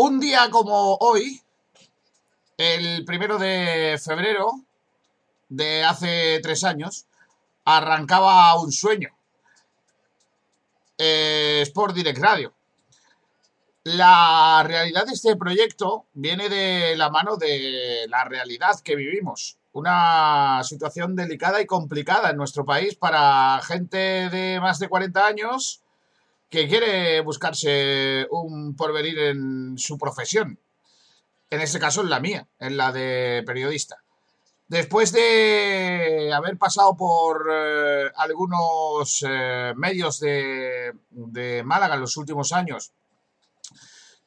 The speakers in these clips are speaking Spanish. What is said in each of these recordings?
Un día como hoy, el primero de febrero de hace tres años, arrancaba un sueño. Eh, Sport Direct Radio. La realidad de este proyecto viene de la mano de la realidad que vivimos. Una situación delicada y complicada en nuestro país para gente de más de 40 años que quiere buscarse un porvenir en su profesión. En este caso en la mía, en la de periodista. Después de haber pasado por eh, algunos eh, medios de, de Málaga en los últimos años,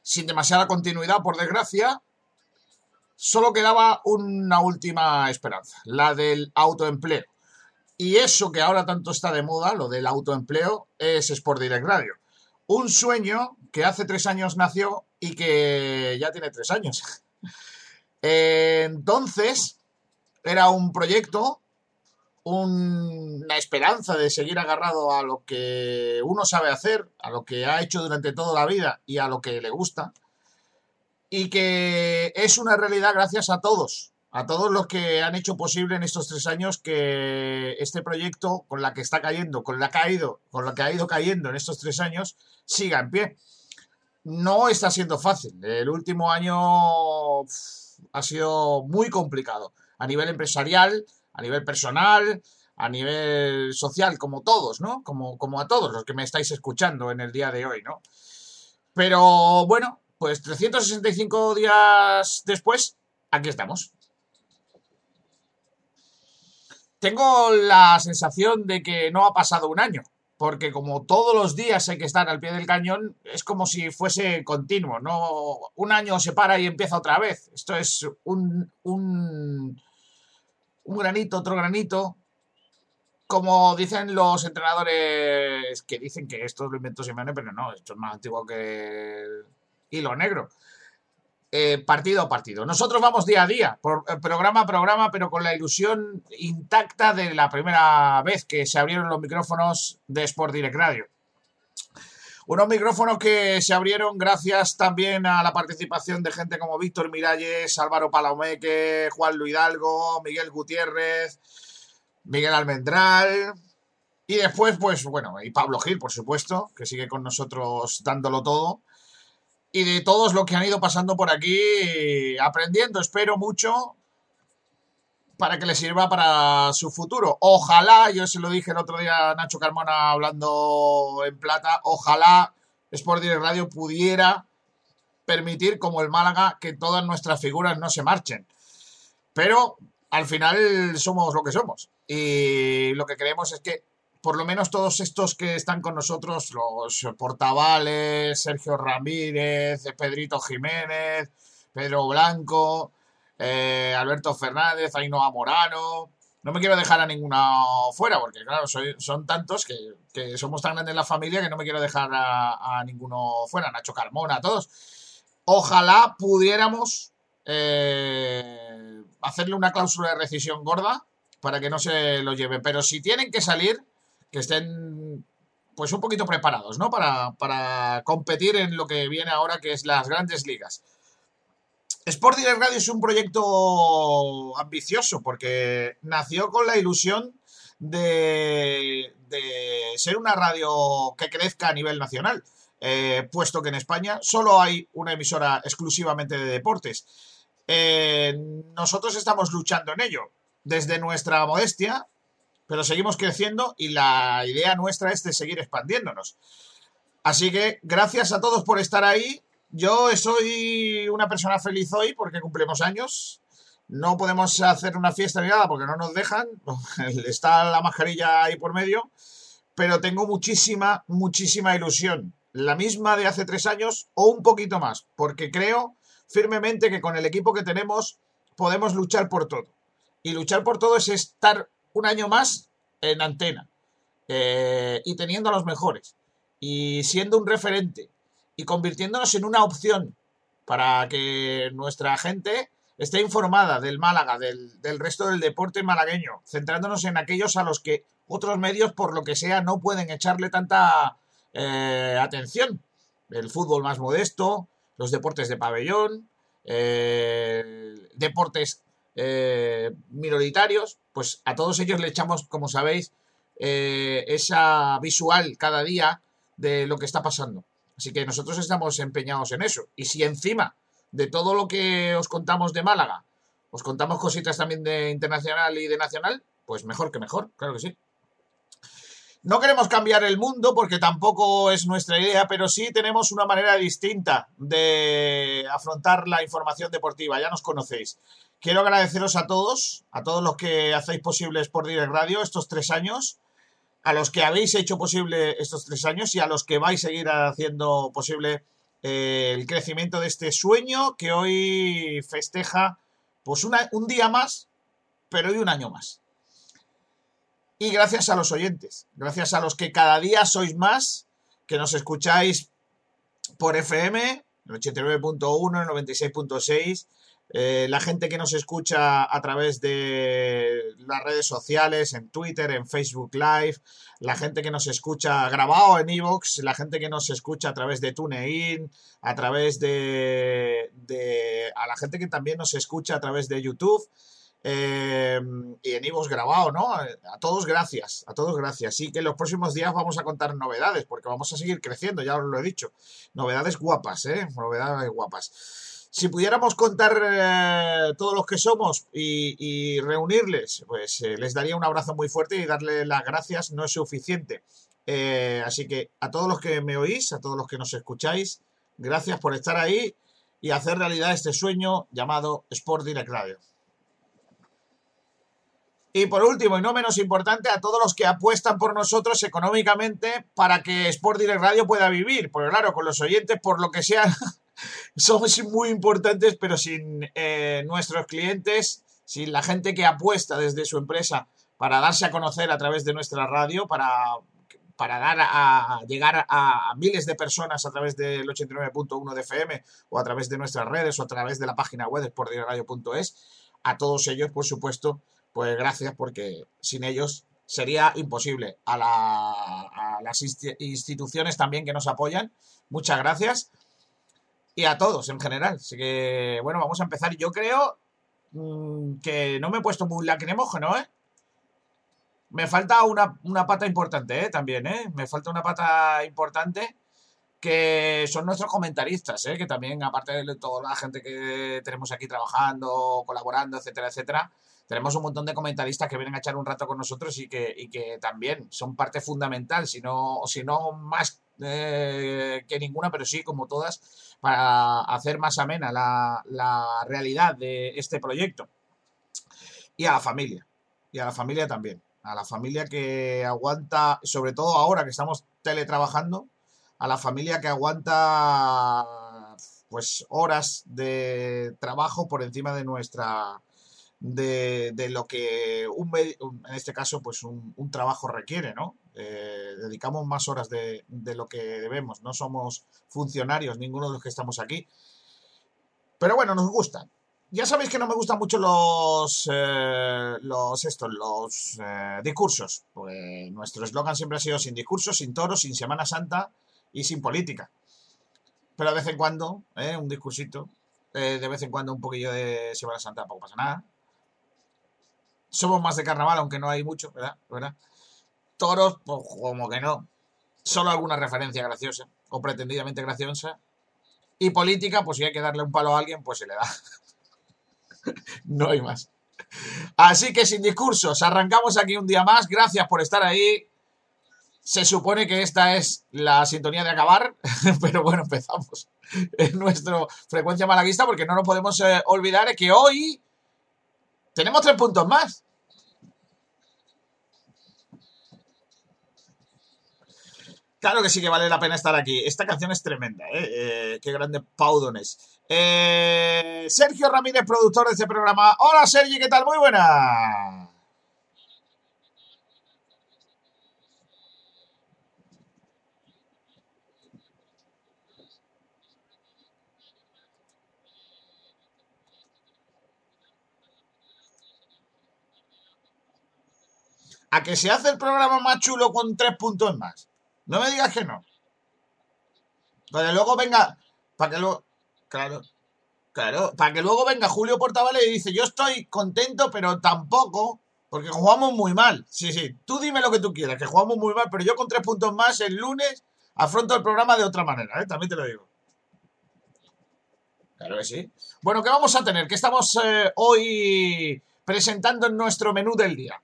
sin demasiada continuidad, por desgracia, solo quedaba una última esperanza, la del autoempleo. Y eso que ahora tanto está de moda, lo del autoempleo, es Sport Direct Radio. Un sueño que hace tres años nació y que ya tiene tres años. Entonces, era un proyecto, una esperanza de seguir agarrado a lo que uno sabe hacer, a lo que ha hecho durante toda la vida y a lo que le gusta. Y que es una realidad gracias a todos, a todos los que han hecho posible en estos tres años que este proyecto, con la que está cayendo, con la que ha ido, con la que ha ido cayendo en estos tres años, siga en pie. No está siendo fácil. El último año ha sido muy complicado a nivel empresarial, a nivel personal, a nivel social, como todos, ¿no? Como, como a todos los que me estáis escuchando en el día de hoy, ¿no? Pero bueno, pues 365 días después, aquí estamos. Tengo la sensación de que no ha pasado un año, porque como todos los días hay que estar al pie del cañón, es como si fuese continuo, no un año se para y empieza otra vez. Esto es un, un un granito, otro granito. Como dicen los entrenadores que dicen que esto lo inventó Simeone, pero no, esto es más antiguo que hilo negro. Eh, partido a partido. Nosotros vamos día a día, eh, programa a programa, pero con la ilusión intacta de la primera vez que se abrieron los micrófonos de Sport Direct Radio. Unos micrófonos que se abrieron gracias también a la participación de gente como Víctor Miralles, Álvaro Palomeque, Juan Luis Hidalgo, Miguel Gutiérrez, Miguel Almendral. Y después, pues bueno, y Pablo Gil, por supuesto, que sigue con nosotros dándolo todo. Y de todos los que han ido pasando por aquí, aprendiendo, espero mucho, para que le sirva para su futuro. Ojalá, yo se lo dije el otro día a Nacho Carmona hablando en plata, ojalá Sport Direct Radio pudiera permitir, como el Málaga, que todas nuestras figuras no se marchen. Pero al final somos lo que somos. Y lo que queremos es que por lo menos todos estos que están con nosotros, los Portavales, Sergio Ramírez, Pedrito Jiménez, Pedro Blanco, eh, Alberto Fernández, Ainhoa Morano. No me quiero dejar a ninguna fuera, porque claro, son tantos que, somos tan grandes en la familia que no me quiero dejar a, ninguno fuera. Nacho Carmona, a todos. Ojalá pudiéramos eh, hacerle una cláusula de rescisión gorda para que no se lo lleve. Pero si tienen que salir, que estén pues un poquito preparados, ¿no? Para, para competir en lo que viene ahora, que es las grandes ligas. Sport Direct Radio es un proyecto ambicioso porque nació con la ilusión de, ser una radio que crezca a nivel nacional, eh, puesto que en España solo hay una emisora exclusivamente de deportes. Eh, nosotros estamos luchando en ello desde nuestra modestia, pero seguimos creciendo y la idea nuestra es de seguir expandiéndonos. Así que gracias a todos por estar ahí yo soy una persona feliz hoy porque cumplimos años. No podemos hacer una fiesta ni nada porque no nos dejan. Está la mascarilla ahí por medio. Pero tengo muchísima, muchísima ilusión. La misma de hace tres años o un poquito más. Porque creo firmemente que con el equipo que tenemos podemos luchar por todo. Y luchar por todo es estar un año más en antena. Eh, y teniendo a los mejores. Y siendo un referente y convirtiéndonos en una opción para que nuestra gente esté informada del Málaga, del, resto del deporte malagueño, centrándonos en aquellos a los que otros medios, por lo que sea, no pueden echarle tanta eh, atención. El fútbol más modesto, los deportes de pabellón, eh, deportes eh, minoritarios, pues a todos ellos le echamos, como sabéis, eh, esa visual cada día de lo que está pasando. Así que nosotros estamos empeñados en eso. Y si encima de todo lo que os contamos de Málaga, os contamos cositas también de internacional y de nacional, pues mejor que mejor, claro que sí. No queremos cambiar el mundo porque tampoco es nuestra idea, pero sí tenemos una manera distinta de afrontar la información deportiva. Ya nos conocéis. Quiero agradeceros a todos, a todos los que hacéis posible Sport Direct Radio estos tres años, a los que habéis hecho posible estos tres años y a los que vais a seguir haciendo posible eh, el crecimiento de este sueño que hoy festeja pues un día más, pero hoy un año más. Y gracias a los oyentes, gracias a los que cada día sois más, que nos escucháis por FM, el 89.1, el 96.6, eh, la gente que nos escucha a través de las redes sociales, en Twitter, en Facebook Live, la gente que nos escucha grabado en Evox, la gente que nos escucha a través de TuneIn, a través de, de, a la gente que también nos escucha a través de YouTube. Em, y en Ivos grabado, ¿no? A todos gracias, a todos gracias. Sí que en los próximos días vamos a contar novedades, porque vamos a seguir creciendo, ya os lo he dicho. Novedades guapas, ¿eh? Novedades guapas. Si pudiéramos contar eh, todos los que somos y, reunirles, pues eh, les daría un abrazo muy fuerte y darle las gracias no es suficiente. Eh, así que a todos los que me oís, a todos los que nos escucháis, gracias por estar ahí y hacer realidad este sueño llamado Sport Direct Radio. Y por último, y no menos importante, a todos los que apuestan por nosotros económicamente para que Sport Direct Radio pueda vivir. Porque claro, con los oyentes, por lo que sea, somos muy importantes, pero sin eh, nuestros clientes, sin la gente que apuesta desde su empresa para darse a conocer a través de nuestra radio, para, para dar a, llegar a, miles de personas a través del 89.1 de FM o a través de nuestras redes o a través de la página web de sportdirectradio.es, a todos ellos, por supuesto, pues gracias porque sin ellos sería imposible. A, las instituciones también que nos apoyan, muchas gracias. Y a todos en general. Así que, bueno, vamos a empezar. Yo creo mm, que no me he puesto muy lacrimógeno, ¿eh? Me falta una, una pata importante, ¿eh? También, ¿eh? Me falta una pata importante que son nuestros comentaristas, ¿eh? que también, aparte de toda la gente que tenemos aquí trabajando, colaborando, etcétera, etcétera, tenemos un montón de comentaristas que vienen a echar un rato con nosotros y que, y que también son parte fundamental, si no, si no más eh, que ninguna, pero sí como todas, para hacer más amena la, realidad de este proyecto. Y a la familia, y a la familia también, a la familia que aguanta, sobre todo ahora que estamos teletrabajando, a la familia que aguanta pues horas de trabajo por encima de nuestra de, lo que un, en este caso pues un, trabajo requiere, ¿no? Eh, dedicamos más horas de, lo que debemos, no somos funcionarios ninguno de los que estamos aquí, pero bueno, nos gustan. Ya sabéis que no me gustan mucho los eh, los estos los eh, discursos. Pues nuestro eslogan siempre ha sido sin discursos, sin toros, sin Semana Santa y sin política. Pero de vez en cuando, un discursito, de vez en cuando un poquillo de Semana Santa, tampoco pasa nada somos más de carnaval, aunque no hay mucho, ¿verdad? ¿verdad? Toros, pues como que no. Solo alguna referencia graciosa o pretendidamente graciosa. Y política, pues si hay que darle un palo a alguien, pues se le da. no hay más. Así que sin discursos, arrancamos aquí un día más. Gracias por estar ahí. Se supone que esta es la sintonía de acabar, pero bueno, empezamos en nuestro frecuencia malaguista porque no nos podemos eh, olvidar que hoy tenemos tres puntos más. Claro que sí que vale la pena estar aquí. Esta canción es tremenda, ¿eh? eh qué grande Paudones. Eh, Sergio Ramírez, productor de este programa. Hola Sergi, ¿qué tal? Muy buena. a que se hace el programa más chulo con tres puntos más. No me digas que no. Para que luego venga, para que luego, Claro, claro. Para que luego venga Julio Portavales y dice, yo estoy contento, pero tampoco, porque jugamos muy mal. Sí, sí, tú dime lo que tú quieras, que jugamos muy mal, pero yo con tres puntos más el lunes afronto el programa de otra manera, ¿eh? También te lo digo. Claro que sí. Bueno, ¿qué vamos a tener? ¿Qué estamos eh, hoy presentando en nuestro menú del día?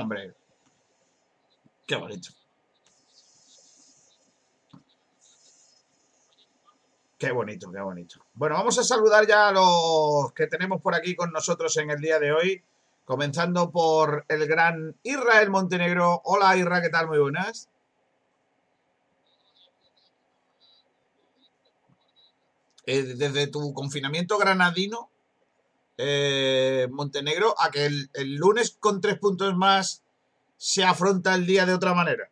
Hombre, qué bonito. Qué bonito, qué bonito. Bueno, vamos a saludar ya a los que tenemos por aquí con nosotros en el día de hoy, comenzando por el gran Israel Montenegro. Hola Israel, ¿qué tal? Muy buenas. Eh, desde tu confinamiento granadino, eh, Montenegro, a que el, el lunes con tres puntos más se afronta el día de otra manera.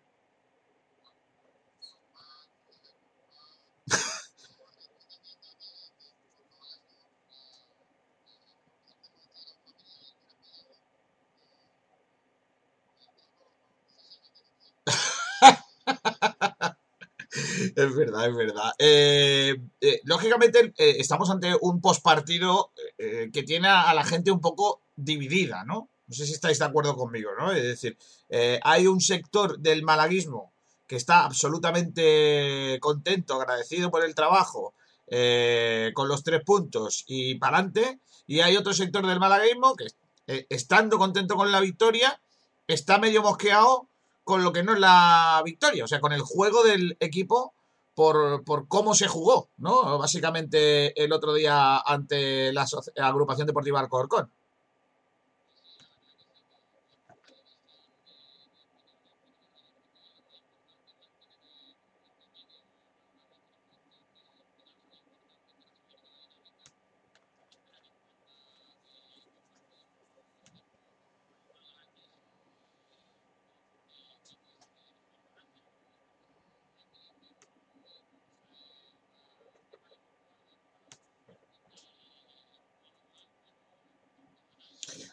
Es verdad, es verdad. Eh, eh, lógicamente, eh, estamos ante un postpartido que tiene a la gente un poco dividida, ¿no? No sé si estáis de acuerdo conmigo, ¿no? Es decir, hay un sector del malaguismo que está absolutamente contento, agradecido por el trabajo, con los tres puntos y para adelante, y hay otro sector del malaguismo que, estando contento con la victoria, está medio mosqueado con lo que no es la victoria, o sea, con el juego del equipo por, por cómo se jugó, ¿no? Básicamente el otro día ante la agrupación deportiva Alcorcón.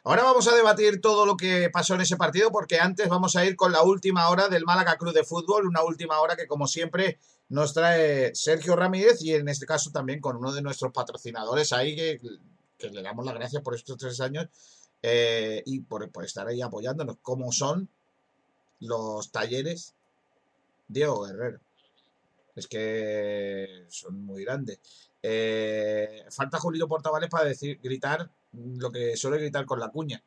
Ahora vamos a debatir todo lo que pasó en ese partido, porque antes vamos a ir con la última hora del Málaga Club de Fútbol, una última hora que, como siempre, nos trae Sergio Ramírez y en este caso también con uno de nuestros patrocinadores ahí, que, le damos las gracias por estos tres años eh, y por, por estar ahí apoyándonos, como son los talleres Diego Guerrero. Es que son muy grandes. Eh, falta Julito Portavales para decir, gritar lo que suele gritar con la cuña.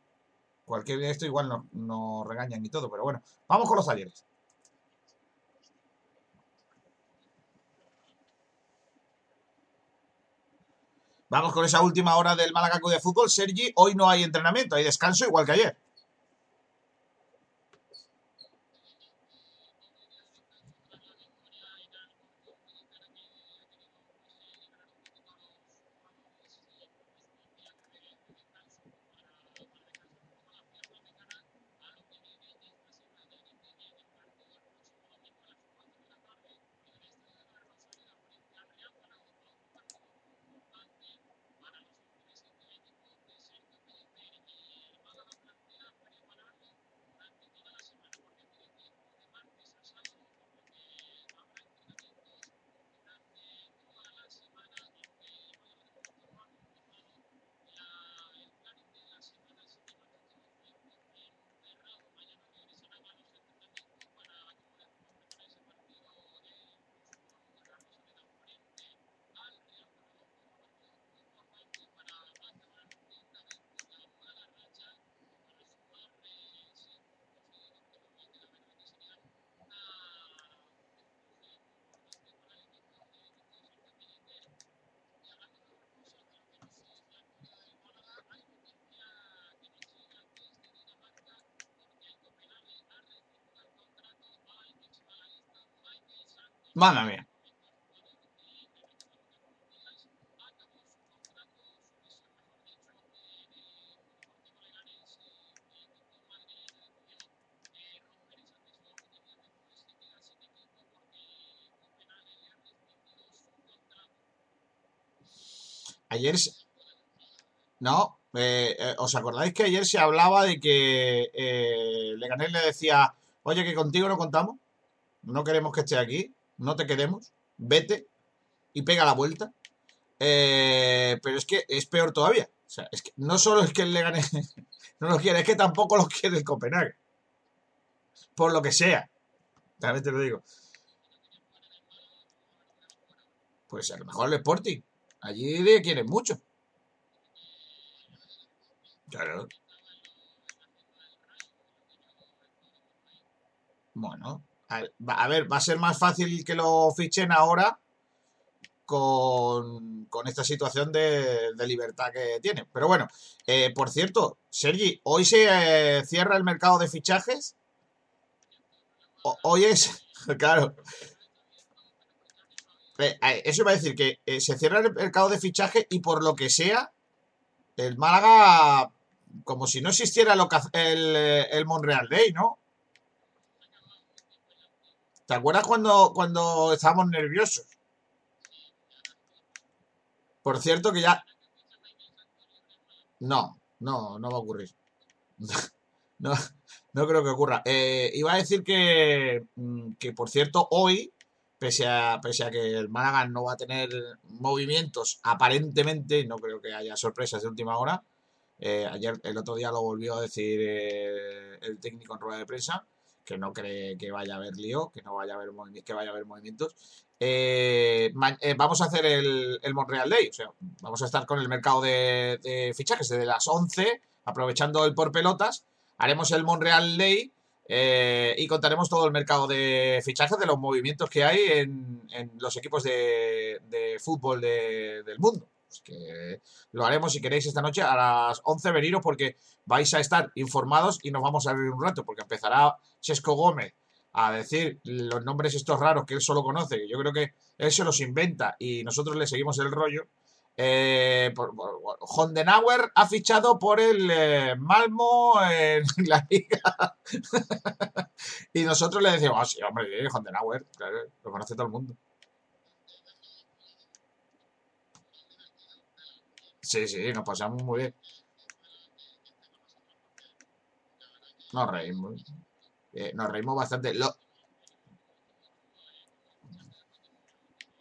Cualquier de esto igual nos, nos regañan y todo, pero bueno, vamos con los talleres. Vamos con esa última hora del Málaga de Fútbol. Sergi, hoy no hay entrenamiento, hay descanso igual que ayer. Madre mía. Ayer, no, eh, eh, ¿os acordáis que ayer se hablaba de que eh, Leganés le decía, oye, que contigo no contamos, no queremos que esté aquí, no te queremos, vete y pega la vuelta? pero es que es peor todavía. O sea, es que no solo es que el Leganés no lo quiere, es que tampoco lo quiere el Copenhague. Por lo que sea. También te lo digo. Pues a lo mejor el Sporting. Allí le quieren mucho. Claro. Bueno, a, ver, va a ser más fácil que lo fichen ahora con, esta situación de, libertad que tiene. Pero bueno, eh, por cierto, Sergi, hoy se eh, cierra el mercado de fichajes. hoy es, claro, eh, eso iba a decir que se cierra el mercado de fichaje y por lo que sea, el Málaga, como si no existiera el, el Monreal Day, ¿no? ¿Te acuerdas cuando, cuando estábamos nerviosos? Por cierto que ya... No, no, no va a ocurrir. No, no creo que ocurra. iba a decir que, mm, que, por cierto, hoy pese a, pese a que el Málaga no va a tener movimientos aparentemente, no creo que haya sorpresas de última hora. Eh, ayer, el otro día lo volvió a decir eh, el técnico en rueda de prensa, que no cree que vaya a haber lío, que no vaya a haber, que vaya a haber movimientos. Eh, vamos a hacer el, el, Monreal Day, o sea, vamos a estar con el mercado de, de fichajes desde las 11, aprovechando el por pelotas. Haremos el Monreal Day eh, y contaremos todo el mercado de fichajes, de los movimientos que hay en, los equipos de, fútbol del mundo. Que lo haremos si queréis esta noche a las 11 veniros porque vais a estar informados y nos vamos a abrir un rato porque empezará Chesco Gómez a decir los nombres estos raros que él solo conoce. Yo creo que él se los inventa y nosotros le seguimos el rollo. Eh, Hondenauer ha fichado por el eh, Malmo en la liga. y nosotros le decimos, ah, sí, hombre, Hondenauer, lo conoce todo el mundo. Sí, sí, nos pasamos muy bien. Nos reímos. Eh, nos reímos bastante.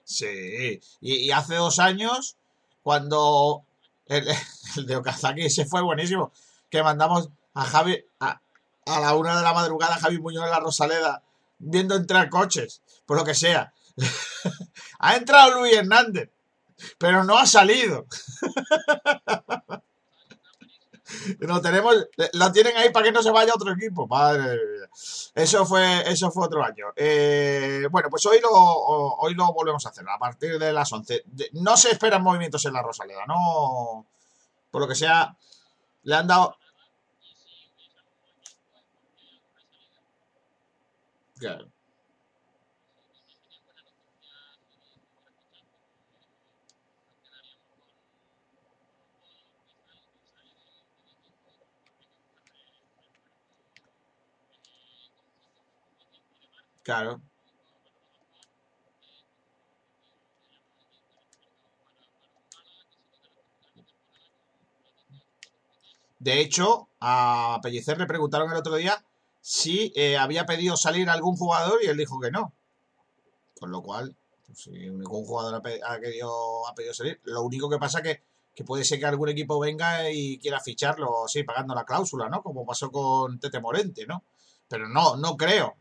Sí, y hace dos años cuando el, de Okazaki, ese fue buenísimo, que mandamos a Javi a, la una de la madrugada, Javi Muñoz en la Rosaleda, viendo entrar coches, por lo que sea. ha entrado Luis Hernández, pero no ha salido. Lo tenemos, lo tienen ahí para que no se vaya otro equipo. Madre Eso fue, eso fue otro año. Eh, bueno, pues hoy lo, hoy lo volvemos a hacer, a partir de las 11. No se esperan movimientos en la Rosaleda, no. Por lo que sea, le han dado. Claro. Claro. De hecho, a Pellicer le preguntaron el otro día si eh, había pedido salir algún jugador y él dijo que no. Con lo cual, pues, si ningún jugador ha, pedido, ha pedido salir, lo único que pasa que, que puede ser que algún equipo venga y quiera ficharlo, sí, pagando la cláusula, ¿no? Como pasó con Tete Morente, ¿no? Pero no, no creo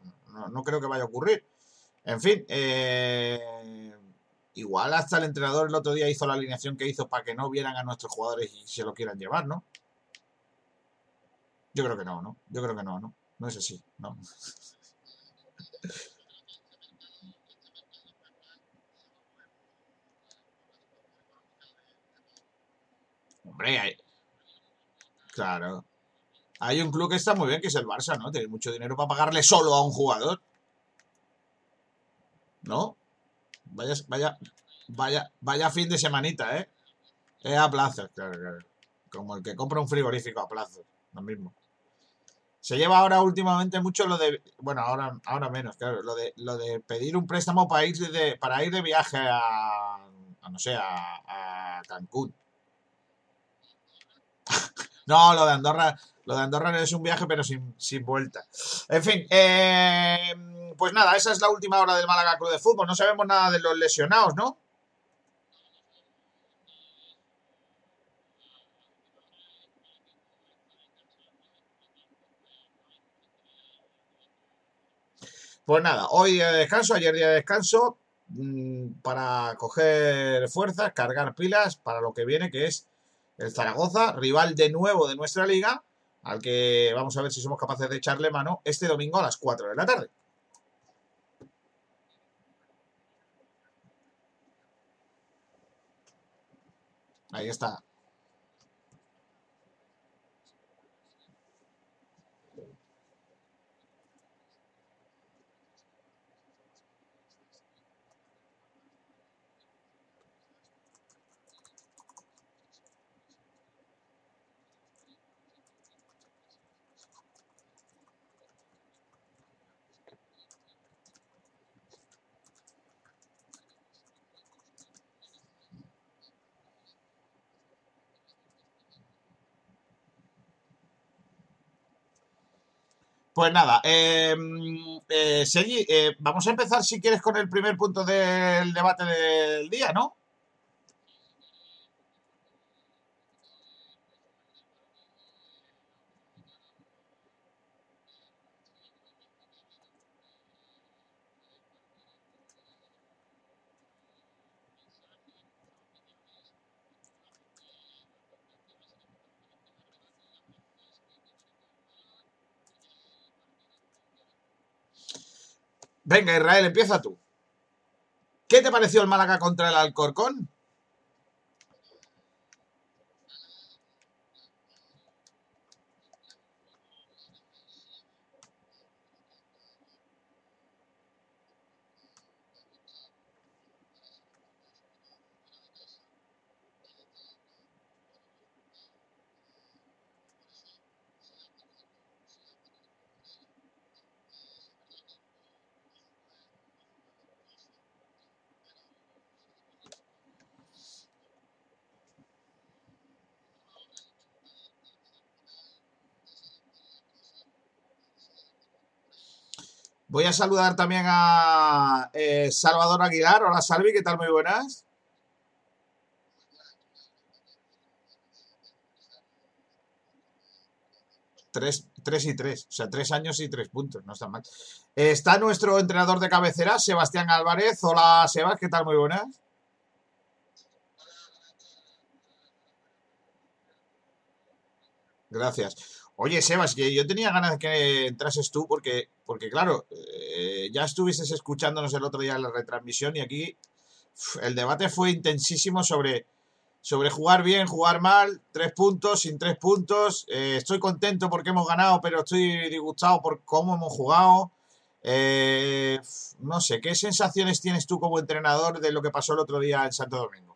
no, creo que vaya a ocurrir. En fin, eh, igual hasta el entrenador el otro día hizo la alineación que hizo para que no vieran a nuestros jugadores y se lo quieran llevar, ¿no? Yo creo que no, ¿no? Yo creo que no, ¿no? No es así, ¿no? Hombre, hay... Claro. Hay un club que está muy bien, que es el Barça, ¿no? Tiene mucho dinero para pagarle solo a un jugador. ¿No? Vaya, vaya, vaya, vaya fin de semanita, ¿eh? Es a plazos, claro, claro. Como el que compra un frigorífico a plazos, lo mismo. Se lleva ahora últimamente mucho lo de, bueno, ahora, ahora menos, claro, lo de, lo de pedir un préstamo para ir de, para ir de viaje a, a no sé, a, a Cancún. No, lo de Andorra, lo de Andorra es un viaje, pero sin, sin vuelta. En fin, eh, pues nada, esa es la última hora del Málaga Club de Fútbol. No sabemos nada de los lesionados, ¿no? Pues nada, hoy día de descanso, ayer día de descanso, mm, para coger fuerzas, cargar pilas para lo que viene, que es el Zaragoza, rival de nuevo de nuestra liga, al que vamos a ver si somos capaces de echarle mano este domingo a las 4 de la tarde. Ahí está. Pues nada, eh, eh, eh, vamos a empezar si quieres con el primer punto del debate del día, ¿no? Venga, Israel, empieza tú. ¿Qué te pareció el Málaga contra el Alcorcón? Voy a saludar también a eh, Salvador Aguilar. Hola Salvi, ¿qué tal? Muy buenas. Tres, tres y tres, o sea, tres años y tres puntos, no está mal. Está nuestro entrenador de cabecera, Sebastián Álvarez. Hola Sebas, ¿qué tal? Muy buenas. Gracias. Oye, Sebas, que yo tenía ganas de que entrases tú porque, porque claro, eh, ya estuvieses escuchándonos el otro día en la retransmisión y aquí el debate fue intensísimo sobre, sobre jugar bien, jugar mal, tres puntos, sin tres puntos. Eh, estoy contento porque hemos ganado, pero estoy disgustado por cómo hemos jugado. Eh, no sé, ¿qué sensaciones tienes tú como entrenador de lo que pasó el otro día en Santo Domingo?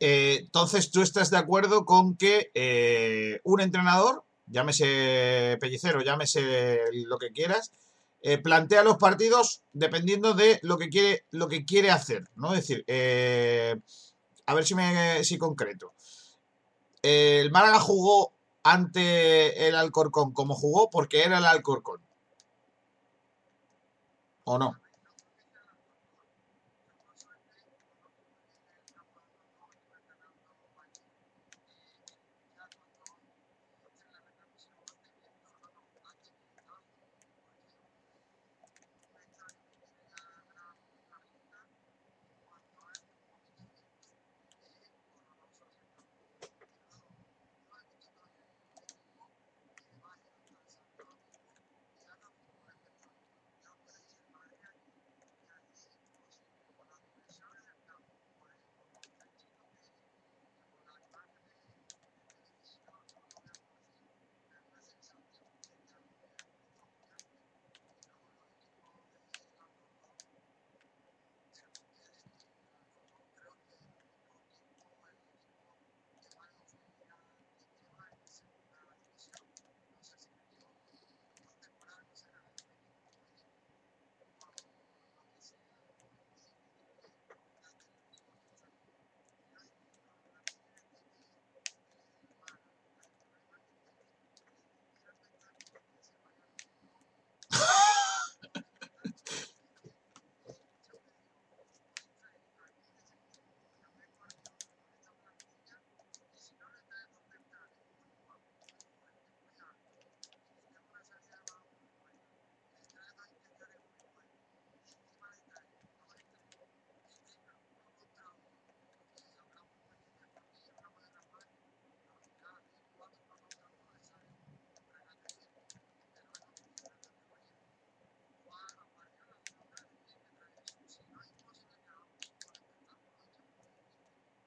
Eh, entonces, ¿tú estás de acuerdo con que eh, un entrenador, llámese Pellicero, llámese lo que quieras, eh, plantea los partidos dependiendo de lo que quiere, lo que quiere hacer, ¿no? Es decir, a ver si me si concreto. el Málaga jugó ante el Alcorcón como jugó porque era el Alcorcón. ¿O no?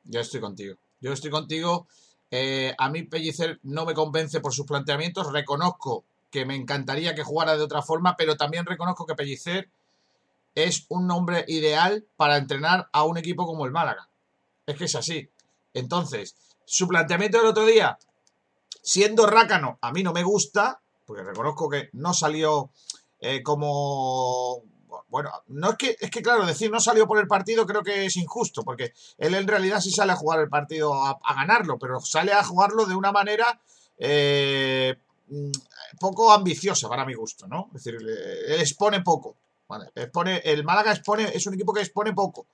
Yo estoy contigo. Yo estoy contigo. Eh, a mí Pellicer no me convence por sus planteamientos. Reconozco que me encantaría que jugara de otra forma, pero también reconozco que Pellicer es un nombre ideal para entrenar a un equipo como el Málaga. Es que es así. Entonces, su planteamiento del otro día, siendo rácano, a mí no me gusta, porque reconozco que no salió eh, como bueno, no es que, es que claro, decir no salió por el partido creo que es injusto, porque él en realidad sí sale a jugar el partido a, ganarlo, pero sale a jugarlo de una manera eh, mm, poco ambiciosa para mi gusto, ¿no? Es decir, expone poco. Expone, el Málaga expone, es un equipo que expone poco.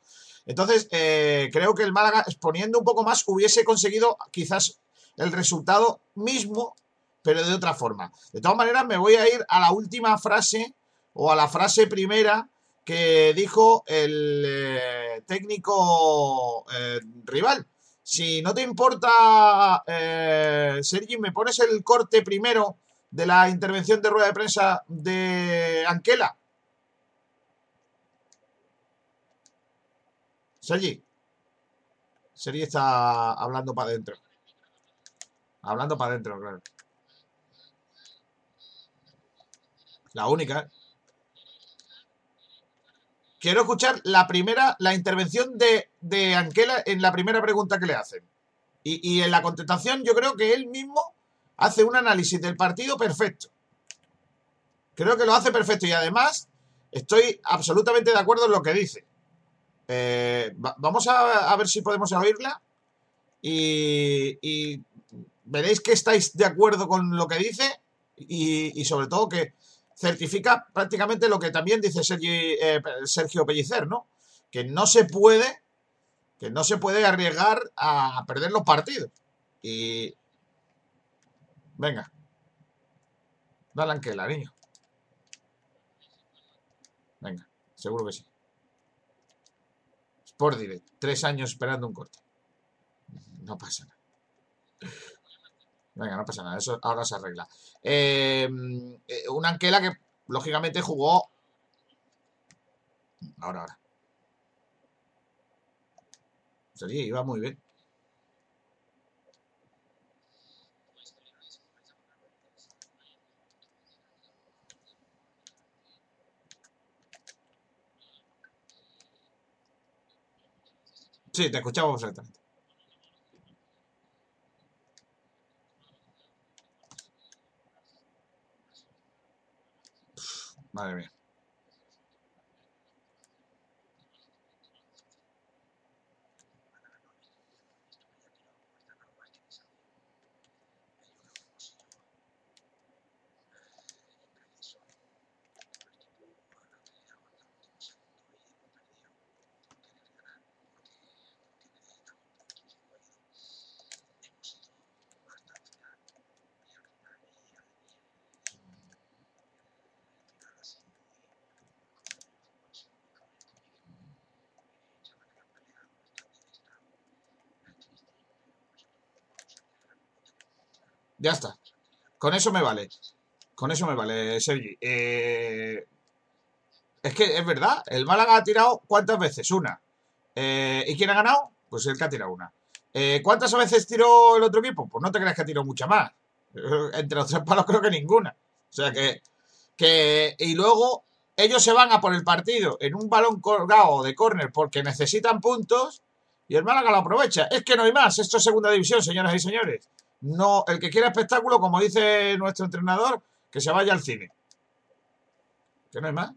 Entonces, eh, creo que el Málaga exponiendo un poco más hubiese conseguido quizás el resultado mismo, pero de otra forma. De todas maneras, me voy a ir a la última frase o a la frase primera que dijo el eh, técnico eh, rival. Si no te importa, eh, Sergi, me pones el corte primero de la intervención de rueda de prensa de Anquela. Sergi. Sergi está hablando para adentro. Hablando para adentro, claro. La única. Quiero escuchar la primera, la intervención de, de Anquela en la primera pregunta que le hacen. Y, en la contestación yo creo que él mismo hace un análisis del partido perfecto. Creo que lo hace perfecto y además estoy absolutamente de acuerdo en lo que dice. Eh, vamos a, ver si podemos oírla y, y, veréis que estáis de acuerdo con lo que dice y sobre todo que certifica prácticamente lo que también dice eh, Sergio Pellicer, ¿no? Que no se puede, que no se puede arriesgar a perder los partidos. Y. Venga. Dale Anquela, niño. Venga, seguro que sí. Sport Direct, tres años esperando un corte. No pasa nada. Venga, no pasa nada, eso ahora se arregla. Em, eh, una Anquela que lógicamente jugó. Ahora, ahora. Sí, iba muy bien. Sí, te escuchamos perfectamente. Madre mía. Ya está. Con eso me vale. Con eso me vale, Sergi. Eh, es que es verdad, el Málaga ha tirado ¿cuántas veces? Una. Eh, ¿Y quién ha ganado? Pues el que ha tirado una. Eh, ¿Cuántas veces tiró el otro equipo? Pues no te creas que ha tirado mucha más. Entre los tres palos creo que ninguna. O sea que, que... Y luego ellos se van a por el partido en un balón colgado de córner porque necesitan puntos y el Málaga lo aprovecha. Es que no hay más. Esto es segunda división, señoras y señores. No, el que quiera espectáculo, como dice nuestro entrenador, que se vaya al cine. Que no hay más.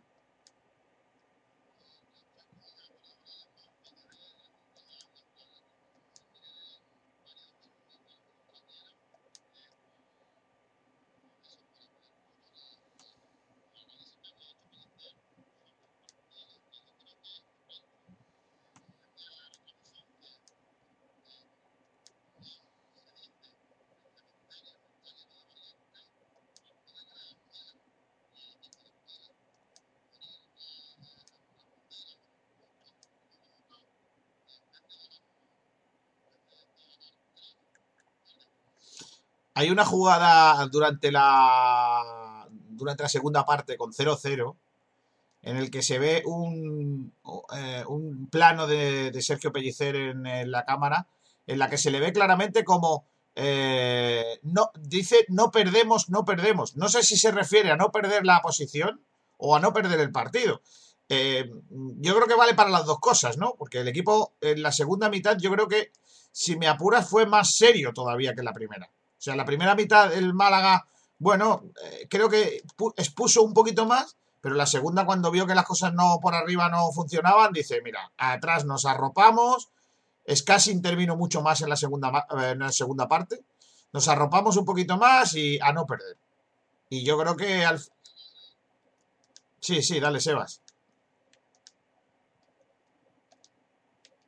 Hay una jugada durante la durante la segunda parte con 0-0 en el que se ve un, eh, un plano de, Sergio Pellicer en, la cámara en la que se le ve claramente como eh, no dice no perdemos, no perdemos. No sé si se refiere a no perder la posición o a no perder el partido. Eh, yo creo que vale para las dos cosas, ¿no? Porque el equipo en la segunda mitad yo creo que, si me apuras, fue más serio todavía que la primera. O sea, la primera mitad el Málaga, bueno, eh, creo que expuso un poquito más, pero la segunda cuando vio que las cosas no por arriba no funcionaban, dice, mira, atrás nos arropamos, es casi intervino mucho más en la segunda, eh, en la segunda parte, nos arropamos un poquito más y a no perder. Y yo creo que al... Sí, sí, dale, Sebas.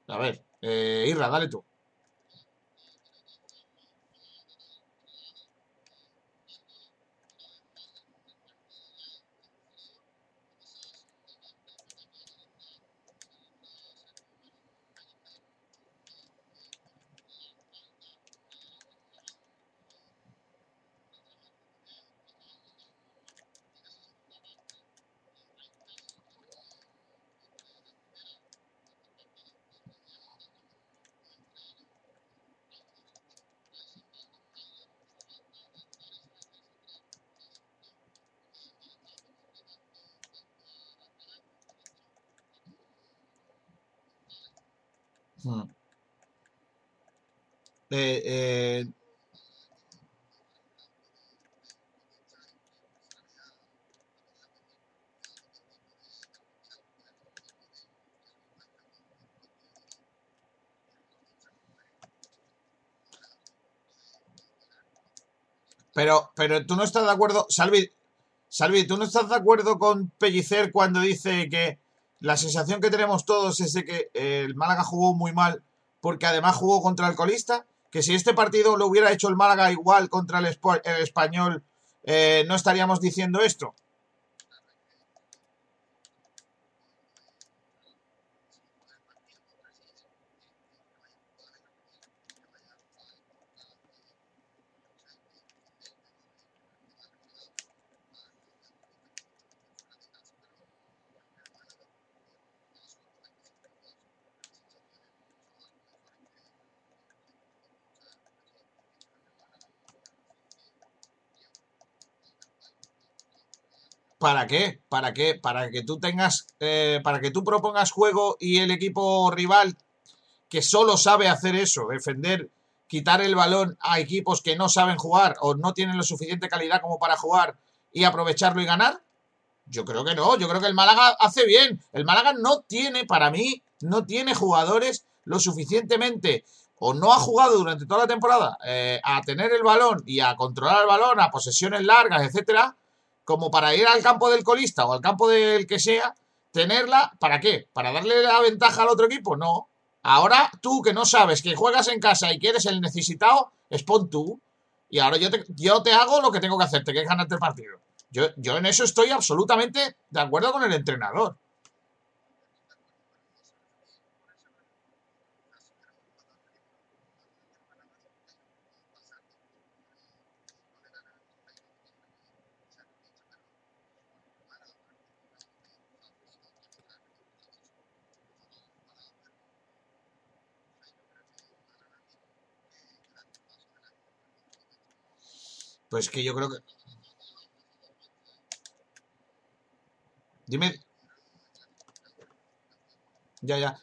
A ver, eh, Irra, dale tú. Eh, pero, pero tú no estás de acuerdo, Salvi, Salvi, tú no estás de acuerdo con Pellicer cuando dice que la sensación que tenemos todos es de que el Málaga jugó muy mal porque además jugó contra el colista, que si este partido lo hubiera hecho el Málaga igual contra el, español, eh, no estaríamos diciendo esto. ¿Para qué? ¿Para qué? Para que tú tengas, eh, para que tú propongas juego y el equipo rival que solo sabe hacer eso, defender, quitar el balón a equipos que no saben jugar o no tienen lo suficiente calidad como para jugar y aprovecharlo y ganar. Yo creo que no, yo creo que el Málaga hace bien. El Málaga no tiene, para mí, no tiene jugadores lo suficientemente o no ha jugado durante toda la temporada eh, a tener el balón y a controlar el balón, a posesiones largas, etcétera, como para ir al campo del colista o al campo del que sea, tenerla, ¿para qué? ¿Para darle la ventaja al otro equipo? No. Ahora tú que no sabes que juegas en casa y que eres el necesitado, expon tú. Y ahora yo te, yo te hago lo que tengo que hacerte, que es ganarte el partido. Yo, yo en eso estoy absolutamente de acuerdo con el entrenador. Pues que yo creo que. Dime. Ya, ya.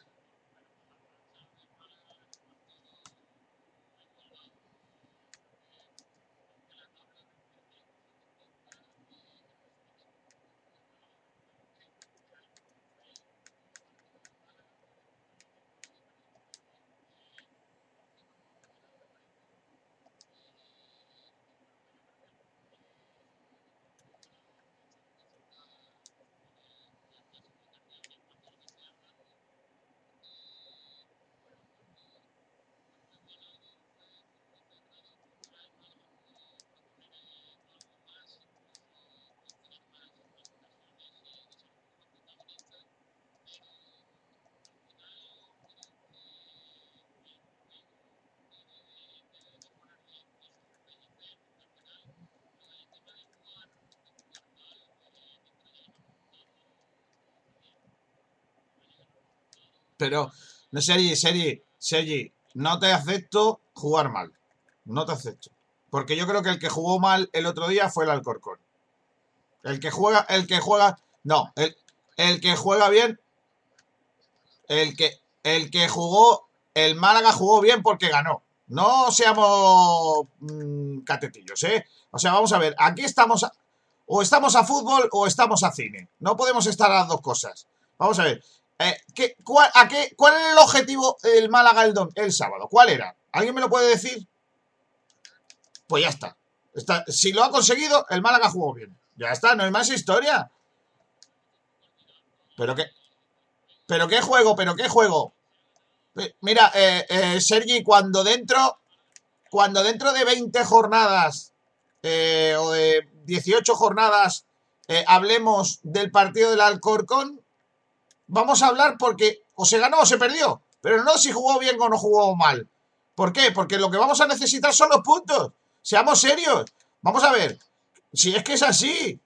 Pero, no, Sergi, Sergi, Sergi, no te acepto jugar mal. No te acepto. Porque yo creo que el que jugó mal el otro día fue el Alcorcón. El que juega, el que juega, no, el, el que juega bien, el que, el que jugó, el Málaga jugó bien porque ganó. No seamos mmm, catetillos, ¿eh? O sea, vamos a ver, aquí estamos, a, o estamos a fútbol o estamos a cine. No podemos estar a las dos cosas. Vamos a ver, eh, ¿qué, cuál, a qué, ¿Cuál era el objetivo del Málaga el, don, el sábado? ¿Cuál era? ¿Alguien me lo puede decir? Pues ya está. está. Si lo ha conseguido, el Málaga jugó bien. Ya está, no hay más historia. Pero qué. Pero qué juego, pero qué juego. Mira, eh, eh, Sergi, cuando dentro. Cuando dentro de 20 jornadas. Eh, o de 18 jornadas. Eh, hablemos del partido del Alcorcón vamos a hablar porque o se ganó o se perdió, pero no si jugó bien o no jugó mal. ¿Por qué? Porque lo que vamos a necesitar son los puntos. Seamos serios. Vamos a ver. Si es que es así.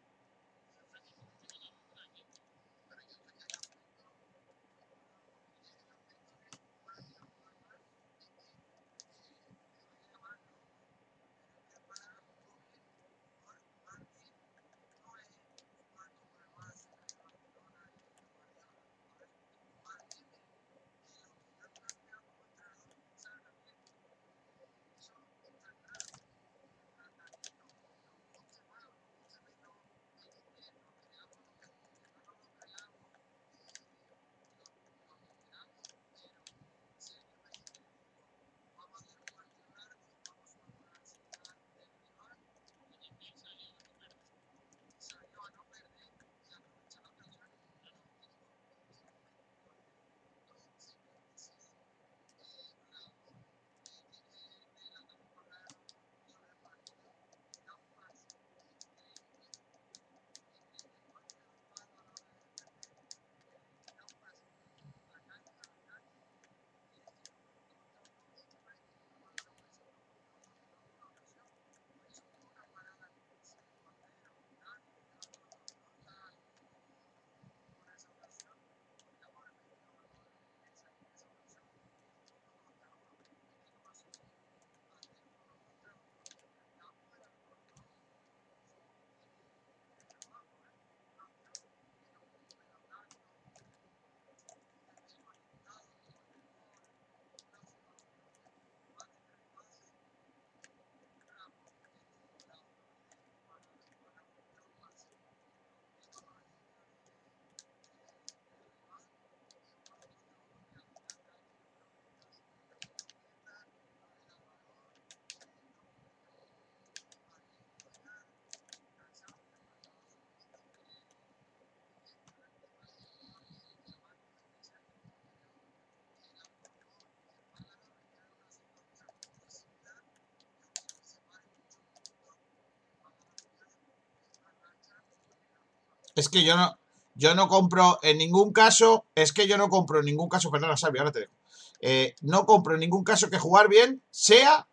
Es que yo no, yo no compro en ningún caso, es que yo no compro en ningún caso, perdona, Salvi, ahora te dejo. Eh, no compro en ningún caso que jugar bien sea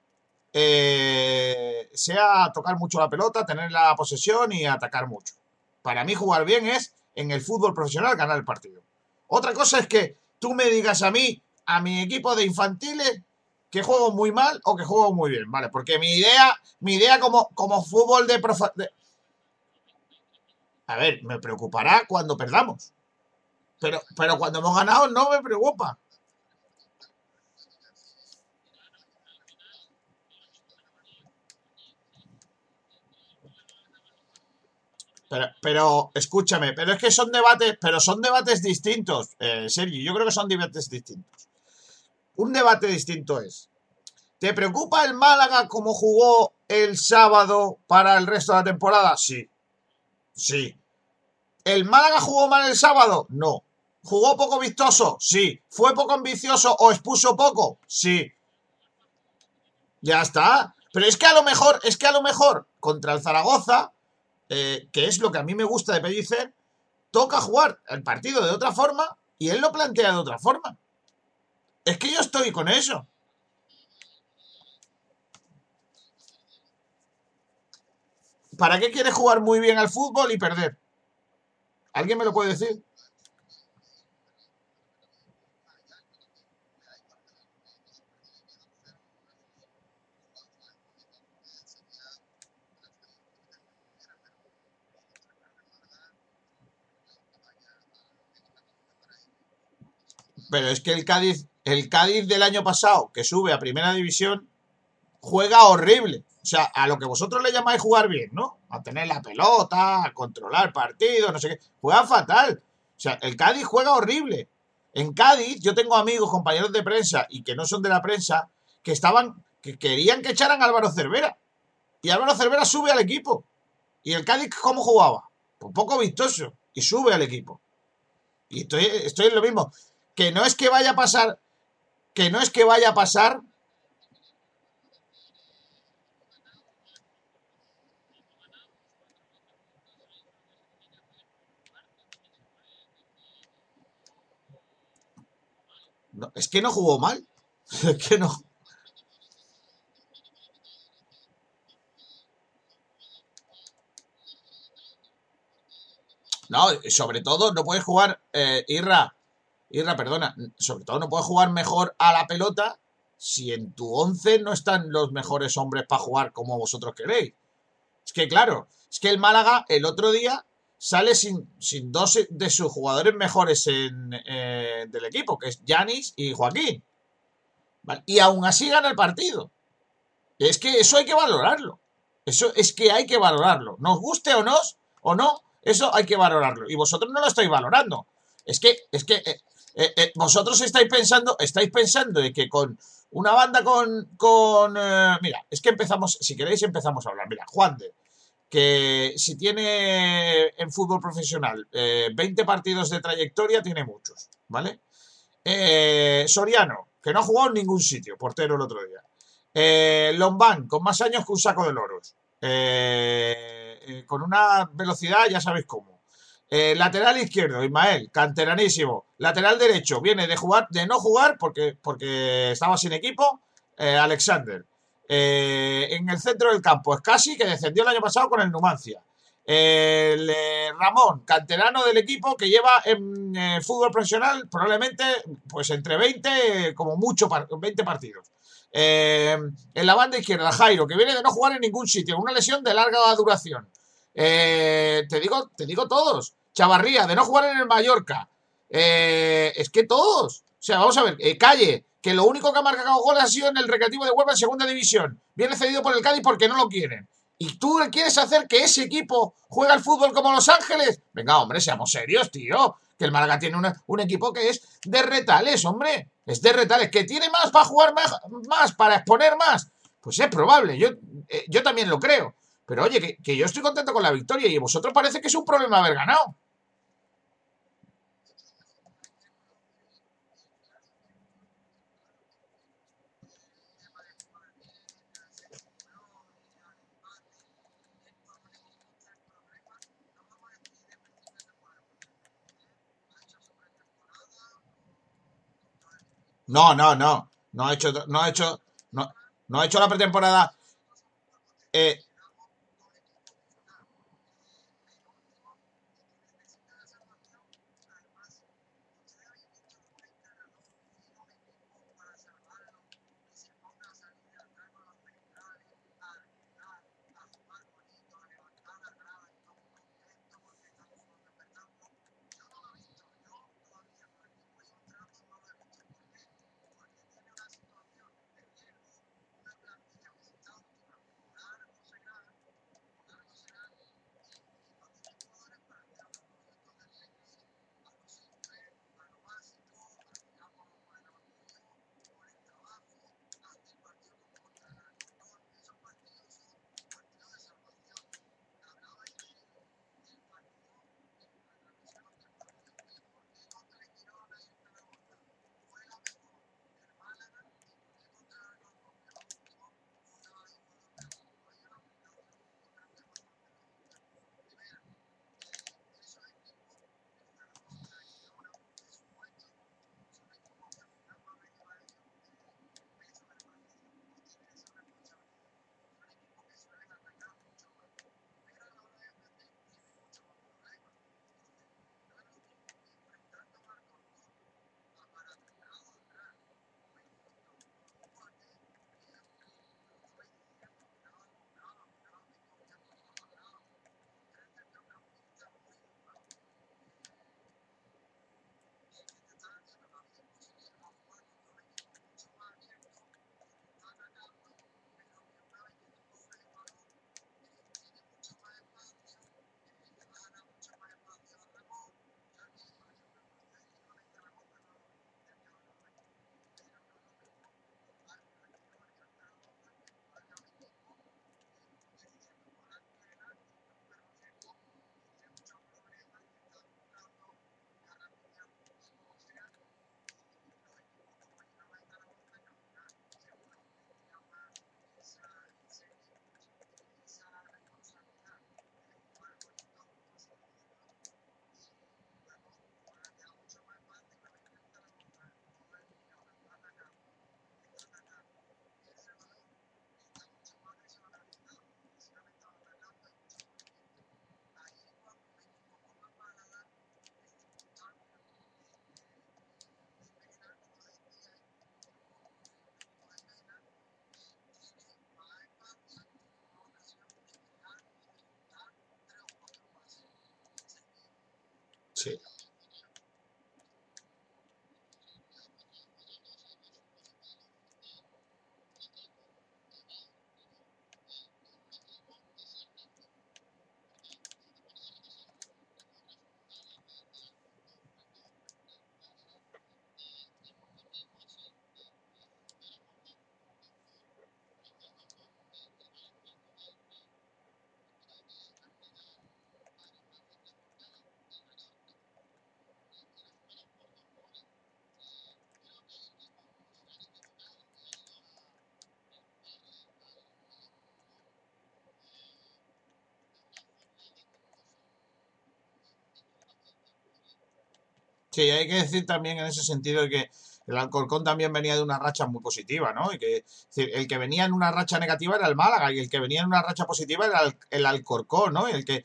eh, sea tocar mucho la pelota, tener la posesión y atacar mucho. Para mí jugar bien es en el fútbol profesional ganar el partido. Otra cosa es que tú me digas a mí, a mi equipo de infantiles, que juego muy mal o que juego muy bien, ¿vale? Porque mi idea, mi idea como, como fútbol de, de... A ver, me preocupará cuando perdamos. Pero, pero cuando hemos ganado no me preocupa. Pero, escúchame, pero es que son debates, pero son debates distintos, eh, Sergio. Yo creo que son debates distintos. Un debate distinto es: ¿te preocupa el Málaga como jugó el sábado para el resto de la temporada? Sí. Sí. ¿El Málaga jugó mal el sábado? No. ¿Jugó poco vistoso? Sí. ¿Fue poco ambicioso o expuso poco? Sí. Ya está. Pero es que a lo mejor, es que a lo mejor contra el Zaragoza eh, que es lo que a mí me gusta de Pellicer, toca jugar el partido de otra forma y él lo plantea de otra forma. Es que yo estoy con eso. ¿Para qué quiere jugar muy bien al fútbol y perder? ¿Alguien me lo puede decir? Pero es que el Cádiz, el Cádiz del año pasado, que sube a primera división, juega horrible. O sea, a lo que vosotros le llamáis jugar bien, ¿no? A tener la pelota, a controlar partidos, no sé qué. Juega fatal. O sea, el Cádiz juega horrible. En Cádiz, yo tengo amigos, compañeros de prensa y que no son de la prensa, que estaban, que querían que echaran a Álvaro Cervera. Y Álvaro Cervera sube al equipo. ¿Y el Cádiz cómo jugaba? Un poco vistoso. Y sube al equipo. Y estoy, estoy en lo mismo que no es que vaya a pasar, que no es que vaya a pasar. Es que no jugó mal. Es que no. No, sobre todo no puedes jugar, eh, Irra, Irra, perdona, sobre todo no puedes jugar mejor a la pelota si en tu 11 no están los mejores hombres para jugar como vosotros queréis. Es que claro, es que el Málaga el otro día sale sin, sin dos de sus jugadores mejores en, eh, del equipo, que es Yanis y Joaquín. Y aún así gana el partido. Es que eso hay que valorarlo. Eso es que hay que valorarlo. Nos guste o no, o no, eso hay que valorarlo. Y vosotros no lo estáis valorando. Es que, es que eh, eh, vosotros estáis pensando, estáis pensando de que con una banda con, con mira, es que empezamos, si queréis empezamos a hablar, mira, Juan de, que si tiene en fútbol profesional 20 partidos de trayectoria, tiene muchos, ¿vale? Soriano, que no ha jugado en ningún sitio, portero el otro día. Lombán, con más años que un saco de loros. con una velocidad, ya sabéis cómo. Eh, lateral izquierdo, Ismael, canteranísimo. Lateral derecho, viene de jugar, de no jugar porque, porque estaba sin equipo. Eh, Alexander. Eh, en el centro del campo, es casi que descendió el año pasado con el Numancia. Ramón, canterano del equipo que lleva en fútbol profesional probablemente pues entre 20, como mucho, 20 partidos. en la banda izquierda, Jairo, que viene de no jugar en ningún sitio, una lesión de larga duración. te, digo, te digo todos. Chavarría, de no jugar en el Mallorca. Eh, es que todos. O sea, vamos a ver, eh, Calle, que lo único que ha marcado goles ha sido en el Recreativo de Huelva en segunda división. Viene cedido por el Cádiz porque no lo quieren. ¿Y tú quieres hacer que ese equipo juegue al fútbol como Los Ángeles? Venga, hombre, seamos serios, tío. Que el Málaga tiene un equipo que es de retales, hombre. Es de retales. ¿Que tiene más para jugar más, para exponer más? Pues es probable. Yo, eh, yo también lo creo. Pero oye, que, que yo estoy contento con la victoria y vosotros parece que es un problema haber ganado. No, no, no. No ha hecho, no ha hecho, no, no ha hecho la pretemporada. Eh, sí. Sí, hay que decir también en ese sentido que el Alcorcón también venía de una racha muy positiva, ¿no? Y que el que venía en una racha negativa era el Málaga y el que venía en una racha positiva era el, el Alcorcón, ¿no? Y el que,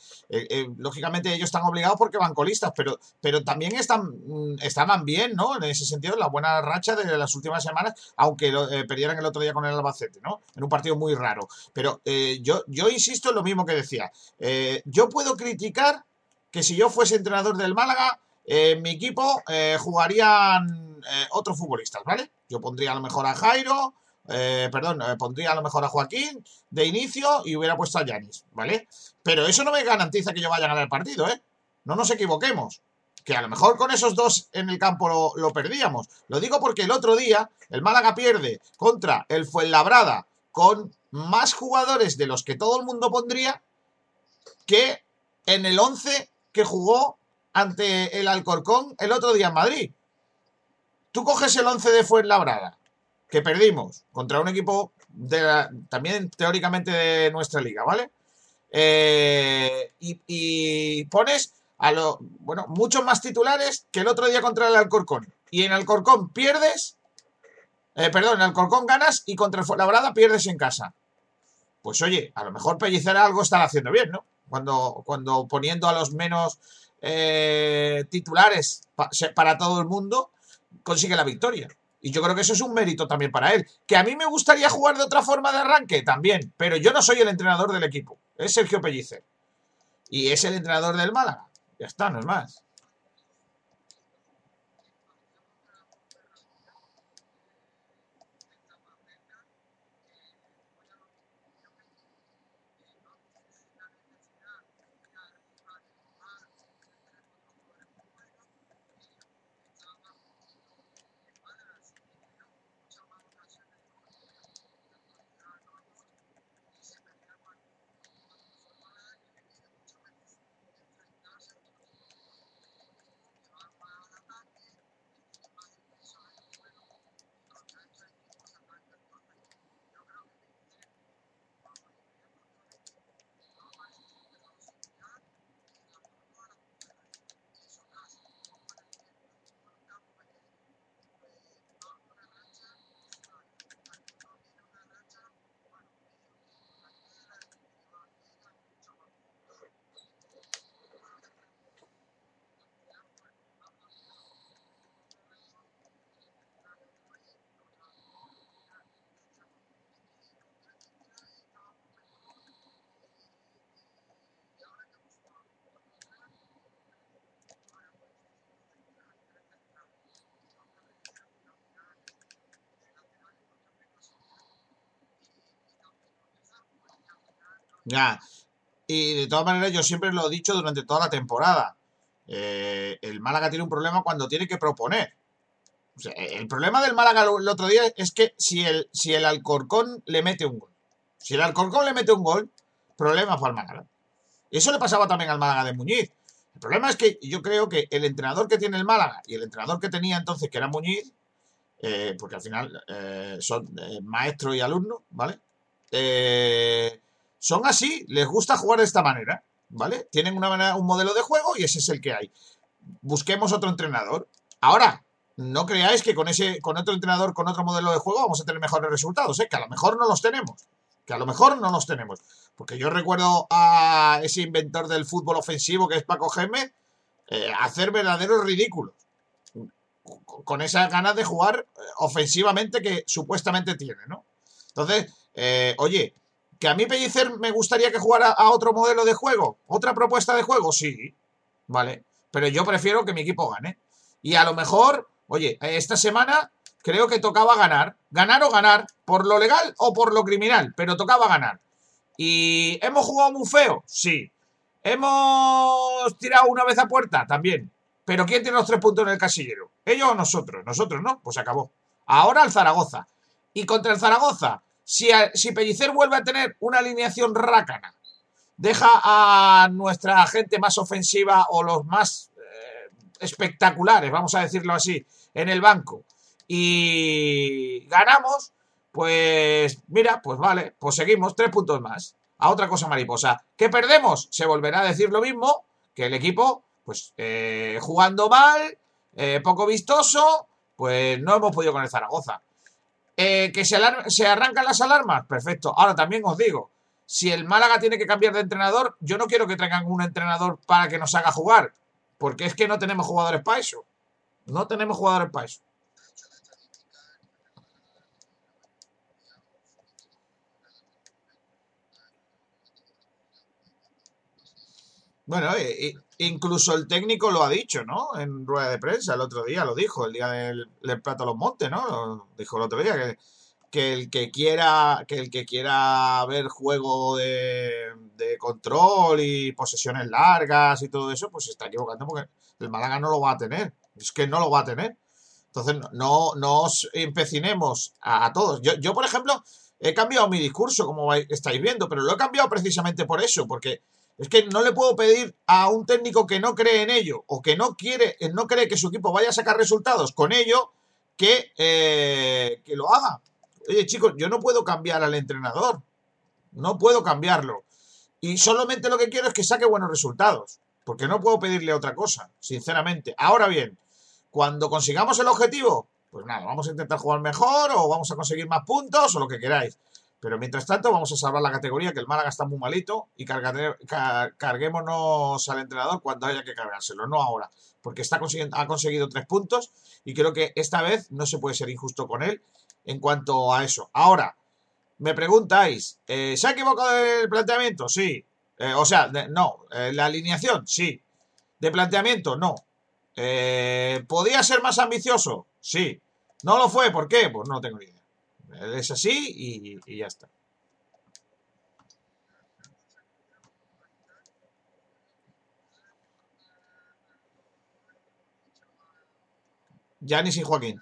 lógicamente, ellos están obligados porque van colistas, pero, pero también están, mm, estaban bien, ¿no? En ese sentido, la buena racha de las últimas semanas, aunque lo- eh, perdieran el otro día con el Albacete, ¿no? En un partido muy raro. Pero eh, yo, yo insisto en lo mismo que decía. Eh, yo puedo criticar que si yo fuese entrenador del Málaga, en mi equipo eh, jugarían eh, otros futbolistas, ¿vale? Yo pondría a lo mejor a Jairo, eh, perdón, eh, pondría a lo mejor a Joaquín de inicio y hubiera puesto a Yanis, ¿vale? Pero eso no me garantiza que yo vaya a ganar el partido, ¿eh? No nos equivoquemos. Que a lo mejor con esos dos en el campo lo, lo perdíamos. Lo digo porque el otro día el Málaga pierde contra el Fuenlabrada con más jugadores de los que todo el mundo pondría que en el 11 que jugó ante el Alcorcón el otro día en Madrid. Tú coges el 11 de Fuenlabrada, que perdimos contra un equipo de la- también teóricamente de nuestra liga, ¿vale? Eh, y, pones a los, bueno, muchos más titulares que el otro día contra el Alcorcón. Y en Alcorcón pierdes Eh, perdón, en Alcorcón ganas y contra el Fuenlabrada pierdes en casa. Pues oye, a lo mejor Pellicer algo está haciendo bien, ¿no? Cuando, cuando poniendo a los menos eh, titulares para todo el mundo, consigue la victoria. Y yo creo que eso es un mérito también para él. Que a mí me gustaría jugar de otra forma de arranque también, pero yo no soy el entrenador del equipo. Es Sergio Pellicer. Y es el entrenador del Málaga. Ya está, no es más. Ya. Y de todas maneras, yo siempre lo he dicho durante toda la temporada. Eh, el Málaga tiene un problema cuando tiene que proponer. el problema del Málaga el otro día es que si el, si el Alcorcón le mete un gol. Si el Alcorcón le mete un gol, problema para el Málaga. Eso le pasaba también al Málaga de Muñiz. El problema es que yo creo que el entrenador que tiene el Málaga y el entrenador que tenía entonces, que era Muñiz, eh, porque al final eh, son maestro y alumno, ¿vale? Son así, les gusta jugar de esta manera, ¿vale? Tienen una manera, un modelo de juego y ese es el que hay. Busquemos otro entrenador. Ahora, no creáis que con ese, con otro entrenador, con otro modelo de juego, vamos a tener mejores resultados, ¿eh? Que a lo mejor no los tenemos. Que a lo mejor no los tenemos. Porque yo recuerdo a ese inventor del fútbol ofensivo que es Paco Gémez eh, hacer verdaderos ridículos. Con esas ganas de jugar eh, ofensivamente que supuestamente tiene, ¿no? Entonces, eh, oye, ¿Que a mí Pellicer me gustaría que jugara a otro modelo de juego? ¿Otra propuesta de juego? Sí, vale. Pero yo prefiero que mi equipo gane. Y a lo mejor, oye, esta semana creo que tocaba ganar. Ganar o ganar, por lo legal o por lo criminal, pero tocaba ganar. ¿Y hemos jugado muy feo? Sí. ¿Hemos tirado una vez a puerta? También. Pero ¿quién tiene los tres puntos en el casillero? ¿Ellos o nosotros? Nosotros, ¿no? Pues acabó. Ahora el Zaragoza. Y contra el Zaragoza, si, Pellicer vuelve a tener una alineación rácana, deja a nuestra gente más ofensiva o los más eh, espectaculares, vamos a decirlo así, en el banco y ganamos, pues mira, pues vale, pues seguimos tres puntos más. A otra cosa mariposa. ¿Qué perdemos? Se volverá a decir lo mismo, que el equipo, pues eh, jugando mal, eh, poco vistoso, pues no hemos podido con el Zaragoza. Eh, ¿Que se, se arrancan las alarmas? Perfecto. Ahora también os digo, si el Málaga tiene que cambiar de entrenador, yo no quiero que traigan un entrenador para que nos haga jugar, porque es que no tenemos jugadores para eso. No tenemos jugadores para eso. Bueno, eh, incluso el técnico lo ha dicho, ¿no? En rueda de prensa el otro día, lo dijo, el día del, Plato a los Montes, ¿no? dijo el otro día que, el que quiera que el que quiera ver juego de, control y posesiones largas y todo eso, pues se está equivocando porque el Málaga no lo va a tener. Es que no lo va a tener. Entonces, no, no os empecinemos a, todos. Yo, yo, por ejemplo, he cambiado mi discurso, como estáis viendo, pero lo he cambiado precisamente por eso, porque es que no le puedo pedir a un técnico que no cree en ello o que no quiere, no cree que su equipo vaya a sacar resultados con ello, que, eh, que lo haga. Oye, chicos, yo no puedo cambiar al entrenador. No puedo cambiarlo. Y solamente lo que quiero es que saque buenos resultados. Porque no puedo pedirle otra cosa, sinceramente. Ahora bien, cuando consigamos el objetivo, pues nada, vamos a intentar jugar mejor o vamos a conseguir más puntos o lo que queráis. Pero mientras tanto vamos a salvar la categoría, que el Málaga está muy malito y carguémonos al entrenador cuando haya que cargárselo, no ahora, porque está ha conseguido tres puntos y creo que esta vez no se puede ser injusto con él en cuanto a eso. Ahora, me preguntáis, eh, ¿se ha equivocado el planteamiento? Sí. Eh, o sea, no. Eh, ¿La alineación? Sí. ¿De planteamiento? No. ¿Podía ser más ambicioso? Sí. ¿No lo fue? ¿Por qué? Pues no tengo ni idea. Es así y, y ya está. Yanis y Joaquín.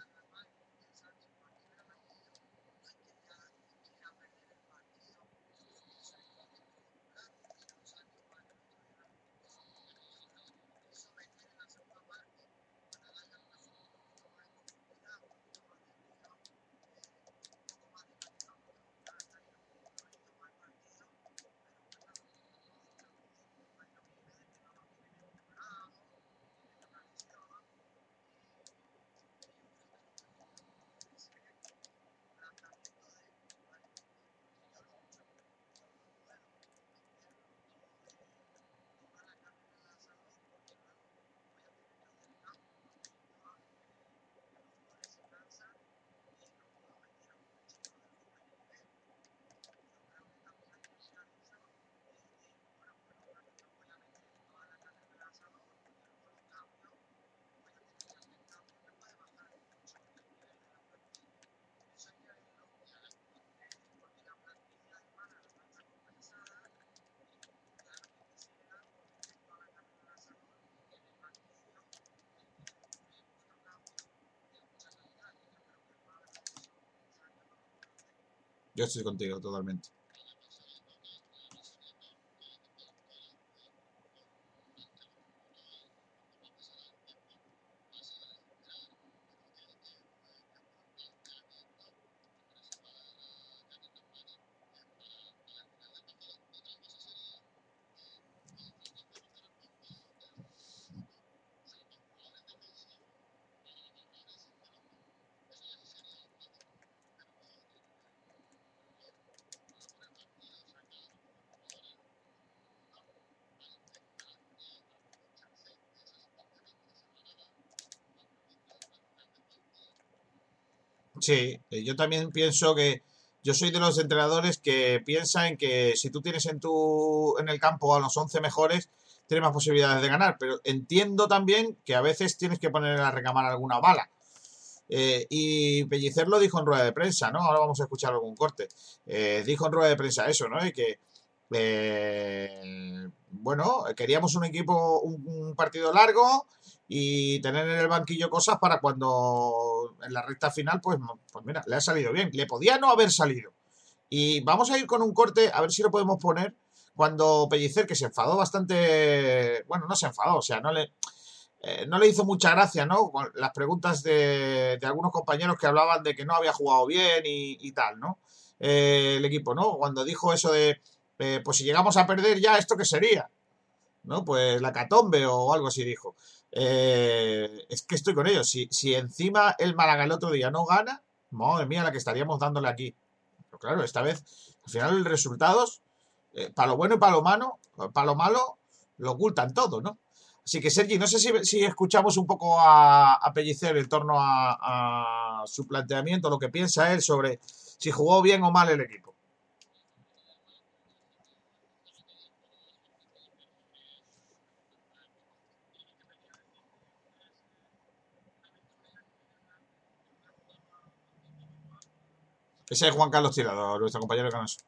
Yo estoy contigo totalmente. Sí, eh, yo también pienso que yo soy de los entrenadores que piensan que si tú tienes en tu en el campo a los 11 mejores, tienes más posibilidades de ganar, pero entiendo también que a veces tienes que poner a recamar alguna bala. Eh, y Pellicer lo dijo en rueda de prensa, ¿no? Ahora vamos a escuchar algún corte. Eh, dijo en rueda de prensa eso, ¿no? Y que, bueno, queríamos un equipo, un partido largo y tener en el banquillo cosas para cuando en la recta final, pues, pues mira, le ha salido bien. Le podía no haber salido. Y vamos a ir con un corte, a ver si lo podemos poner, cuando Pellicer, que se enfadó bastante, bueno, no se enfadó, o sea, no le, eh, no le hizo mucha gracia, ¿no? Las preguntas de, de, algunos compañeros que hablaban de que no había jugado bien y, tal, ¿no? Eh, el equipo, ¿no? Cuando dijo eso de, eh, pues si llegamos a perder ya, ¿esto qué sería? ¿No? Pues la catombe o algo así dijo. Eh, es que estoy con ellos. Si, si encima el Málaga el otro día no gana, madre mía, la que estaríamos dándole aquí. Pero claro, esta vez, al final, los resultados, eh, para lo bueno y para lo malo, para lo malo, lo ocultan todo, ¿no? Así que, Sergi, no sé si, escuchamos un poco a, Pellicer en torno a, a su planteamiento, lo que piensa él sobre si jugó bien o mal el equipo. Ese es Juan Carlos Tirado, nuestro compañero de Canoso.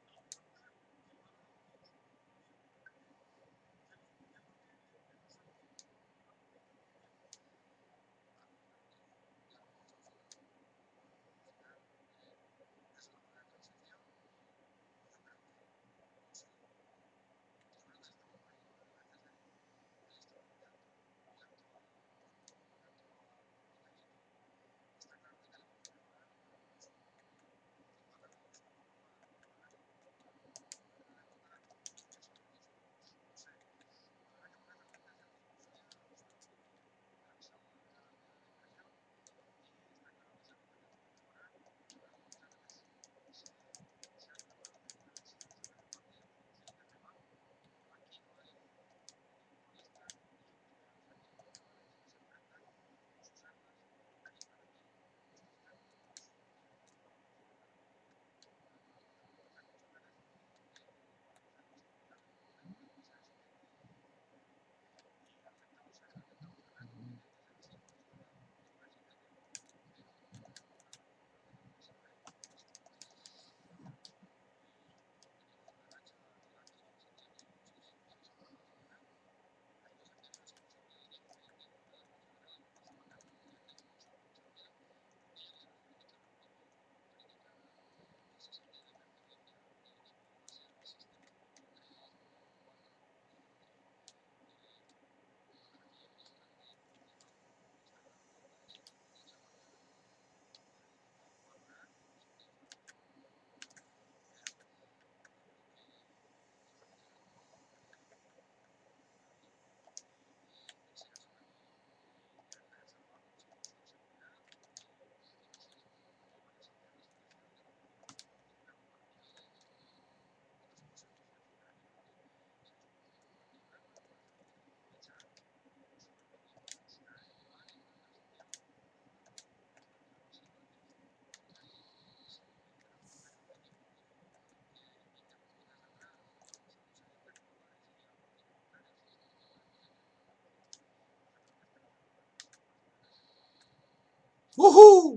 ¡Uhú!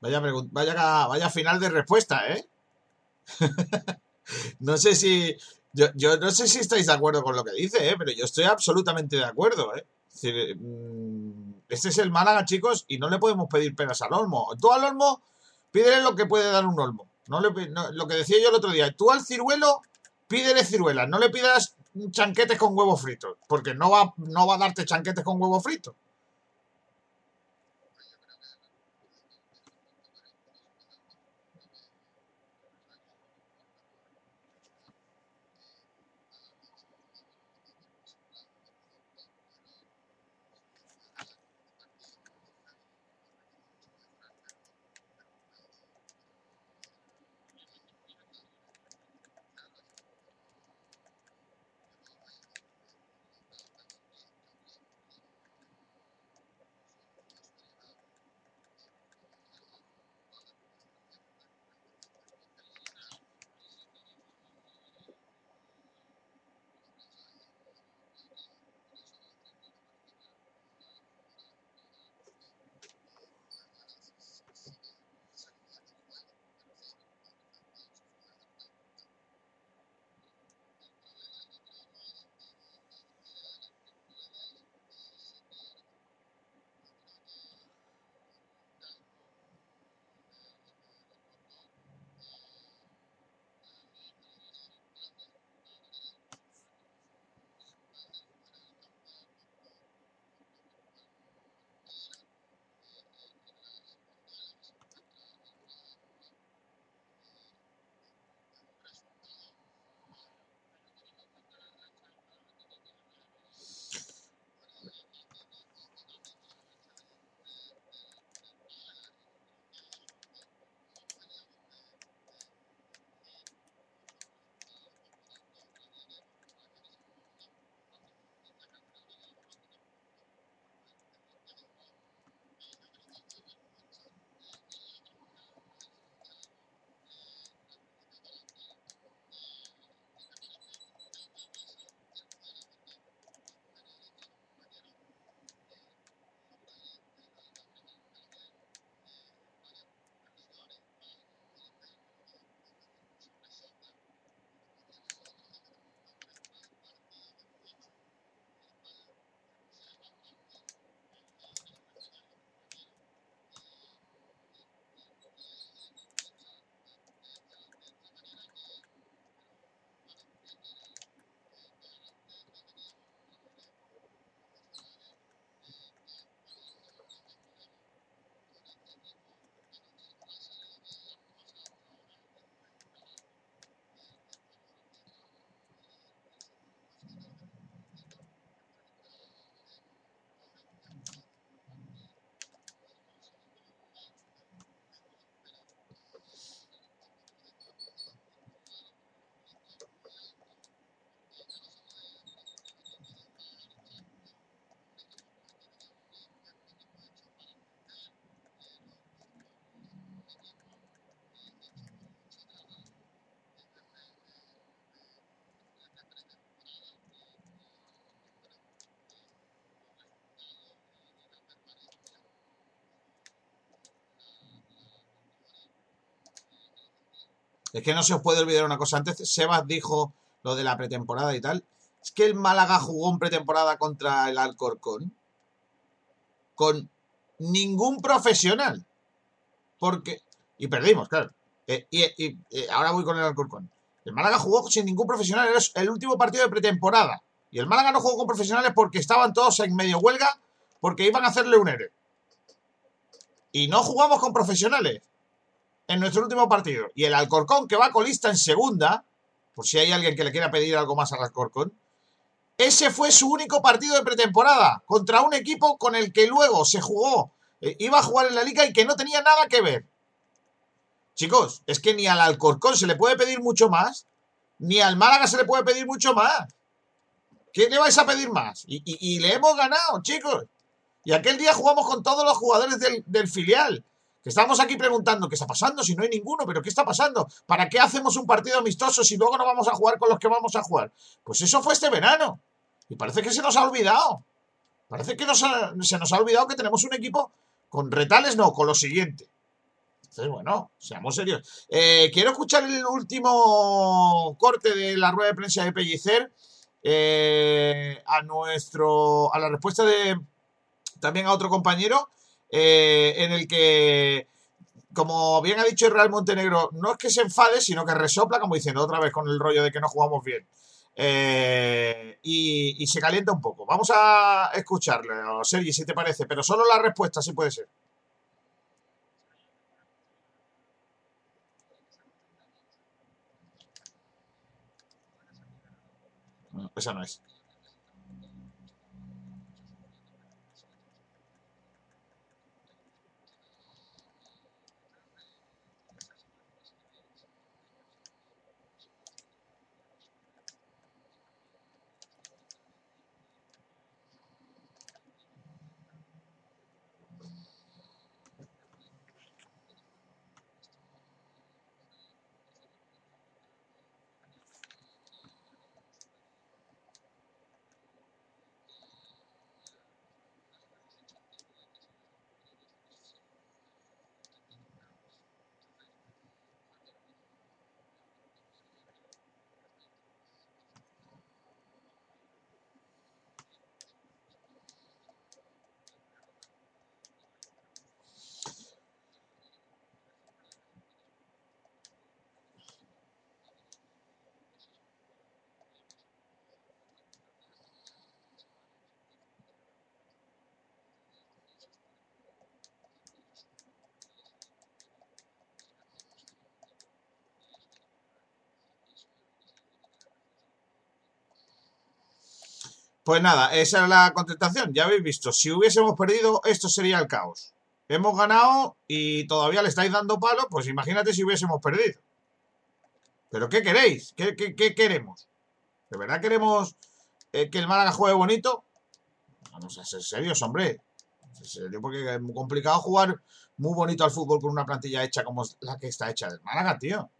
Vaya, vaya, vaya final de respuesta, ¿eh? no sé si. Yo, no sé si estáis de acuerdo con lo que dice, ¿eh? pero yo estoy absolutamente de acuerdo. ¿eh? Mm, este es el Málaga, chicos, y no le podemos pedir penas al Olmo. Tú al Olmo, pídele lo que puede dar un Olmo. No, le, lo que decía yo el otro día. Tú al ciruelo, pídele ciruelas. No le pidas chanquetes con huevos fritos, porque no va, no va a darte chanquetes con huevos fritos. Es que no se os puede olvidar una cosa. Antes Sebas dijo lo de la pretemporada y tal. Es que el Málaga jugó en pretemporada contra el Alcorcón con ningún profesional. Porque. Y perdimos, claro. Eh, y, eh, ahora voy con el Alcorcón. El Málaga jugó sin ningún profesional. Era el último partido de pretemporada. Y el Málaga no jugó con profesionales porque estaban todos en medio huelga porque iban a hacerle un ERE. Y no jugamos con profesionales en nuestro último partido. Y el Alcorcón, que va colista en segunda, por si hay alguien que le quiera pedir algo más al Alcorcón, ese fue su único partido de pretemporada contra un equipo con el que luego se jugó, eh, iba a jugar en la liga y que no tenía nada que ver. Chicos, es que ni al Alcorcón se le puede pedir mucho más, ni al Málaga se le puede pedir mucho más. ¿Qué le vais a pedir más? Y, le hemos ganado, chicos. Y aquel día jugamos con todos los jugadores del, del filial. Que estamos aquí preguntando qué está pasando si no hay ninguno, pero ¿qué está pasando? ¿Para qué hacemos un partido amistoso si luego no vamos a jugar con los que vamos a jugar? Pues eso fue este verano. Y parece que se nos ha olvidado. Parece que se nos ha olvidado que tenemos un equipo Con retales no, con lo siguiente. Entonces, bueno, seamos serios. Eh, quiero escuchar el último corte de la rueda de prensa de Pellicer eh, a nuestro. a la respuesta de. también a otro compañero. Eh, en el que. Como bien ha dicho el Real Montenegro, no es que se enfade, sino que resopla, como diciendo otra vez con el rollo de que no jugamos bien. Eh, y, se calienta un poco. Vamos a escucharlo, Sergi, si te parece, pero solo la respuesta sí puede ser. esa no es. Pues nada, esa era la contestación. Ya habéis visto, si hubiésemos perdido, esto sería el caos. Hemos ganado y todavía le estáis dando palo, pues imagínate si hubiésemos perdido. ¿Pero qué queréis? ¿Qué, queremos? ¿De verdad queremos eh, que el Málaga juegue bonito? Vamos a ser serios, hombre. Serio, porque es muy complicado jugar muy bonito al fútbol con una plantilla hecha como la que está hecha del Málaga, tío.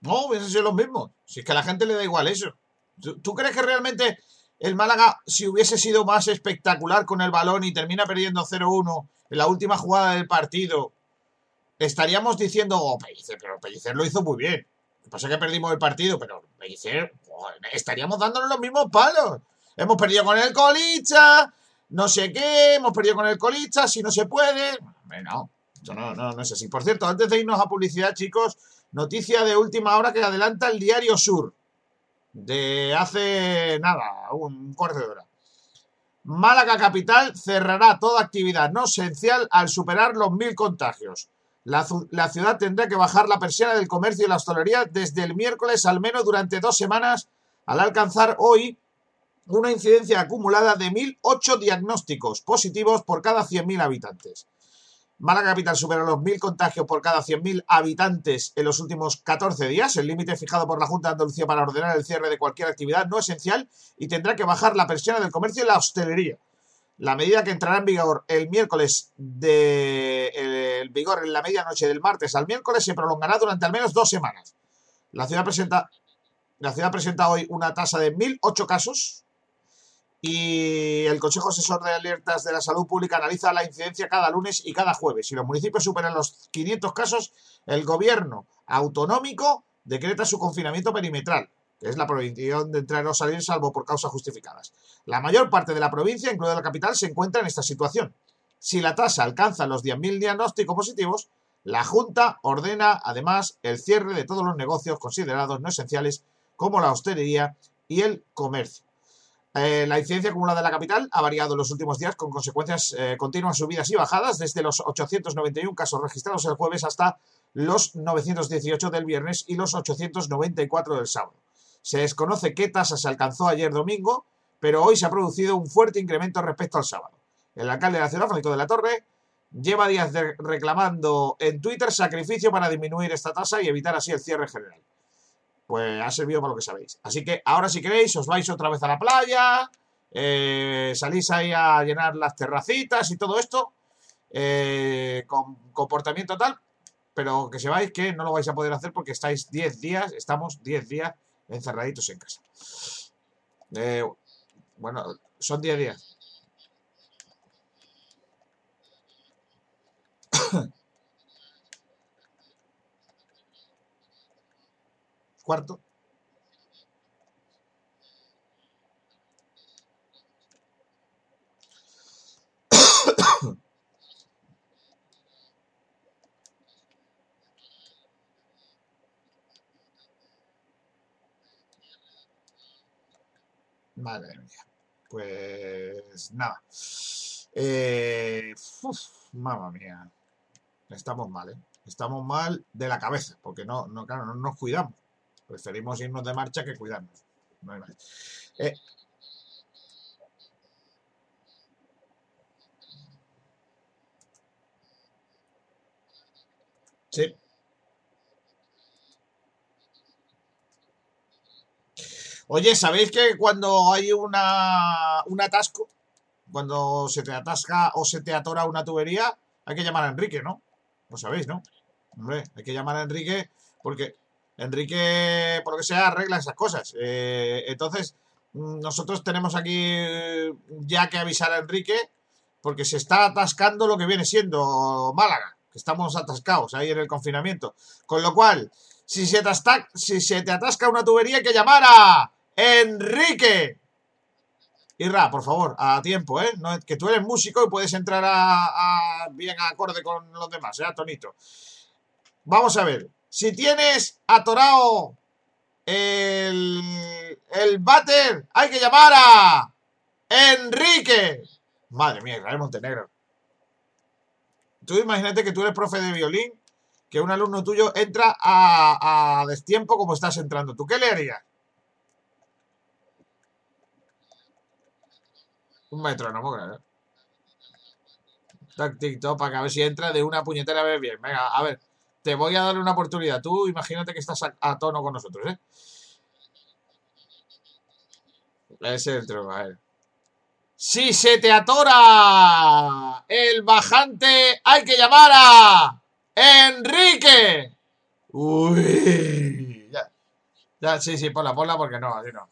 No, hubiesen sido los mismos. Si es que a la gente le da igual eso. ¿Tú, crees que realmente el Málaga, si hubiese sido más espectacular con el balón y termina perdiendo 0-1 en la última jugada del partido, estaríamos diciendo, oh, Pellicer, pero Pellicer lo hizo muy bien. Lo que pasa es que perdimos el partido, pero Pellicer, estaríamos dándonos los mismos palos. Hemos perdido con el Colicha, no sé qué, hemos perdido con el Colicha, si no se puede. no, no, no, no es así. Por cierto, antes de irnos a publicidad, chicos, Noticia de última hora que adelanta el Diario Sur. De hace nada, un cuarto de hora. Málaga Capital cerrará toda actividad no esencial al superar los mil contagios. La, ciudad tendrá que bajar la persiana del comercio y la hostelería desde el miércoles al menos durante dos semanas al alcanzar hoy una incidencia acumulada de 1.008 diagnósticos positivos por cada 100.000 habitantes. Málaga Capital supera los 1.000 contagios por cada 100.000 habitantes en los últimos 14 días, el límite fijado por la Junta de Andalucía para ordenar el cierre de cualquier actividad no esencial y tendrá que bajar la presión del comercio y la hostelería. La medida que entrará en vigor el miércoles de el vigor en la medianoche del martes al miércoles se prolongará durante al menos dos semanas. La ciudad presenta, la ciudad presenta hoy una tasa de 1.008 casos, y el Consejo Asesor de Alertas de la Salud Pública analiza la incidencia cada lunes y cada jueves. Si los municipios superan los 500 casos, el gobierno autonómico decreta su confinamiento perimetral, que es la prohibición de entrar o salir salvo por causas justificadas. La mayor parte de la provincia, incluida la capital, se encuentra en esta situación. Si la tasa alcanza los 10.000 diagnósticos positivos, la Junta ordena además el cierre de todos los negocios considerados no esenciales como la hostelería y el comercio. Eh, la incidencia acumulada en la capital ha variado en los últimos días con consecuencias eh, continuas subidas y bajadas, desde los 891 casos registrados el jueves hasta los 918 del viernes y los 894 del sábado. Se desconoce qué tasa se alcanzó ayer domingo, pero hoy se ha producido un fuerte incremento respecto al sábado. El alcalde de la ciudad, de la Torre, lleva días reclamando en Twitter sacrificio para disminuir esta tasa y evitar así el cierre general pues ha servido para lo que sabéis. Así que ahora si queréis os vais otra vez a la playa, eh, salís ahí a llenar las terracitas y todo esto eh, con comportamiento tal, pero que sepáis que no lo vais a poder hacer porque estáis 10 días, estamos 10 días encerraditos en casa. Eh, bueno, son 10 días. Cuarto. Madre mía. Pues nada. Eh, mamma mía. Estamos mal, ¿eh? Estamos mal de la cabeza, porque no, no, claro, no nos cuidamos. Preferimos irnos de marcha que cuidarnos. No hay más. Sí. Oye, ¿sabéis que cuando hay una, un atasco, cuando se te atasca o se te atora una tubería, hay que llamar a Enrique, ¿no? Lo sabéis, ¿no? Hombre, hay que llamar a Enrique porque Enrique, por lo que sea, arregla esas cosas. Eh, entonces, mm, nosotros tenemos aquí ya que avisar a Enrique porque se está atascando lo que viene siendo Málaga, que estamos atascados ahí en el confinamiento. Con lo cual, si se te, si se te atasca una tubería, hay que llamar a Enrique. Irra, por favor, a tiempo, ¿eh? que tú eres músico y puedes entrar a, bien acorde con los demás, ¿eh? Tonito. Vamos a ver. Si tienes atorado el, el váter, hay que llamar a Enrique. Madre mía, Israel Montenegro. Tú imagínate que tú eres profe de violín, que un alumno tuyo entra a, destiempo como estás entrando. ¿Tú qué le harías? Un metrónomo, claro. Tac, para que a ver si entra de una puñetera vez bien. Venga, a ver, te voy a dar una oportunidad. Tú imagínate que estás a, tono con nosotros, ¿eh? Ese es el truco, a. Si se te atora el bajante, hay que llamar a Enrique. Uy. Ya, ya sí, sí, ponla, ponla porque no, así no.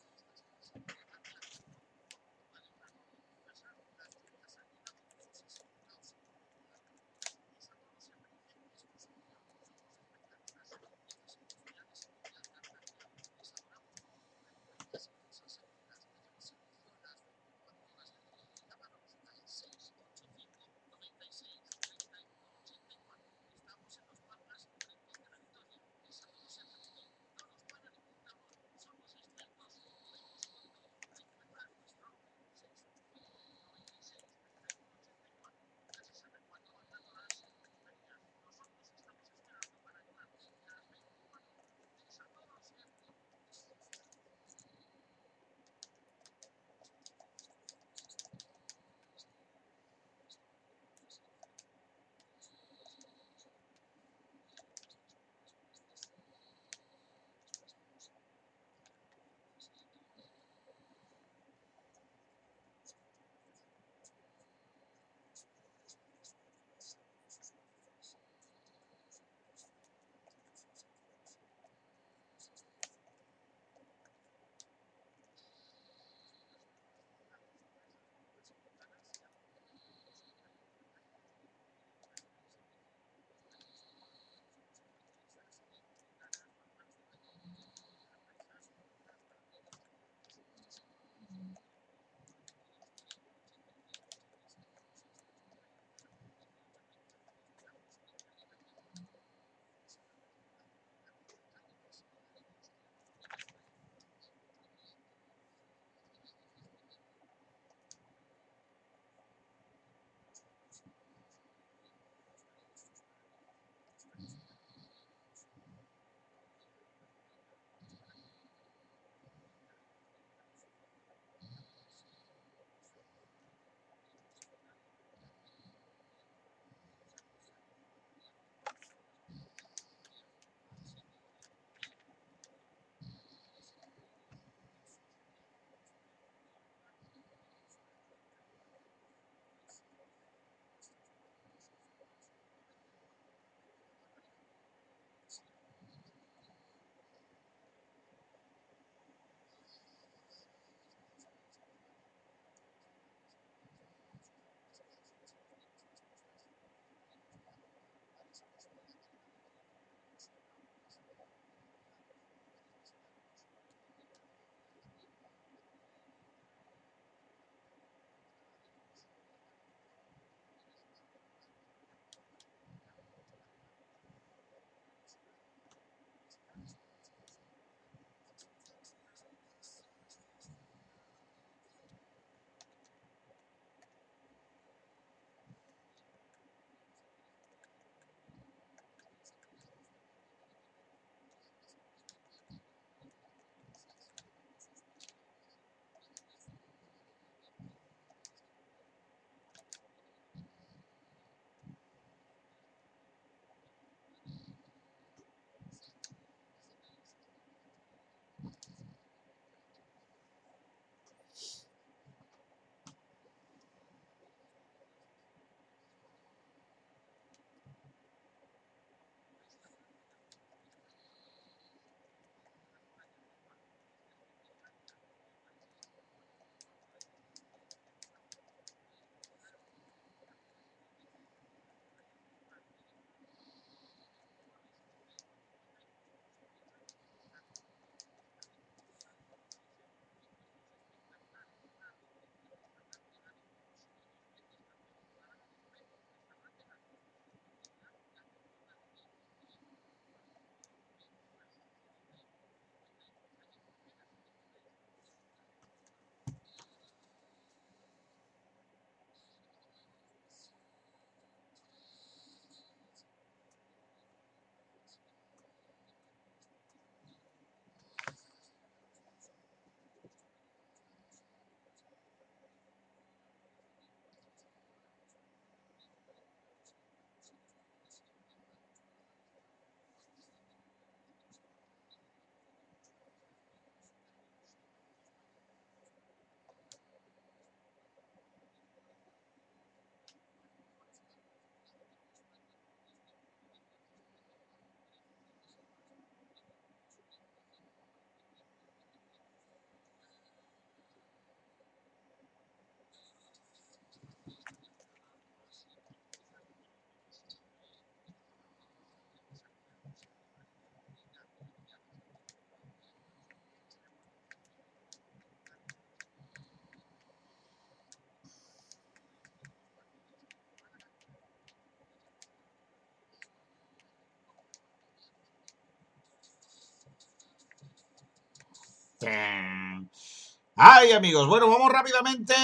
Ay, amigos, bueno, vamos rápidamente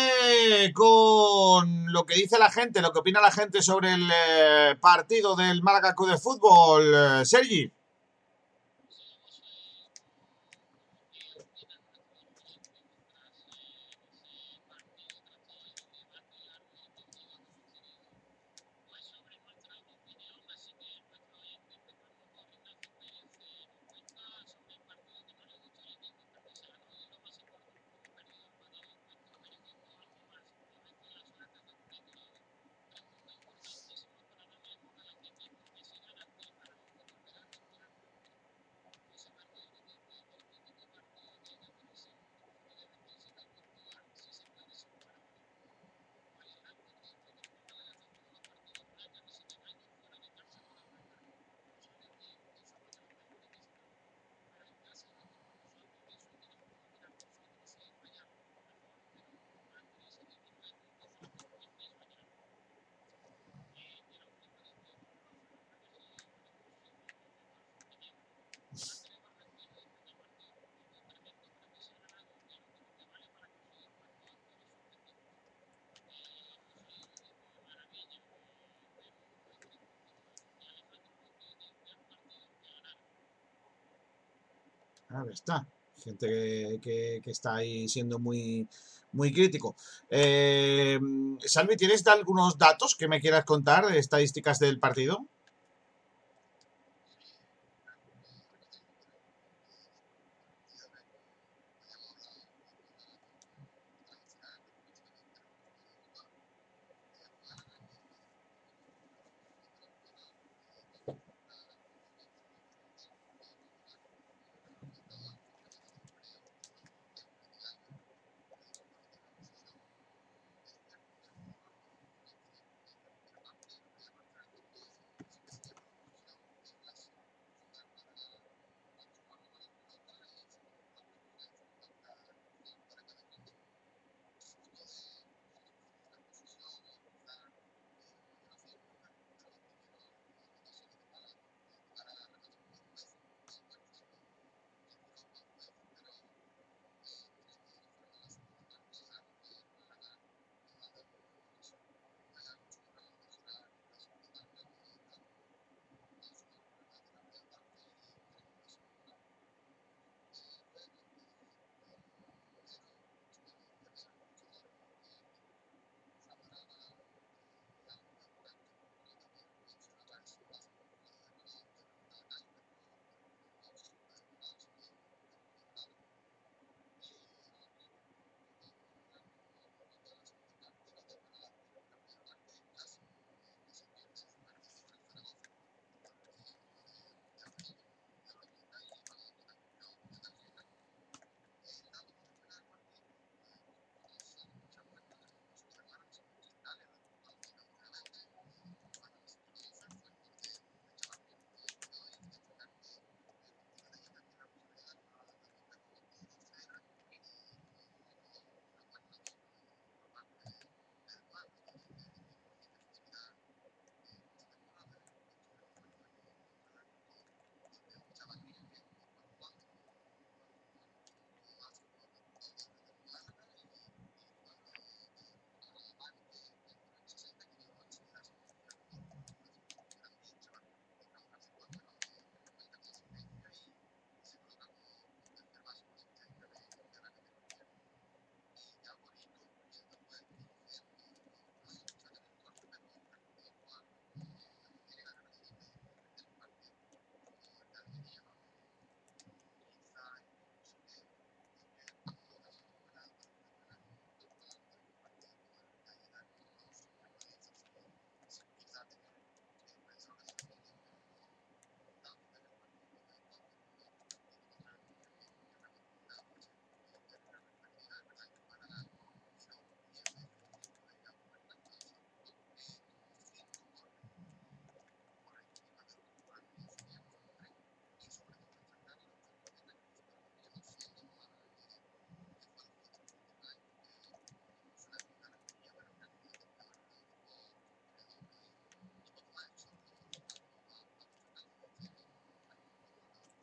con lo que dice la gente, lo que opina la gente sobre el eh, partido del Málaga de Fútbol. Eh, Sergi. Ahí está. Gente que, está ahí siendo muy, muy crítico. Eh, Salvi, ¿tienes algunos datos que me quieras contar estadísticas del partido?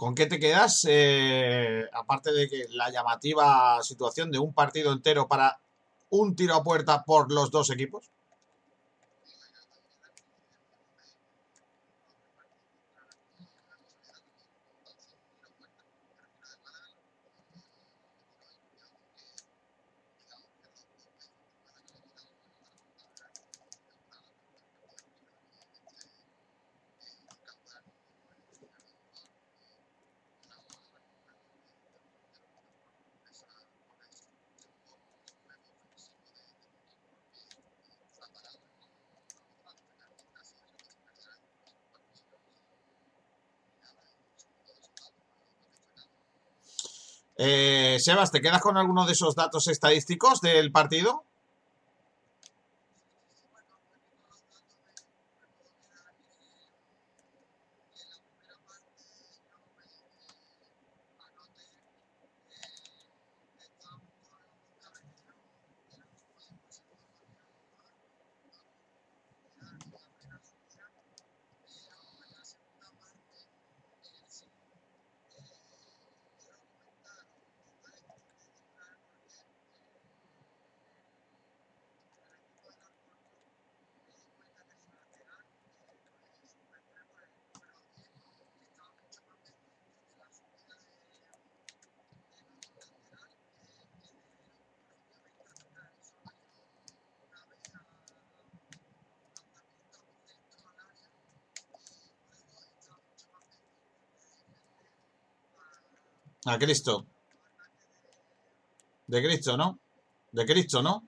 ¿Con qué te quedas? Eh, aparte de que la llamativa situación de un partido entero para un tiro a puerta por los dos equipos. Eh, Sebas, ¿te quedas con alguno de esos datos estadísticos del partido? A Cristo. De Cristo, ¿no? De Cristo, ¿no?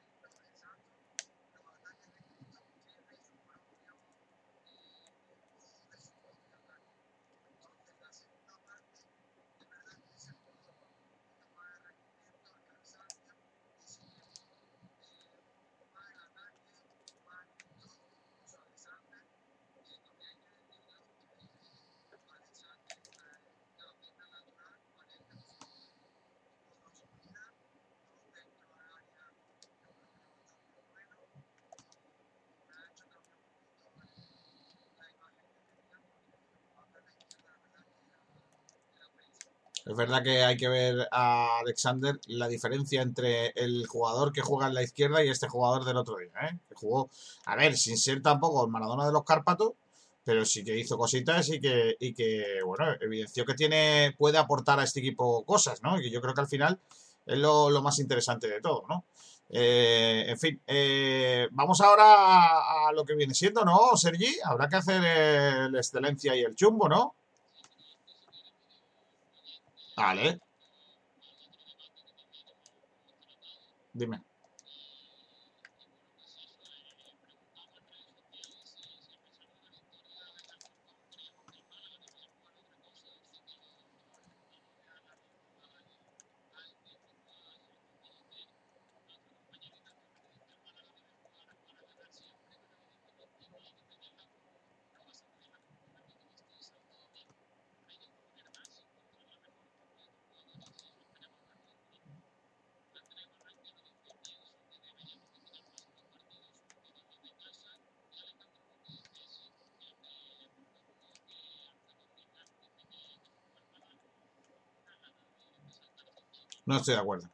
Es verdad que hay que ver a Alexander la diferencia entre el jugador que juega en la izquierda y este jugador del otro día, ¿eh? Que jugó, a ver, sin ser tampoco el Maradona de los Cárpatos, pero sí que hizo cositas y que, y que, bueno, evidenció que tiene, puede aportar a este equipo cosas, ¿no? Y yo creo que al final es lo, más interesante de todo, ¿no? Eh, en fin, eh, vamos ahora a, a, lo que viene siendo, ¿no, Sergi? Habrá que hacer la excelencia y el chumbo, ¿no? Vale. Dime. No estoy de acuerdo.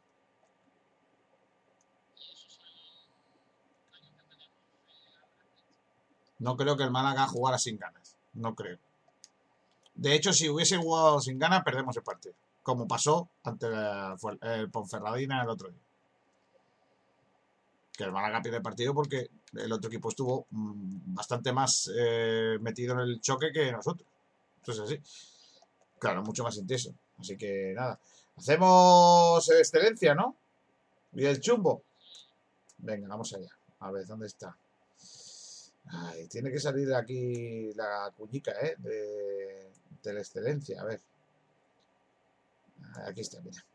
No creo que el Málaga jugara sin ganas. No creo. De hecho, si hubiese jugado sin ganas, perdemos el partido. Como pasó ante el Ponferradina el otro día. Que el Málaga pierde el partido porque el otro equipo estuvo mm, bastante más eh, metido en el choque que nosotros. Entonces, así. Claro, mucho más intenso. Así que nada. Hacemos excelencia, ¿no? Y el chumbo. Venga, vamos allá. A ver, ¿dónde está? Ay, tiene que salir de aquí la cuñica, ¿eh? De, de la excelencia. A ver. Aquí está, mira.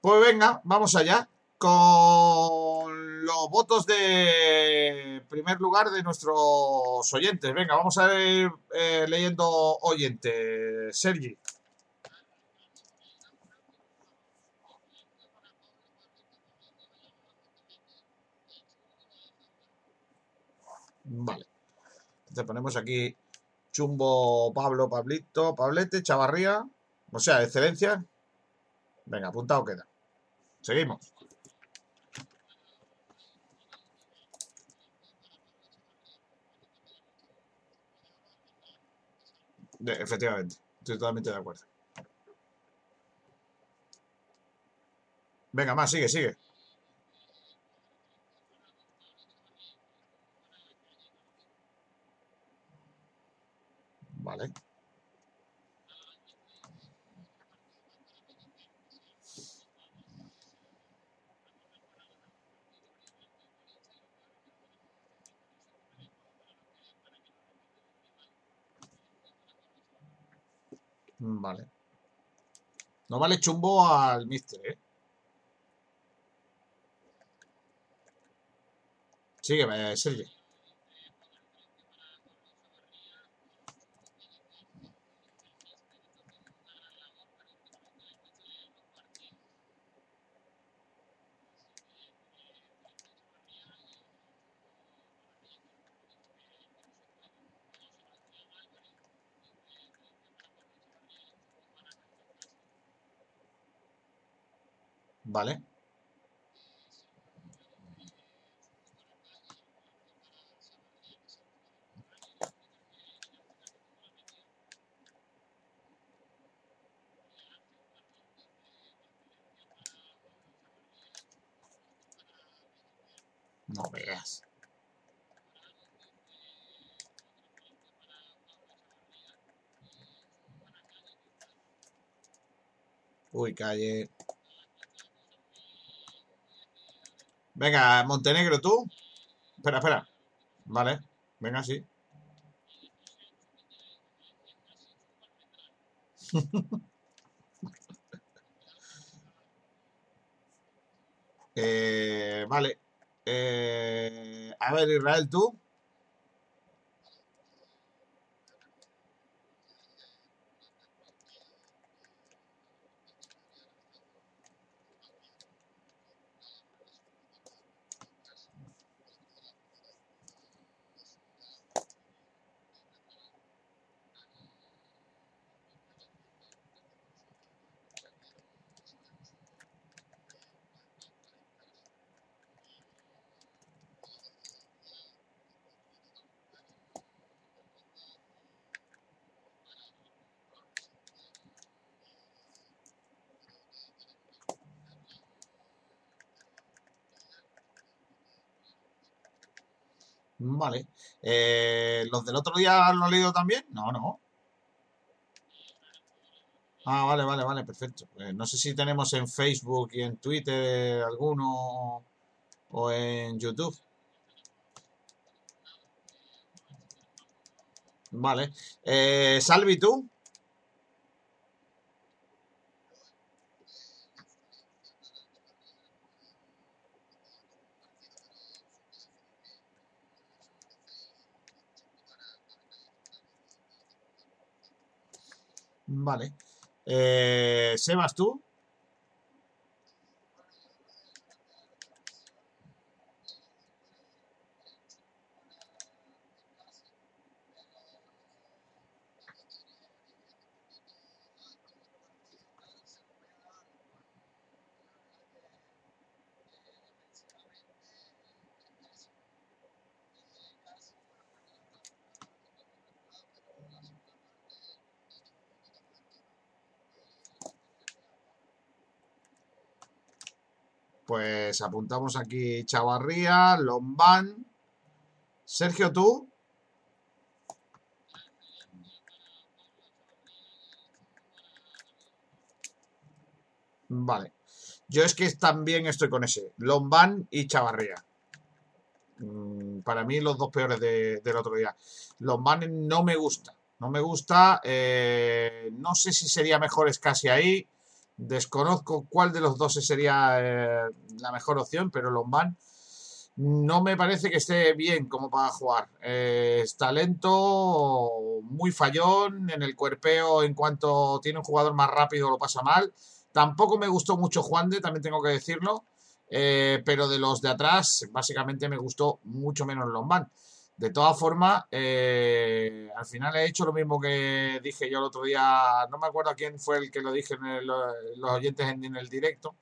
Pues venga, vamos allá con los votos de primer lugar de nuestros oyentes. Venga, vamos a ir eh, leyendo oyente Sergi. Vale. Te ponemos aquí Chumbo, Pablo, Pablito, Pablete, Chavarría. O sea, excelencia. Venga, apuntado queda. Seguimos. Efectivamente, estoy totalmente de acuerdo. Venga, más, sigue, sigue. Vale. Vale. No vale chumbo al mister, ¿eh? Sígueme, Sergio. Vale. No veas. Uy, calle. Venga, Montenegro, tú. Espera, espera. Vale. Venga, sí. eh, vale. Eh, a ver, Israel, tú. Vale. Eh, ¿Los del otro día lo he leído también? No, no. Ah, vale, vale, vale, perfecto. Pues no sé si tenemos en Facebook y en Twitter alguno o en YouTube. Vale. Eh, Salvi, ¿tú? Vale. Eh, Sebas, ¿tú? Pues apuntamos aquí Chavarría, Lombán. Sergio, tú. Vale. Yo es que también estoy con ese. Lombán y Chavarría. Mm, para mí los dos peores del otro día. Lombán no me gusta. No me gusta. Eh, no sé si sería mejor es casi ahí. Desconozco cuál de los dos sería eh, la mejor opción, pero Lombán no me parece que esté bien como para jugar. Eh, es talento, muy fallón, en el cuerpeo en cuanto tiene un jugador más rápido lo pasa mal. Tampoco me gustó mucho Juan de, también tengo que decirlo. Eh, pero de los de atrás, básicamente me gustó mucho menos Lombán. De todas formas, eh, al final he hecho lo mismo que dije yo el otro día, no me acuerdo a quién fue el que lo dije en los oyentes en, el directo,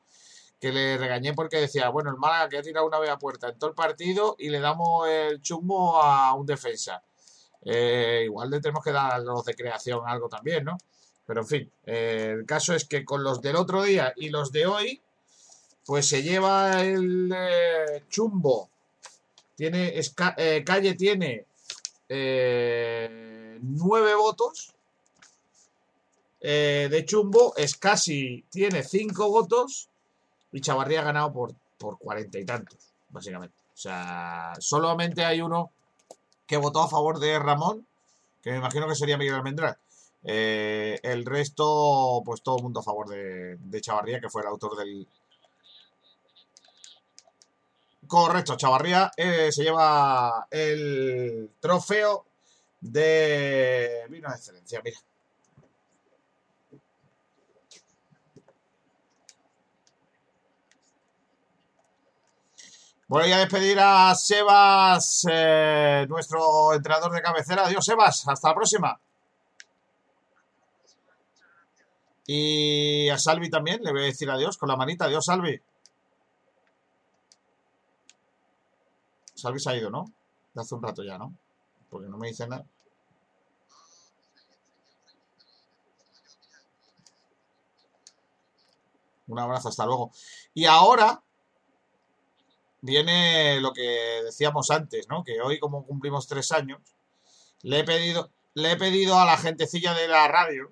que le regañé porque decía, bueno, el Málaga que ha tirado una vez a puerta en todo el partido y le damos el chumbo a un defensa. Eh, igual le tenemos que dar los de creación algo también, ¿no? Pero en fin, eh, el caso es que con los del otro día y los de hoy, pues se lleva el chumbo tiene, eh, Calle tiene eh, nueve votos. Eh, de Chumbo, Escasi tiene cinco votos y Chavarría ha ganado por, por cuarenta y tantos, básicamente. O sea, solamente hay uno que votó a favor de Ramón, que me imagino que sería Miguel Almendral. el resto, pues todo el mundo a favor de, de Chavarría, que fue el autor del, Correcto, Chavarría eh, se lleva el trofeo de vino de excelencia, mira. Voy a despedir a Sebas, eh, nuestro entrenador de cabecera. Adiós, Sebas. Hasta la próxima. Y a Salvi también, le voy a decir adiós con la manita. Adiós, Salvi. Salvi se ha ido, ¿no? De hace un rato ya, ¿no? Porque no me dice nada. Un abrazo, hasta luego. Y ahora viene lo que decíamos antes, ¿no? Que hoy, como cumplimos tres años, le he pedido, le he pedido a la gentecilla de la radio,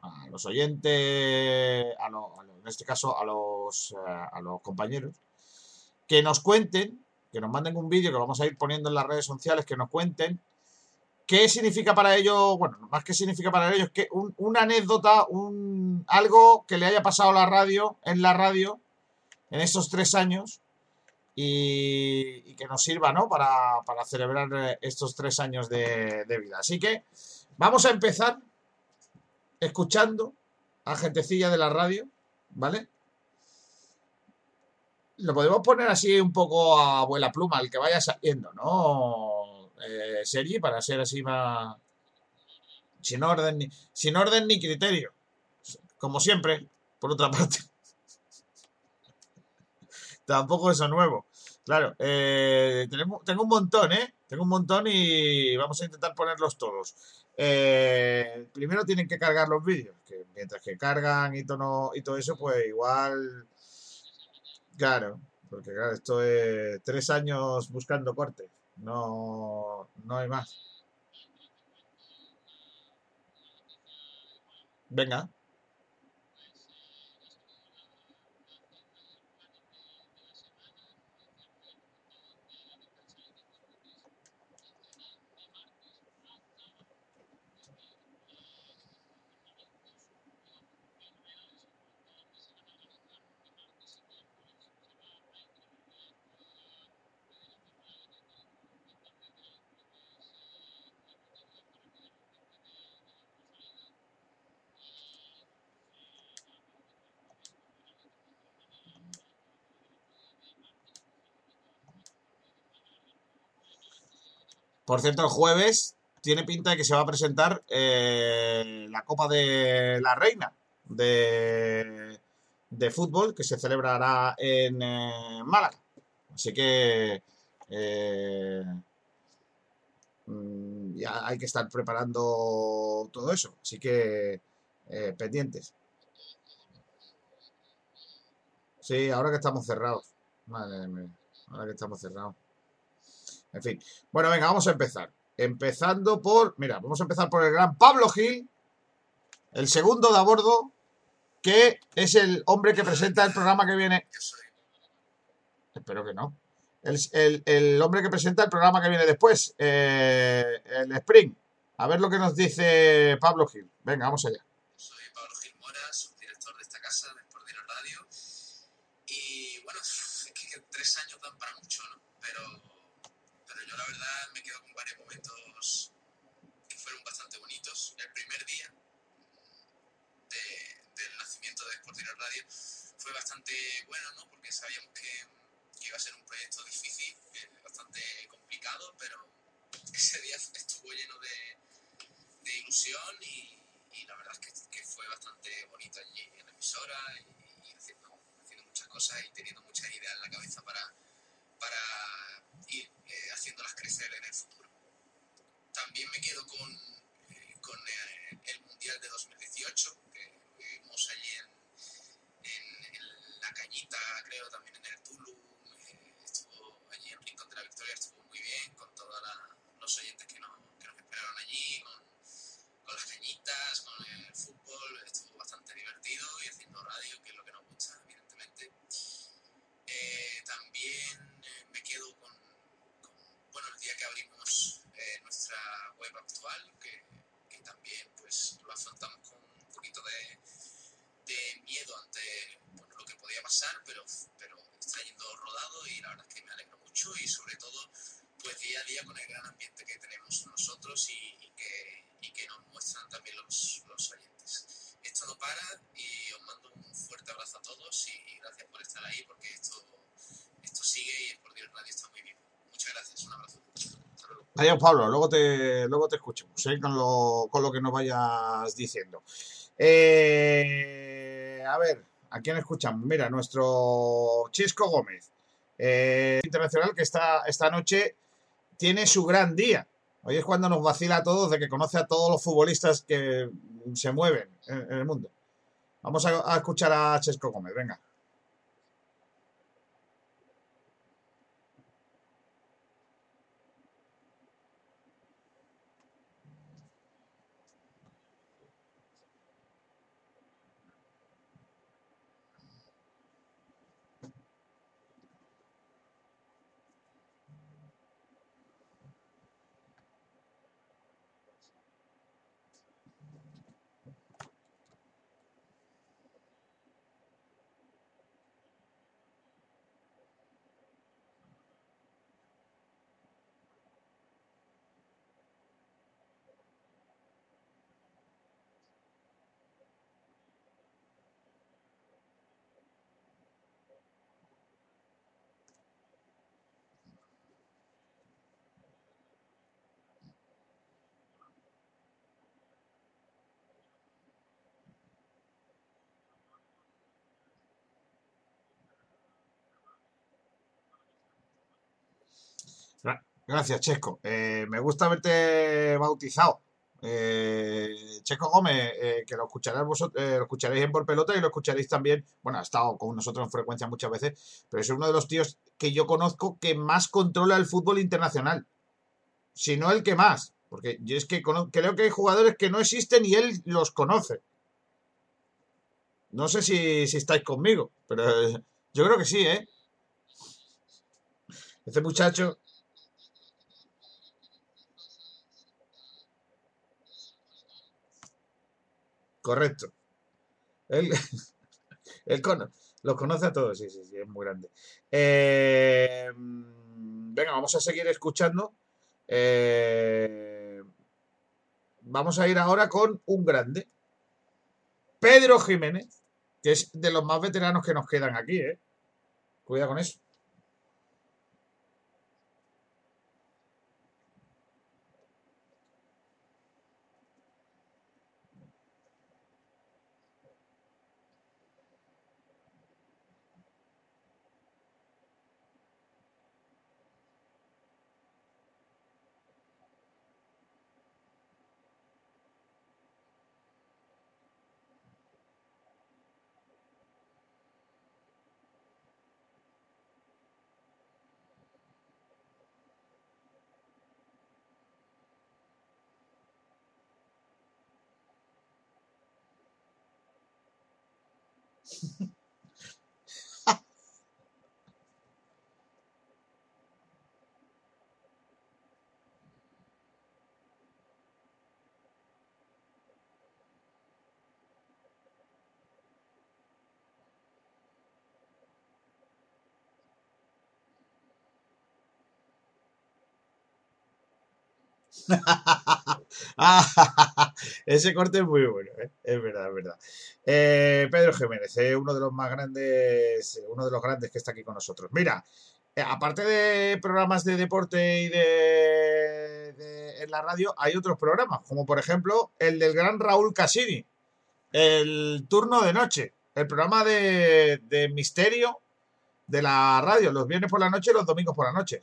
a los oyentes, a en este caso a los, eh, a los compañeros, que nos cuenten que nos manden un vídeo que vamos a ir poniendo en las redes sociales, que nos cuenten qué significa para ellos, bueno, más que significa para ellos, que una anécdota, un, algo que le haya pasado a la radio, en la radio, en estos tres años, y, que nos sirva, ¿no? Para, celebrar estos tres años de vida. Así que vamos a empezar escuchando a gentecilla de la radio, ¿vale? Lo podemos poner así un poco a abuela pluma, el que vaya saliendo, ¿no? Eh, Sergi, para ser así más... Sin orden, ni, sin orden ni criterio. Como siempre, por otra parte. Tampoco eso nuevo. Claro, eh, tengo un montón, ¿eh? Tengo un montón y vamos a intentar ponerlos todos. Eh, primero tienen que cargar los vídeos, que mientras que cargan y todo, y todo eso, pues igual Claro, porque claro, esto es tres años buscando corte, no, no hay más. Venga. Por cierto, el jueves tiene pinta de que se va a presentar eh, la Copa de la Reina de, fútbol que se celebrará en eh, Málaga. Así que eh, mm, ya hay que estar preparando todo eso. Así que pendientes. Sí, ahora que estamos cerrados. Madre mía, ahora que estamos cerrados. En fin. Bueno, venga, vamos a empezar. Empezando por. Mira, vamos a empezar por el gran Pablo Gil, el segundo de a bordo, que es el hombre que presenta el programa que viene. Espero que no. El, hombre que presenta el programa que viene después, eh, el Spring. A ver lo que nos dice Pablo Gil. Venga, vamos allá. Ese día estuvo lleno de, de ilusión y, la verdad es que, fue bastante bonito allí en la emisora y, haciendo, muchas cosas y teniendo muchas ideas en la cabeza para, para ir eh, haciéndolas crecer en el futuro. También me quedo con, eh, con eh, el Mundial de 2018, que vivimos allí en, en, en La Cañita, creo, también en el Tulu. eh, estuvo allí en Rincón de la Victoria, estuvo muy bien con todos los oyentes que nos, que nos esperaron allí, con, con las cañitas, con el fútbol, estuvo bastante divertido y haciendo radio, que es lo que nos gusta, evidentemente. Eh, también eh, me quedo con, con, bueno, el día que abrimos eh, nuestra web actual, que, que también pues lo afrontamos con un poquito de, de miedo ante bueno, lo que podía pasar, pero, pero está yendo rodado y la verdad es que me alegro mucho y sobre todo pues día a día con el gran ambiente que tenemos nosotros y, y que, y que nos muestran también los, los oyentes. Esto no para y os mando un fuerte abrazo a todos y, y gracias por estar ahí porque esto, esto sigue y el Por Dios Radio está muy vivo. Muchas gracias, un abrazo. Hasta luego. Adiós, Pablo. Luego te, luego te escuchamos ¿eh? con, lo, con lo que nos vayas diciendo. Eh, a ver, ¿a quién escuchamos? Mira, nuestro Chisco Gómez, eh, internacional, que esta, esta noche tiene su gran día. Hoy es cuando nos vacila a todos de que conoce a todos los futbolistas que se mueven en, el mundo. Vamos a, a escuchar a Chesco Gómez, venga. Gracias, Chesco. Eh, me gusta haberte bautizado. Eh, Chesco Gómez, eh, que lo escucharéis vosotros, lo escucharéis en Por Pelota y lo escucharéis también. Bueno, ha estado con nosotros en frecuencia muchas veces, pero es uno de los tíos que yo conozco que más controla el fútbol internacional. Si no el que más. Porque yo es que creo que hay jugadores que no existen y él los conoce. No sé si, si estáis conmigo, pero eh, yo creo que sí, ¿eh? Este muchacho, correcto. Él, él cono- los conoce a todos, sí, sí, sí, es muy grande. Mm, venga, vamos a seguir escuchando. Eh, vamos a ir ahora con un grande, Pedro Jiménez, que es de los más veteranos que nos quedan aquí, ¿eh? Cuidado con eso. ese corte es muy bueno, ¿eh? Es verdad, es verdad. Eh, Pedro Jiménez, eh, uno de los más grandes, uno de los grandes que está aquí con nosotros. Mira, eh, aparte de programas de deporte y de, en la radio, hay otros programas, como por ejemplo el del gran Raúl Casini, el turno de noche, el programa de, de misterio de la radio, los viernes por la noche y los domingos por la noche.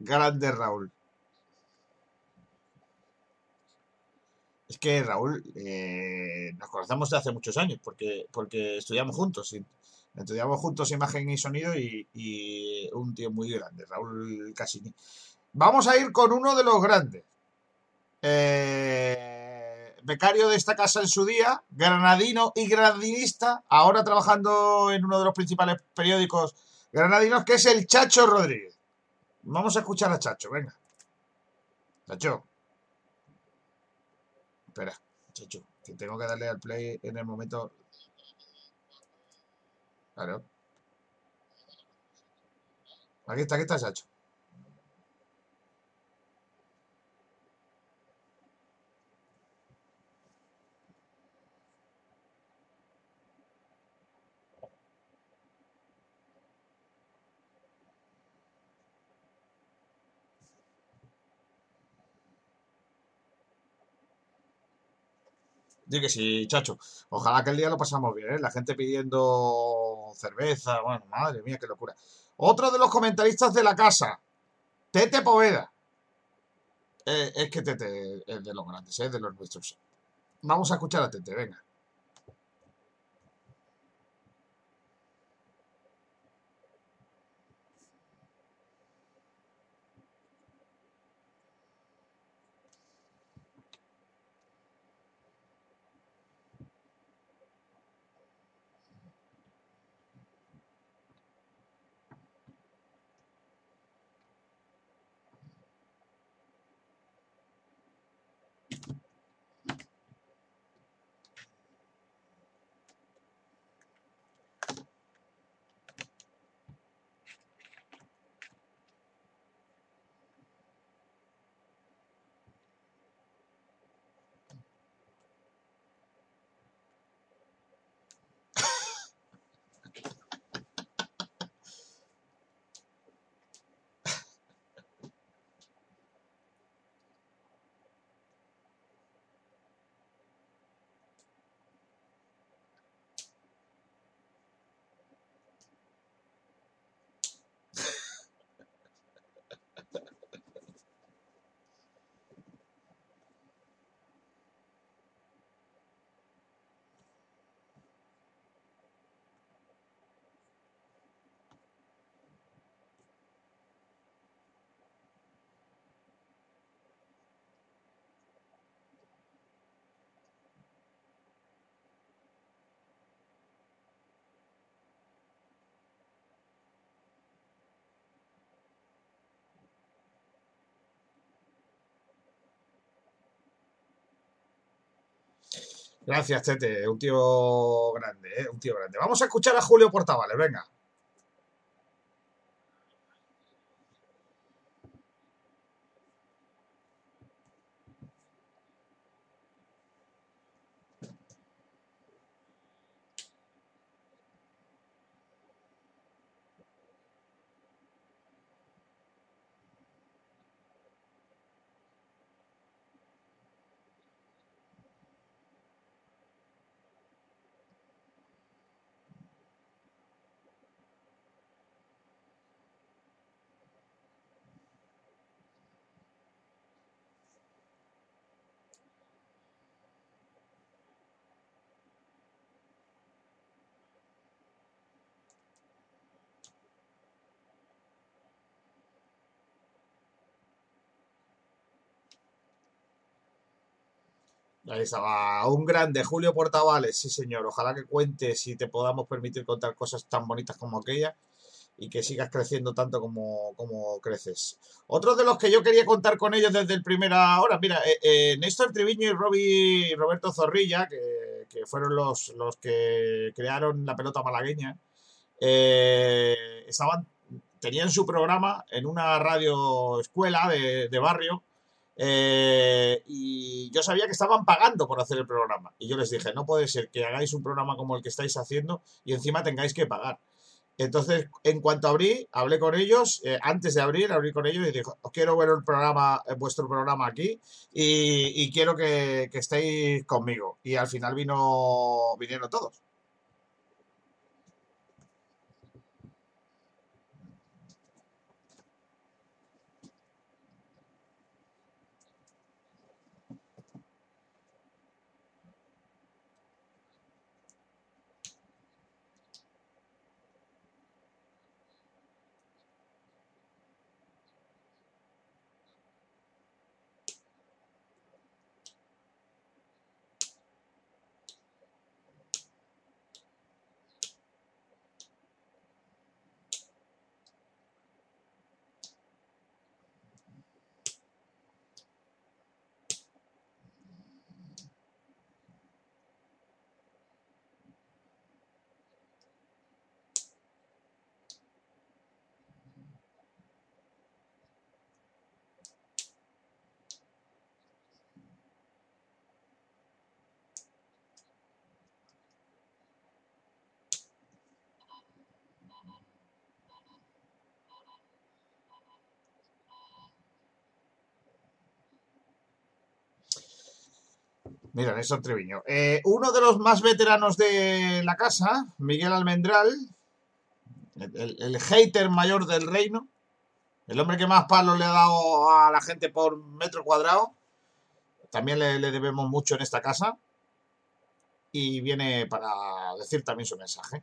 Grande Raúl. Es que Raúl, eh, nos conocemos de hace muchos años, porque, porque estudiamos juntos, y- estudiamos juntos imagen y sonido y, un tío muy grande, Raúl Casini. Vamos a ir con uno de los grandes. Eh, becario de esta casa en su día, granadino y granadinista, ahora trabajando en uno de los principales periódicos granadinos, que es el Chacho Rodríguez. Vamos a escuchar a Chacho, venga. Chacho. Espera, Chacho, que tengo que darle al play en el momento. Claro. Aquí está, aquí está Chacho. Digo que sí, chacho. Ojalá que el día lo pasamos bien, ¿eh? La gente pidiendo cerveza. Bueno, madre mía, qué locura. Otro de los comentaristas de la casa, Tete Poveda. Eh, es que Tete es de los grandes, es de los nuestros. Vamos a escuchar a Tete, venga. Gracias, Tete. Un tío grande, ¿eh? Un tío grande. Vamos a escuchar a Julio Portavales, venga. Ahí estaba, un grande, Julio Portavales, sí señor. Ojalá que cuentes y te podamos permitir contar cosas tan bonitas como aquella y que sigas creciendo tanto como, como creces. Otro de los que yo quería contar con ellos desde el primera hora, mira, eh, eh, Néstor Triviño y Robbie, Roberto Zorrilla, que, que fueron los, los, que crearon la pelota malagueña, eh, estaban, tenían su programa en una radio escuela de, de barrio eh, y yo sabía que estaban pagando por hacer el programa. Y yo les dije, no puede ser que hagáis un programa como el que estáis haciendo y encima tengáis que pagar. Entonces, en cuanto abrí, hablé con ellos, eh, antes de abrir, abrí con ellos y dije, quiero ver el programa, eh, vuestro programa aquí y, y quiero que, que, estéis conmigo. Y al final vino, vinieron todos. Mira, Néstor Treviño. Eh, uno de los más veteranos de la casa, Miguel Almendral, el, hater mayor del reino, el hombre que más palos le ha dado a la gente por metro cuadrado, también le debemos mucho en esta casa y viene para decir también su mensaje.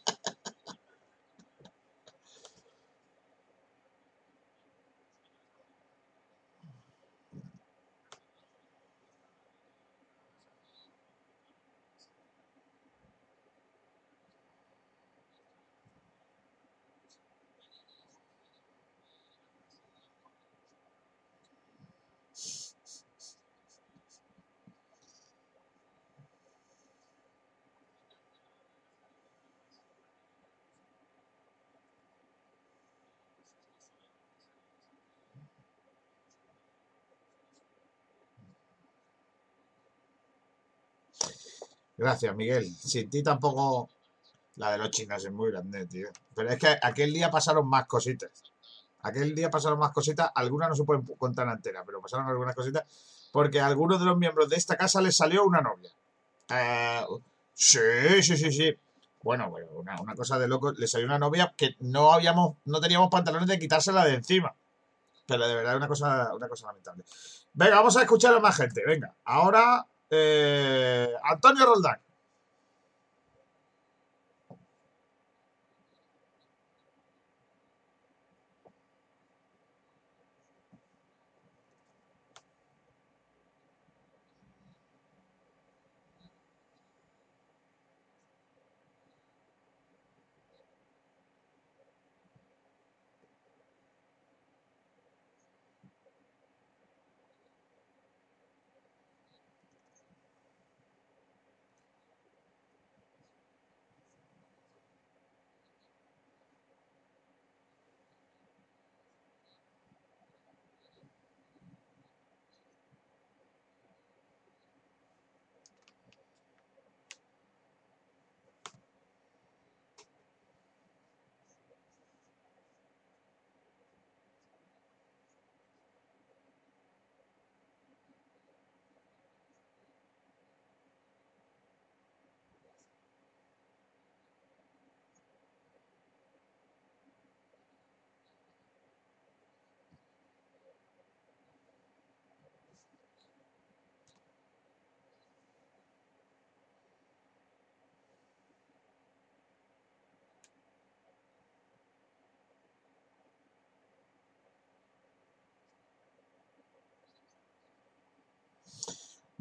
Gracias, Miguel. Sin ti tampoco la de los chinos es muy grande, tío. Pero es que aquel día pasaron más cositas. Aquel día pasaron más cositas. Algunas no se pueden contar enteras, pero pasaron algunas cositas. Porque a algunos de los miembros de esta casa les salió una novia. Eh, sí, sí, sí, sí. Bueno, bueno, una, una cosa de loco. Le salió una novia que no habíamos, no teníamos pantalones de quitársela de encima. Pero de verdad, una cosa, una cosa lamentable. Venga, vamos a escuchar a más gente. Venga, ahora eh, Antonio Roldán.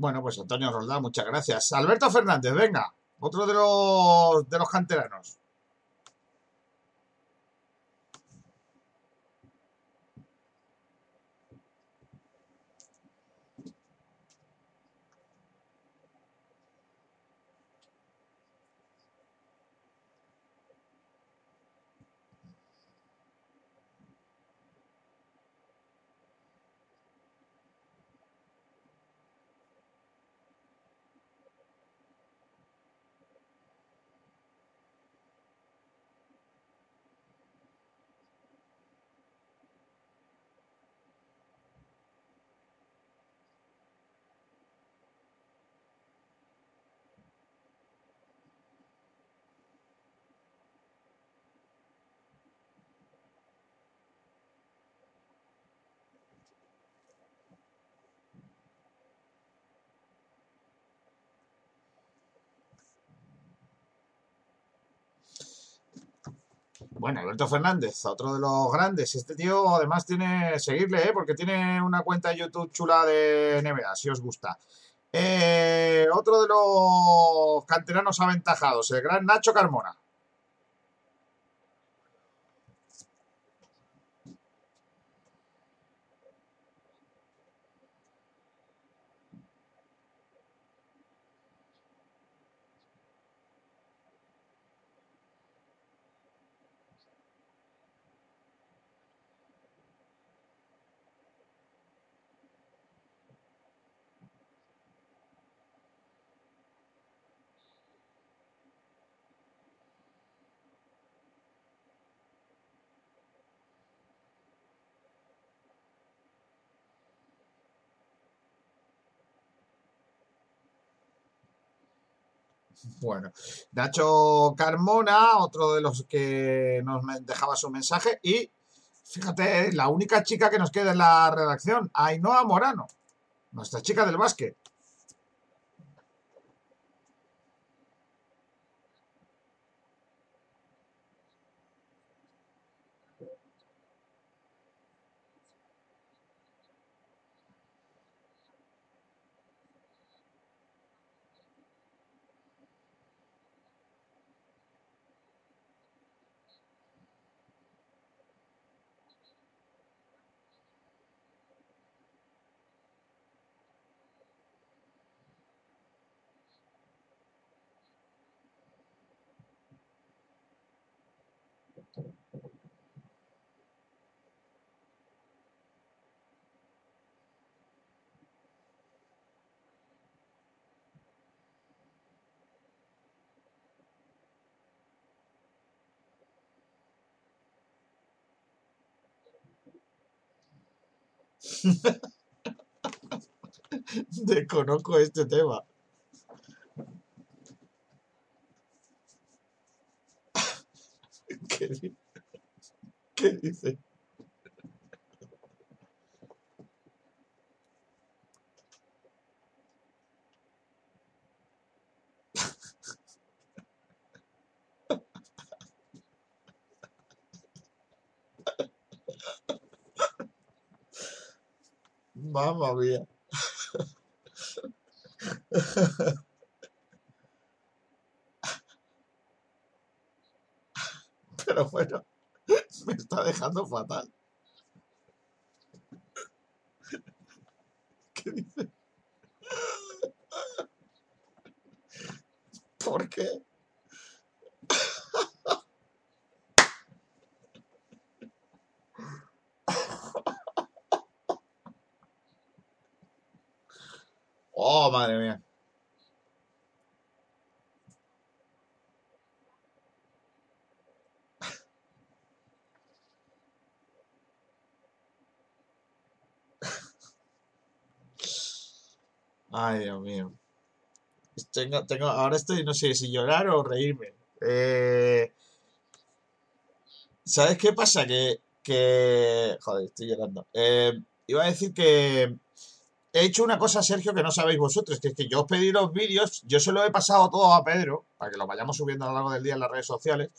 Bueno, pues Antonio Roldán, muchas gracias. Alberto Fernández, venga, otro de los de los canteranos. Bueno, Alberto Fernández, otro de los grandes. Este tío además tiene, seguirle, ¿eh? porque tiene una cuenta de YouTube chula de NBA, si os gusta. Eh, otro de los canteranos aventajados, el gran Nacho Carmona. Bueno, Nacho Carmona, otro de los que nos dejaba su mensaje. Y fíjate, la única chica que nos queda en la redacción, Ainhoa Morano, nuestra chica del básquet. Desconozco este tema. ¿Qué, qué dice? Mamma mía. Pero bueno, me está dejando fatal. ¿Qué? ¿Por qué? Oh, madre mía. Ay, Dios mío. Tengo, tengo, ahora estoy, no sé si llorar o reírme. Eh, ¿sabes qué pasa? Que, que... Joder, estoy llorando. Eh, iba a decir que he hecho una cosa, Sergio, que no sabéis vosotros, que es que yo os pedí los vídeos, yo se lo he pasado todo a Pedro, para que los vayamos subiendo a lo largo del día en las redes sociales,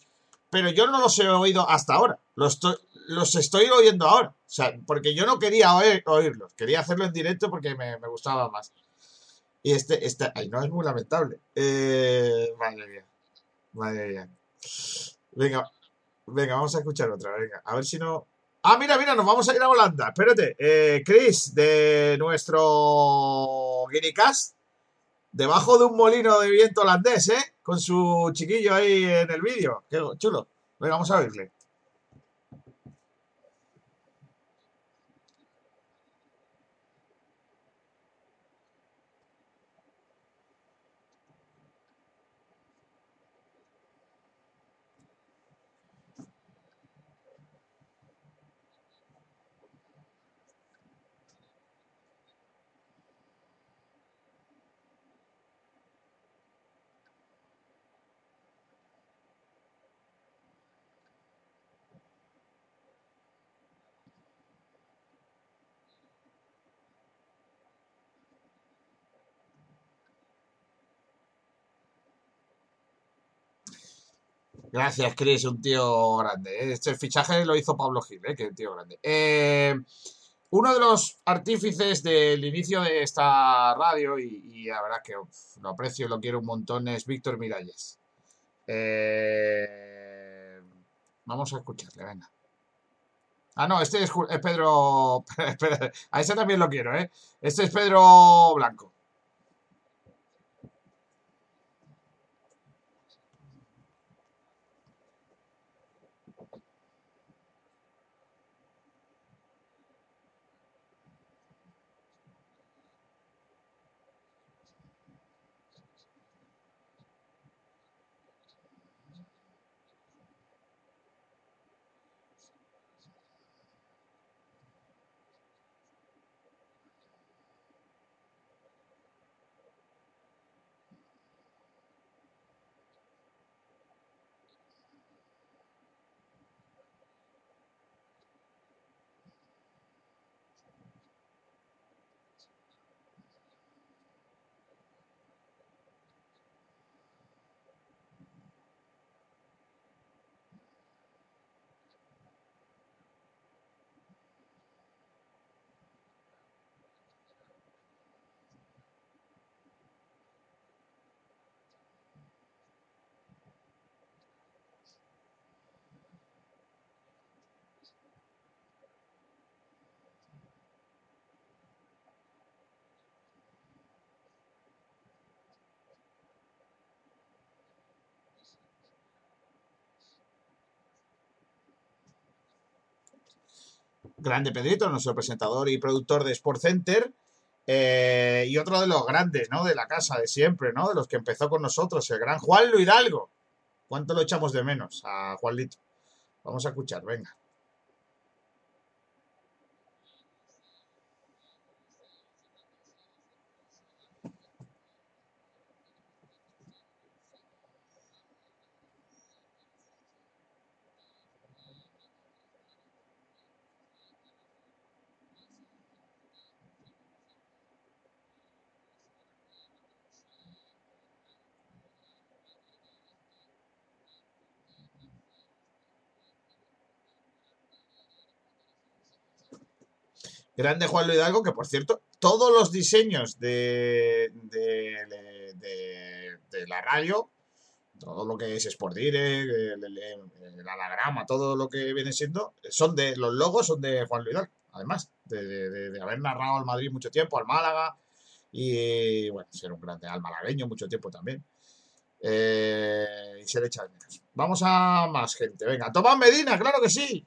pero yo no los he oído hasta ahora, los estoy, los estoy oyendo ahora, o sea, porque yo no quería oír- oírlos, quería hacerlo en directo porque me, gustaba más. Y este, este, ay, no, es muy lamentable. Eh, mía, madre. Venga, venga, vamos a escuchar otra, venga, a ver si no... Ah, mira, mira, nos vamos a ir a Holanda. Espérate, eh, Chris, de nuestro Guinicast, debajo de un molino de viento holandés, ¿eh? Con su chiquillo ahí en el vídeo. Qué chulo. Venga, vamos a verle. Gracias, Chris, un tío grande. ¿eh? Este fichaje lo hizo Pablo Gil, ¿eh? que tío grande. Eh, uno de los artífices del inicio de esta radio, y, la verdad que lo aprecio y lo quiero un montón, es Víctor Miralles. Eh, vamos a escucharle, venga. Ah, no, este es, es Pedro. a ese también lo quiero, ¿eh? Este es Pedro Blanco. Grande Pedrito, nuestro presentador y productor de Sport Center. eh, y otro de los grandes, ¿no? De la casa de siempre, ¿no? De los que empezó con nosotros, el gran Juan Luis Hidalgo. ¿Cuánto lo echamos de menos a Juanlito? Vamos a escuchar, venga. Grande Juan Luis Hidalgo, que por cierto, todos los diseños de, de, la radio, todo lo que es Sport Direct, el, el- todo lo que viene siendo, son de, los logos son de Juan Luis Hidalgo, además, de, de- de- de haber narrado al Madrid mucho tiempo, al Málaga, y bueno, ser un grande, al malagueño mucho tiempo también. Eh, y se le echa de menos. Vamos a más gente, venga, Tomás Medina, claro que sí.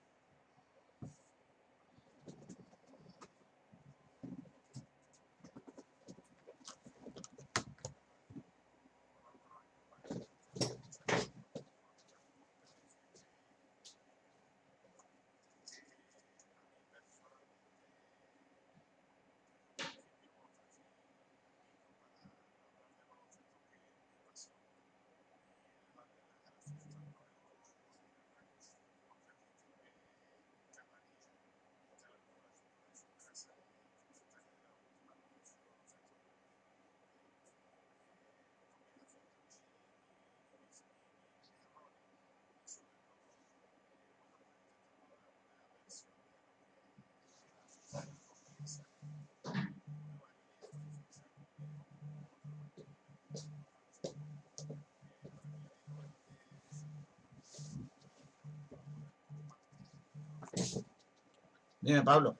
Dime, Pablo.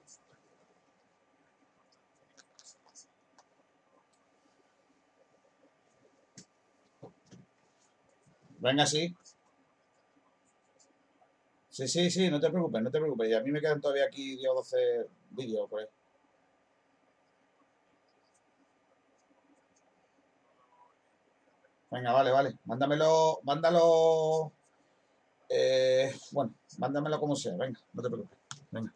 Venga, sí. Sí, sí, sí, no te preocupes, no te preocupes. Y a mí me quedan todavía aquí 10 o 12 vídeos por ahí. Venga, vale, vale. Mándamelo, mándalo. eh, bueno, mándamelo como sea. Venga, no te preocupes. Venga.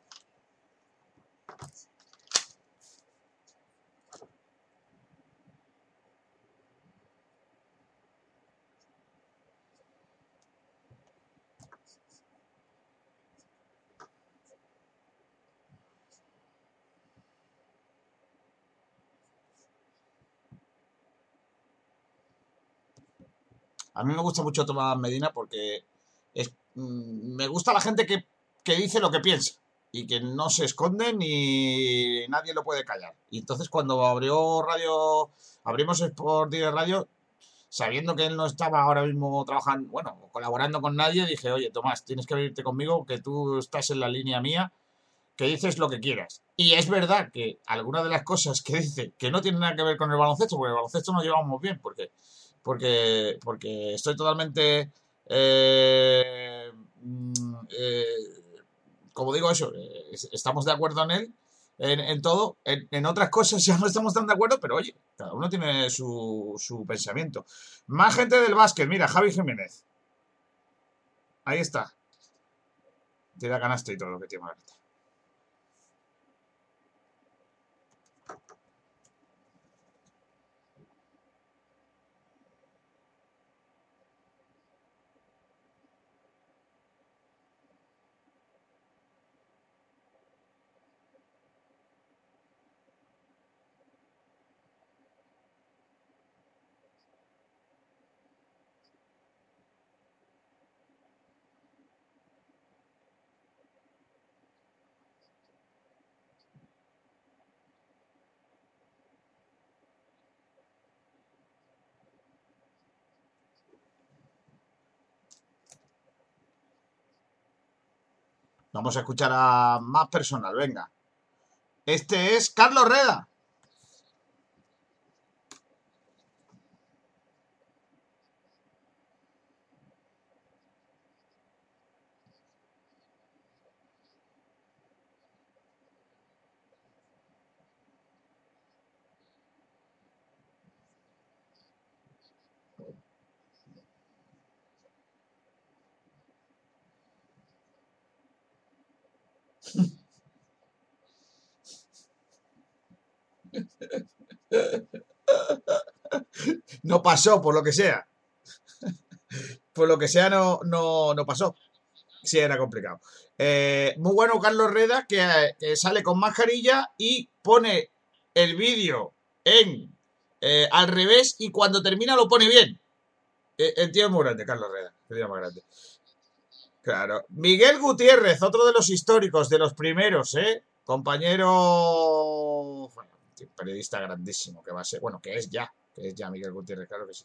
A mí me gusta mucho Tomás Medina porque es, mm, me gusta la gente que, que dice lo que piensa y que no se esconden y nadie lo puede callar. Y entonces cuando abrió radio, abrimos Sport Radio, sabiendo que él no estaba ahora mismo trabajando, bueno, colaborando con nadie, dije, oye, Tomás, tienes que venirte conmigo, que tú estás en la línea mía, que dices lo que quieras. Y es verdad que algunas de las cosas que dice que no tienen nada que ver con el baloncesto, porque el baloncesto nos llevamos bien, porque, porque, porque estoy totalmente... eh, mm, eh, como digo eso, eh, estamos de acuerdo en él, en, todo, en, otras cosas ya no estamos tan de acuerdo, pero oye, cada uno tiene su, su pensamiento. Más gente del básquet, mira, Javi Jiménez. Ahí está. Tira canasta y todo lo que tiene Marta. Vamos a escuchar a más personal, venga. Este es Carlos Reda. No pasó, por lo que sea. Por lo que sea, no, no, no pasó. Sí, era complicado. Eh, muy bueno Carlos Reda, que, sale con mascarilla y pone el vídeo en eh, al revés y cuando termina lo pone bien. Eh, el tío es muy grande, Carlos Reda. El tío más grande. Claro. Miguel Gutiérrez, otro de los históricos, de los primeros, ¿eh? Compañero. Periodista grandísimo que va a ser. Bueno, que es ya. Es ya Miguel Gutiérrez, claro que sí.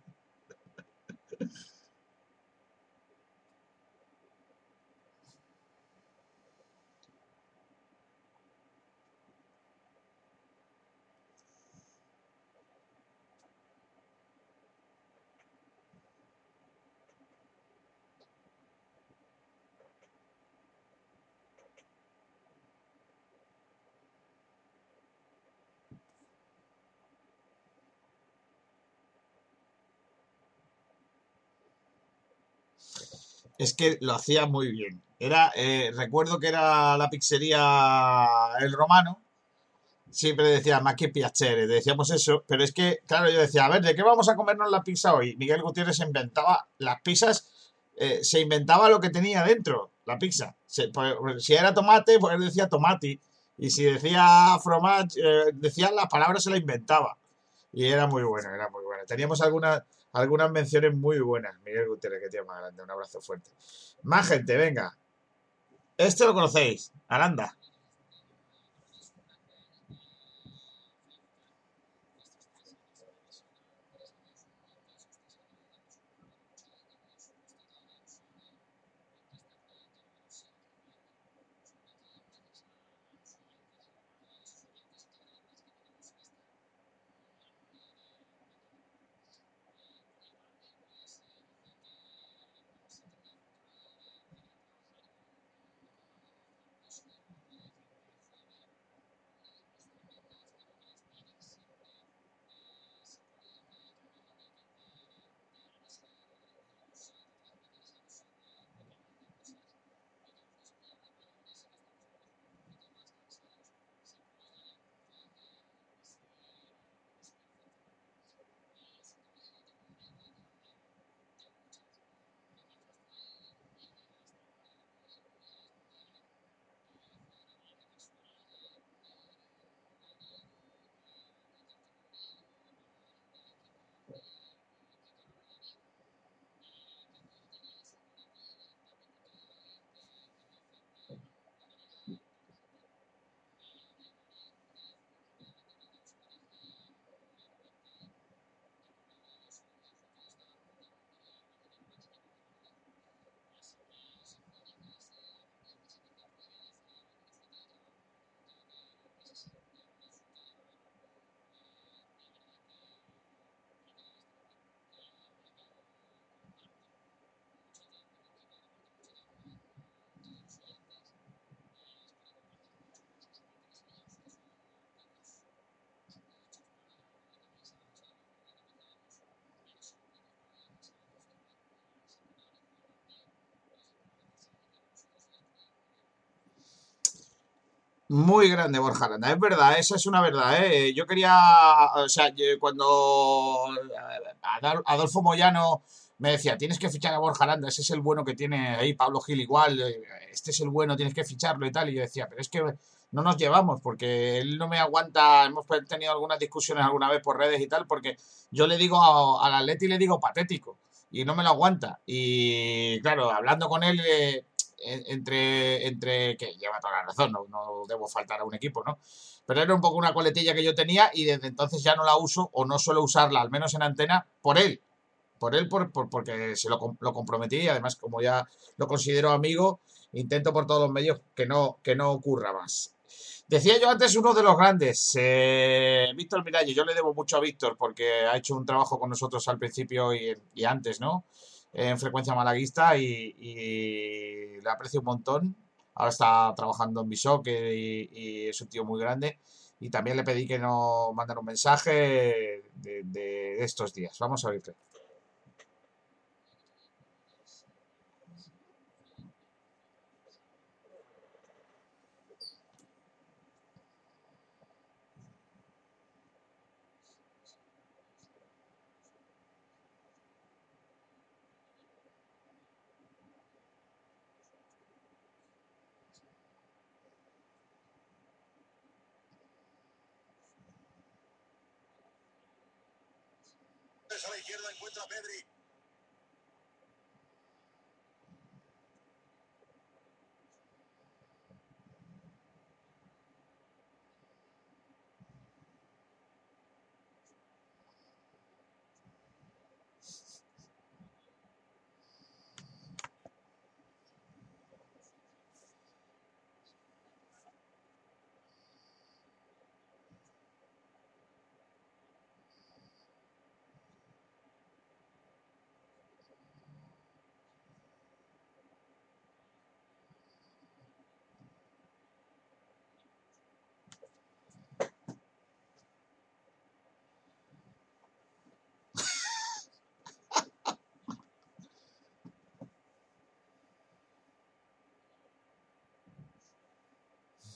es que lo hacía muy bien. Era, eh, recuerdo que era la pizzería El Romano. Siempre decía, más que piacere, decíamos eso, pero es que, claro, yo decía, a ver, ¿de qué vamos a comernos la pizza hoy? Miguel Gutiérrez inventaba las pizzas, eh, se inventaba lo que tenía dentro, la pizza. Pues, si era tomate, pues él decía tomate, y si decía fromage, eh, decía las palabras, se la inventaba. Y era muy bueno, era muy bueno. Teníamos algunas algunas menciones muy buenas. Miguel Gutiérrez, que tiene más grande. Un abrazo fuerte. Más gente, venga. Este lo conocéis. Aranda. Muy grande Borja Aranda, es verdad, esa es una verdad, ¿eh? Yo quería, o sea, cuando Adol- Adolfo Moyano me decía, tienes que fichar a Borja Aranda, ese es el bueno que tiene ahí, Pablo Gil igual, eh, este es el bueno, tienes que ficharlo y tal, y yo decía, pero es que no nos llevamos, porque él no me aguanta, hemos tenido algunas discusiones alguna vez por redes y tal, porque yo le digo al Atleti, le digo patético, y no me lo aguanta, y claro, hablando con él... eh, entre, entre que lleva toda la razón, no, no debo faltar a un equipo, ¿no? Pero era un poco una coletilla que yo tenía y desde entonces ya no la uso o no suelo usarla, al menos en antena, por él. Por él, por, por- porque se lo, lo comprometí y además como ya lo considero amigo, intento por todos los medios que no, que no ocurra más. Decía yo antes uno de los grandes, eh, Víctor Miralles. Yo le debo mucho a Víctor porque ha hecho un trabajo con nosotros al principio y, y antes, ¿no? En frecuencia malaguista y, le aprecio un montón. Ahora está trabajando en Bishock y, es un tío muy grande. Y también le pedí que nos mandara un mensaje de, estos días. Vamos a oírle. A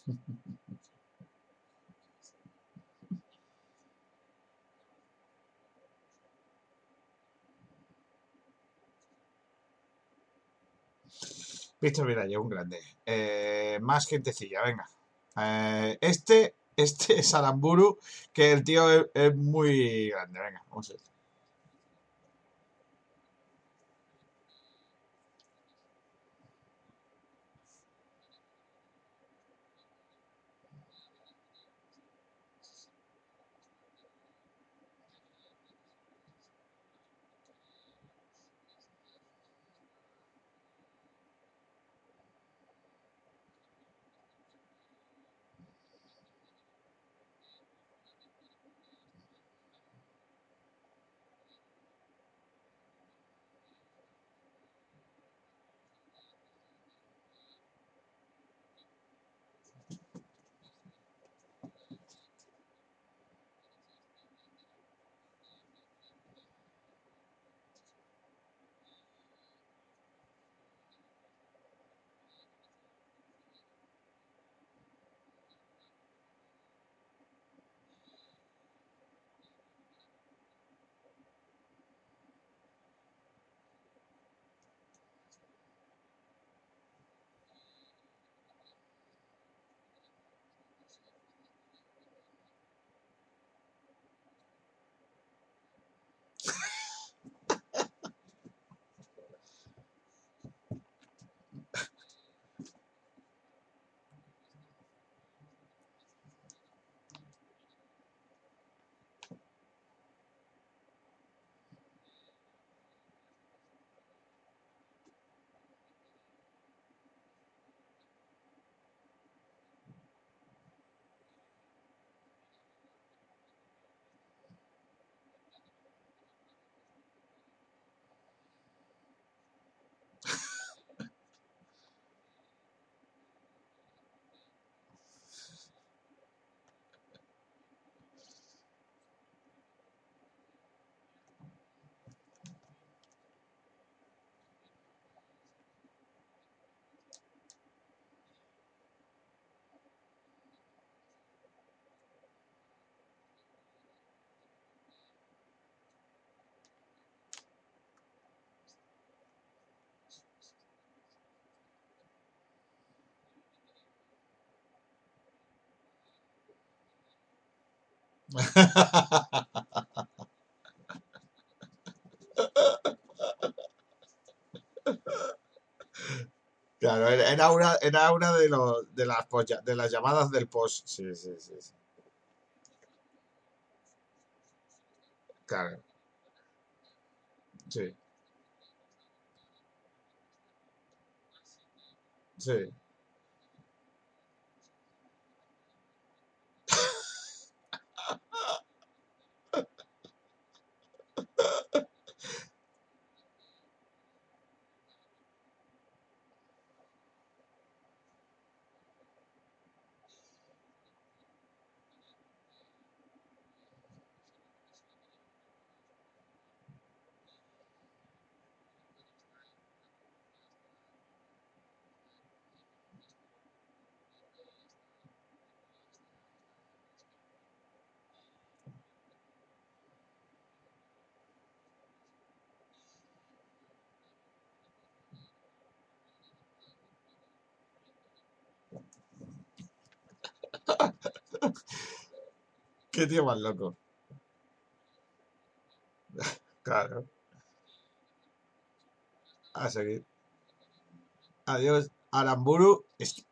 Víctor Miralles, un grande. Eh, más gentecilla, venga. Eh, este, este es Aramburu, que el tío es, es muy grande. Venga, vamos a ver. Claro, era una, era una de, los, de, las, de las llamadas del post. Sí, sí, sí. sí. Claro, sí, sí. Qué tío más loco. Claro, a seguir. Adiós. Aramburu es-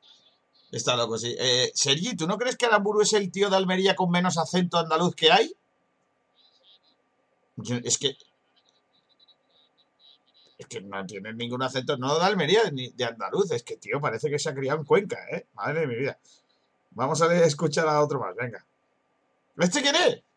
está loco, sí. Eh, Sergi, ¿tú no crees que Aramburu es el tío de Almería con menos acento andaluz que hay? Es que, es que no tiene ningún acento, no de Almería ni de andaluz. Es que, tío, parece que se ha criado en Cuenca, ¿eh? Madre de mi vida. Vamos a escuchar a otro más, venga. ¿Este quién es? Hola.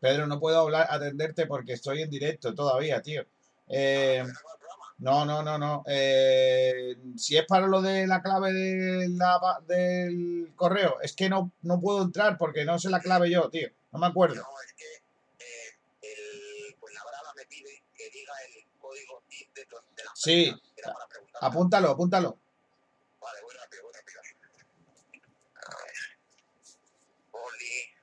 Pedro, no puedo hablar, atenderte porque estoy en directo todavía, tío. Eh, ¿Todavía no no, no, no. Eh, si es para lo de la clave de la del correo, es que no, no puedo entrar porque no sé la clave yo, tío. No me acuerdo. No, es que eh, el Fuenlabrada me pide que diga el código de, la Sí, apúntalo, apúntalo. Vale, voy rápido, voy rápido. A ver. Oli.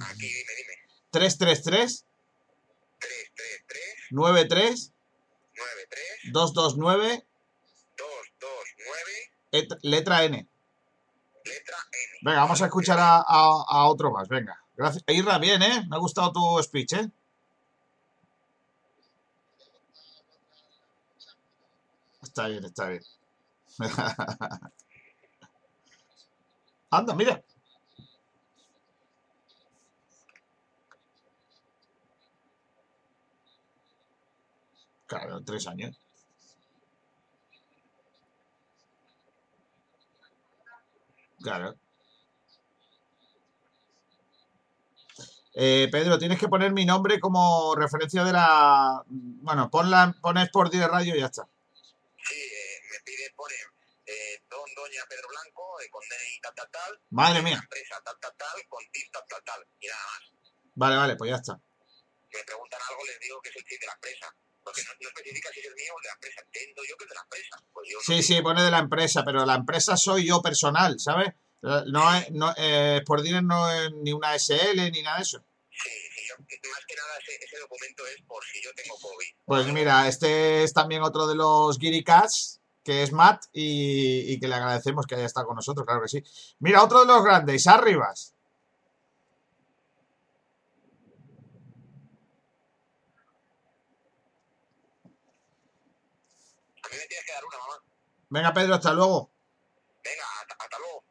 Aquí, dime, dime. 333 333 93 93 229 229 et- letra N. letra N. Venga, vamos a escuchar a, a- a otro más, venga. Gracias. Irra, bien, ¿eh? Me ha gustado tu speech, ¿eh? Está bien, está bien. Anda, mira. Claro, tres años. Claro. Eh, Pedro, tienes que poner mi nombre como referencia de la... Bueno, ponla, pones por de radio y ya está. Sí, eh, me pide, pone eh, Don Doña Pedro Blanco, con DNI tal, tal, tal. Madre la mía. empresa tal, tal, tal, con TIP tal, tal, tal. Y nada más. Vale, vale, pues ya está. me preguntan algo, les digo que es el de la empresa. Porque no, no especifica si mío o de la empresa. Entiendo yo que es de la empresa. Pues yo Sí, sí, pone de la empresa, pero la empresa soy yo personal, ¿sabes? No es, no, eh, Sportdiner no es ni una SL ni nada de eso. Sí, sí, yo, más que nada ese, ese documento es por si yo tengo COVID. Pues mira, este es también otro de los Giri Cats, que es Matt, y, y que le agradecemos que haya estado con nosotros, claro que sí. Mira, otro de los grandes, Arribas. A mí me Venga, Pedro, hasta luego. Venga, hasta, hasta luego.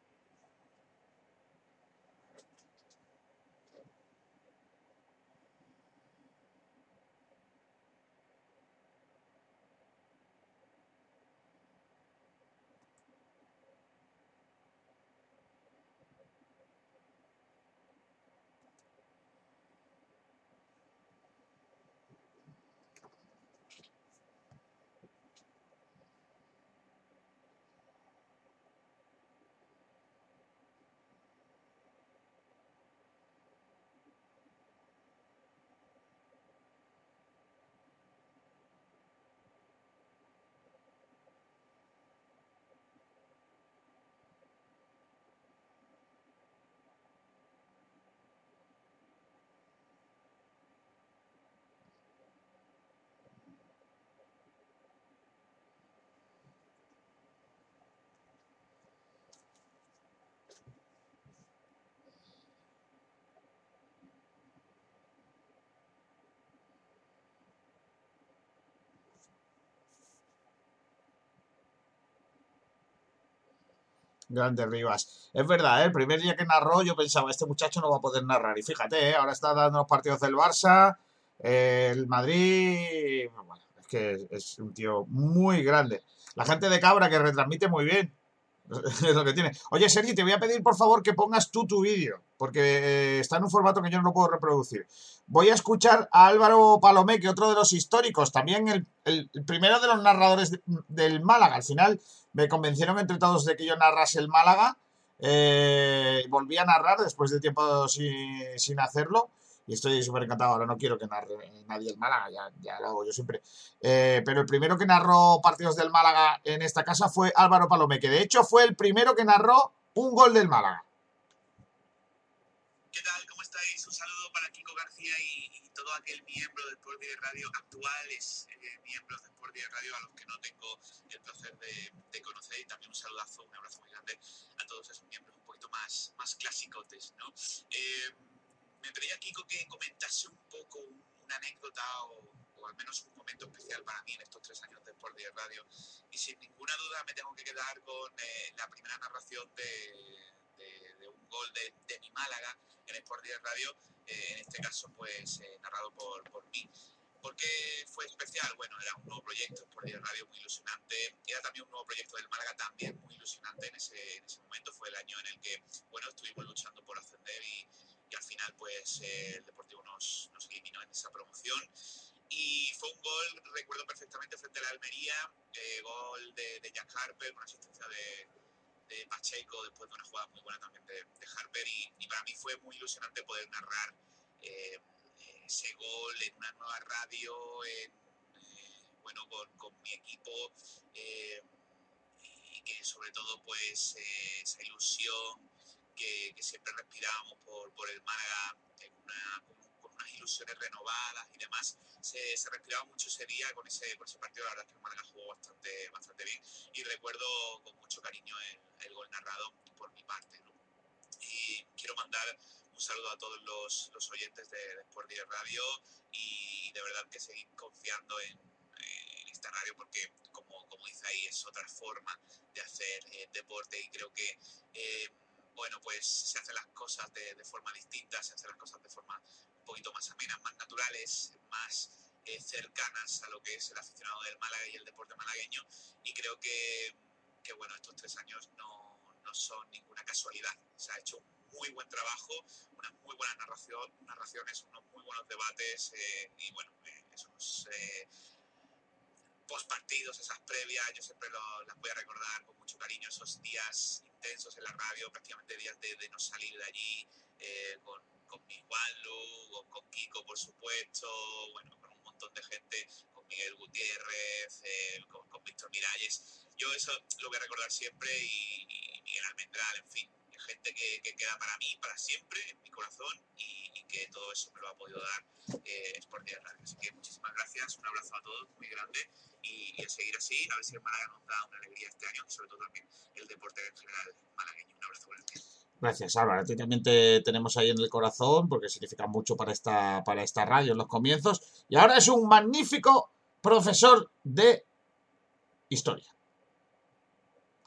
Grande Rivas. Es verdad, ¿eh? el primer día que narró yo pensaba, este muchacho no va a poder narrar. Y fíjate, ¿eh? ahora está dando los partidos del Barça, eh, el Madrid. Bueno, es que es un tío muy grande. La gente de Cabra que retransmite muy bien. Es lo que tiene. Oye, Sergi, te voy a pedir por favor que pongas tú tu vídeo, porque eh, está en un formato que yo no puedo reproducir. Voy a escuchar a Álvaro Palomé, que otro de los históricos, también el, el primero de los narradores de- del Málaga. Al final me convencieron entre todos de que yo narrase el Málaga. Eh, volví a narrar después de tiempo sin, sin hacerlo. Y estoy súper encantado. Ahora no quiero que narre nadie el Málaga, ya, lo hago yo siempre. Eh, pero el primero que narró partidos del Málaga en esta casa fue Álvaro Palomé, que de hecho fue el primero que narró un gol del Málaga. ¿Qué tal? Todo aquel miembro de Sport Direct Radio, actuales eh, miembros de Sport Direct Radio, a los que no tengo el placer de, de conocer. Y también un saludazo, un abrazo muy grande a todos esos miembros un poquito más, más clasicotes, ¿no? Eh, me pedía Kiko que comentase un poco un- una anécdota o, o al menos un momento especial para mí en estos tres años de Sport Direct Radio. Y sin ninguna duda me tengo que quedar con eh, la primera narración de, de- de un gol de, de mi Málaga en Sport Direct Radio, eh, en este caso pues eh, narrado por, por mí. Porque fue especial, bueno, era un nuevo proyecto, Direct Radio muy ilusionante, era también un nuevo proyecto del Málaga también muy ilusionante en ese, en ese momento, fue el año en el que, bueno, estuvimos luchando por ascender y, y al final pues eh, el Deportivo nos, nos eliminó en esa promoción. Y fue un gol, recuerdo perfectamente, frente a la Almería, eh, gol de, de Jack Harper, una asistencia de, de Pacheco después de una jugada muy buena también de, de Harper y, y para mí fue muy ilusionante poder narrar eh, eh, ese gol en una nueva radio, en, eh, bueno, con, con mi equipo eh, y que sobre todo pues eh, esa ilusión que, que siempre respirábamos por, por el Málaga en una- con, con unas ilusiones renovadas y demás, se, se respiraba mucho ese día con ese, con ese partido, la verdad es que el Málaga jugó bastante, bastante bien y recuerdo con mucho cariño el, el gol narrado por mi parte. ¿no? Y quiero mandar un saludo a todos los, los oyentes de, de Sport Direct Radio y de verdad que seguir confiando en, en esta radio porque, como, como dice ahí, es otra forma de hacer eh, deporte y creo que, eh, bueno, pues se hacen las cosas de, de forma distinta, se hacen las cosas de forma un poquito más amenas, más naturales, más eh, cercanas a lo que es el aficionado del Málaga y el deporte malagueño y creo que, que bueno, estos tres años no, no son ninguna casualidad. Se ha hecho un muy buen trabajo, unas muy buenas narración, narraciones, unos muy buenos debates eh, y bueno, eh, esos eh, postpartidos, esas previas, yo siempre lo- las voy a recordar con mucho cariño, esos días intensos en la radio, prácticamente días de, de no salir de allí, eh, con, con mi Juanlu, con, con Kiko, por supuesto, bueno, con un montón de gente, con Miguel Gutiérrez, eh, con, con Víctor Miralles. Yo eso lo voy a recordar siempre y, y Miguel Almendral, en fin, gente que, que queda para mí, para siempre, en mi corazón y, que todo eso me lo ha podido dar eh, Sport Direct Radio. Así que muchísimas gracias, un abrazo a todos, muy grande y, a seguir así, a ver si el Málaga nos da una alegría este año y sobre todo también el deporte en general malagueño. Un abrazo grande. Gracias, Álvaro. A tenemos ahí en el corazón porque significa mucho para esta, para esta radio en los comienzos. Y ahora es un magnífico profesor de historia.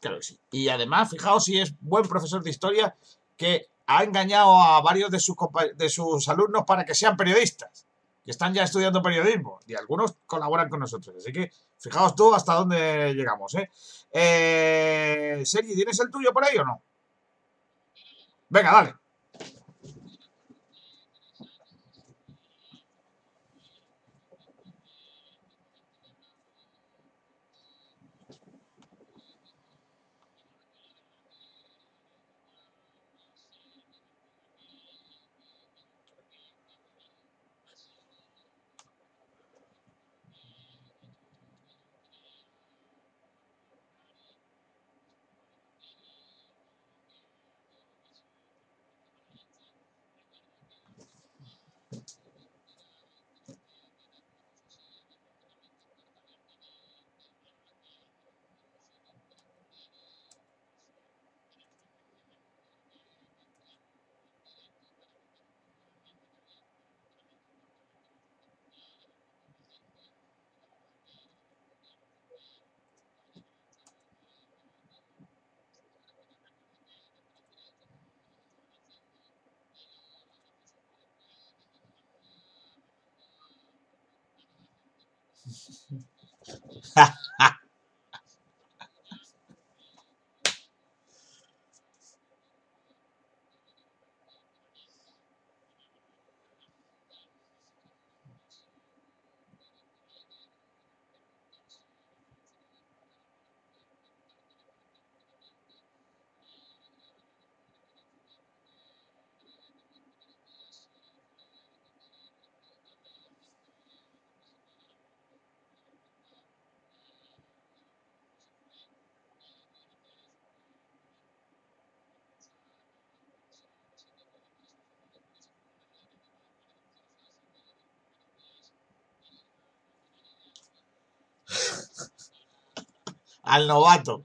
Claro que sí. Y además, fijaos si es buen profesor de historia que ha engañado a varios de sus, de sus alumnos para que sean periodistas, que están ya estudiando periodismo y algunos colaboran con nosotros. Así que fijaos tú hasta dónde llegamos. ¿eh? Eh, Sergi, ¿tienes el tuyo por ahí o no? Venga, dale. Al novato.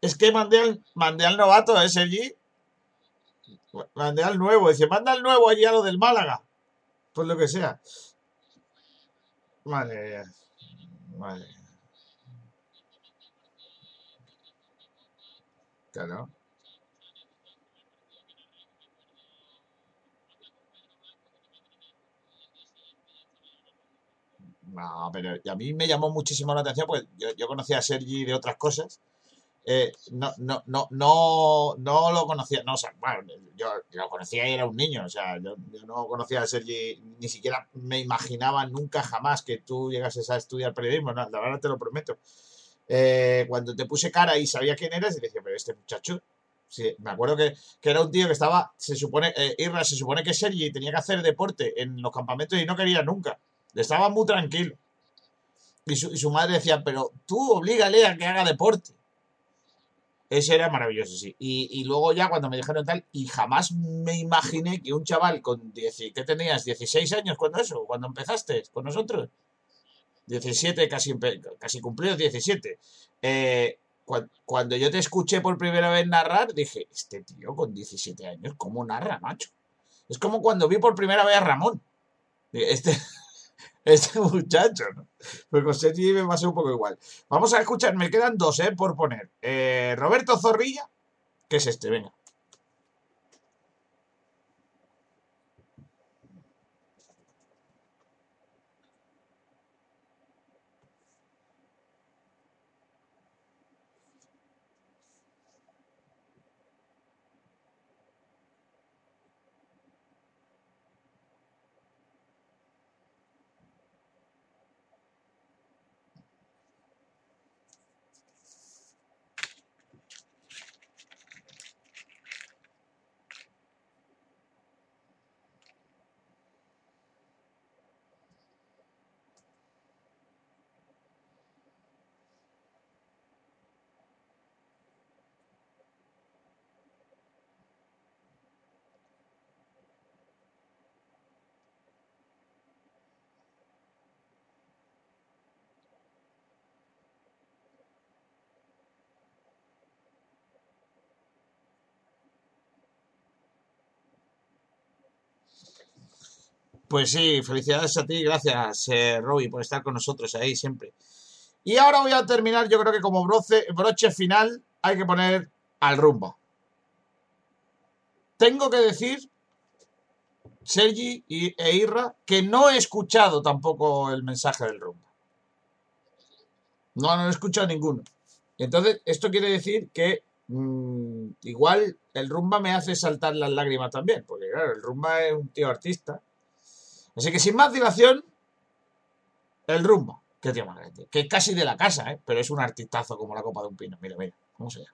Es que mandé al, mandé al novato, ¿eh, Sergi? Mandé al nuevo. Dice, manda al nuevo allí a lo del Málaga. Pues lo que sea. Madre. No, pero a mí me llamó muchísimo la atención, pues yo, yo conocía a Sergi de otras cosas. Eh, no, no, no, no, no lo conocía, no, o sea, bueno, yo, lo conocía y era un niño, o sea, yo, yo no conocía a Sergi, ni siquiera me imaginaba nunca jamás que tú llegases a estudiar periodismo, no, la verdad te lo prometo. Eh, cuando te puse cara y sabía quién eras, y decía, pero este muchacho, sí, me acuerdo que, que era un tío que estaba, se supone, eh, Irra, se supone que Sergi tenía que hacer deporte en los campamentos y no quería nunca, estaba muy tranquilo. Y su, y su madre decía, pero tú oblígale a que haga deporte. Ese era maravilloso, sí. Y, y luego ya cuando me dijeron tal, y jamás me imaginé que un chaval con 10, y- ¿qué tenías? 16 años cuando eso, cuando empezaste con nosotros. 17, casi, casi cumplidos 17. Eh, cua- cuando yo te escuché por primera vez narrar, dije, este tío con 17 años, ¿cómo narra, macho? Es como cuando vi por primera vez a Ramón. Este, este muchacho, ¿no? Pues con Sergi me pasó un poco igual. Vamos a escuchar, me quedan dos, ¿eh? Por poner. Eh, Roberto Zorrilla, que es este, venga. Pues sí, felicidades a ti, gracias, eh, por estar con nosotros ahí siempre. Y ahora voy a terminar, yo creo que como broche, final hay que poner al rumba. Tengo que decir, Sergi e Irra, que no he escuchado tampoco el mensaje del rumba. No, no he escuchado ninguno. Entonces, esto quiere decir que mm, igual el rumba me hace saltar las lágrimas también, porque claro, el rumba es un tío artista. Así que sin más dilación, el rumba. Qué tío más grande. Que es casi de la casa, ¿eh? Pero es un artistazo como la copa de un pino. Mira, mira. ¿Cómo se llama?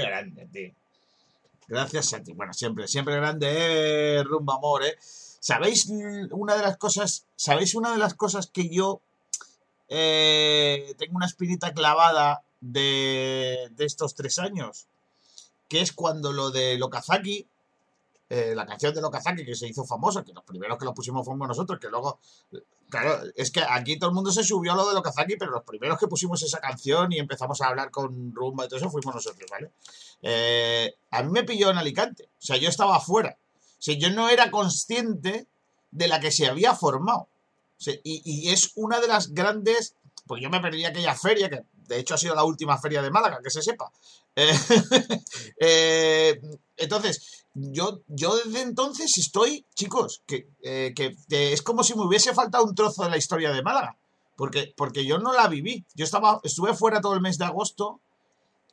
Grande, tío. Gracias, Santi. Bueno, siempre, siempre grande, eh, rumba amor, eh. ¿Sabéis una de las cosas? ¿Sabéis una de las cosas que yo eh, tengo una espinita clavada de, de estos tres años? Que es cuando lo de Lokazaki eh, la canción de Lokazaki que se hizo famosa, que los primeros que lo pusimos fuimos nosotros, que luego, claro, es que aquí todo el mundo se subió a lo de Lokazaki, pero los primeros que pusimos esa canción y empezamos a hablar con Rumba y todo eso fuimos nosotros, ¿vale? Eh, a mí me pilló en Alicante, o sea, yo estaba afuera, o sea, yo no era consciente de la que se había formado. y, y es una de las grandes, pues yo me perdí aquella feria, que de hecho ha sido la última feria de Málaga, que se sepa. Eh, eh, entonces, yo, yo desde entonces estoy, chicos, que, eh, que, es como si me hubiese faltado un trozo de la historia de Málaga. Porque, porque yo no la viví. Yo estaba, estuve fuera todo el mes de agosto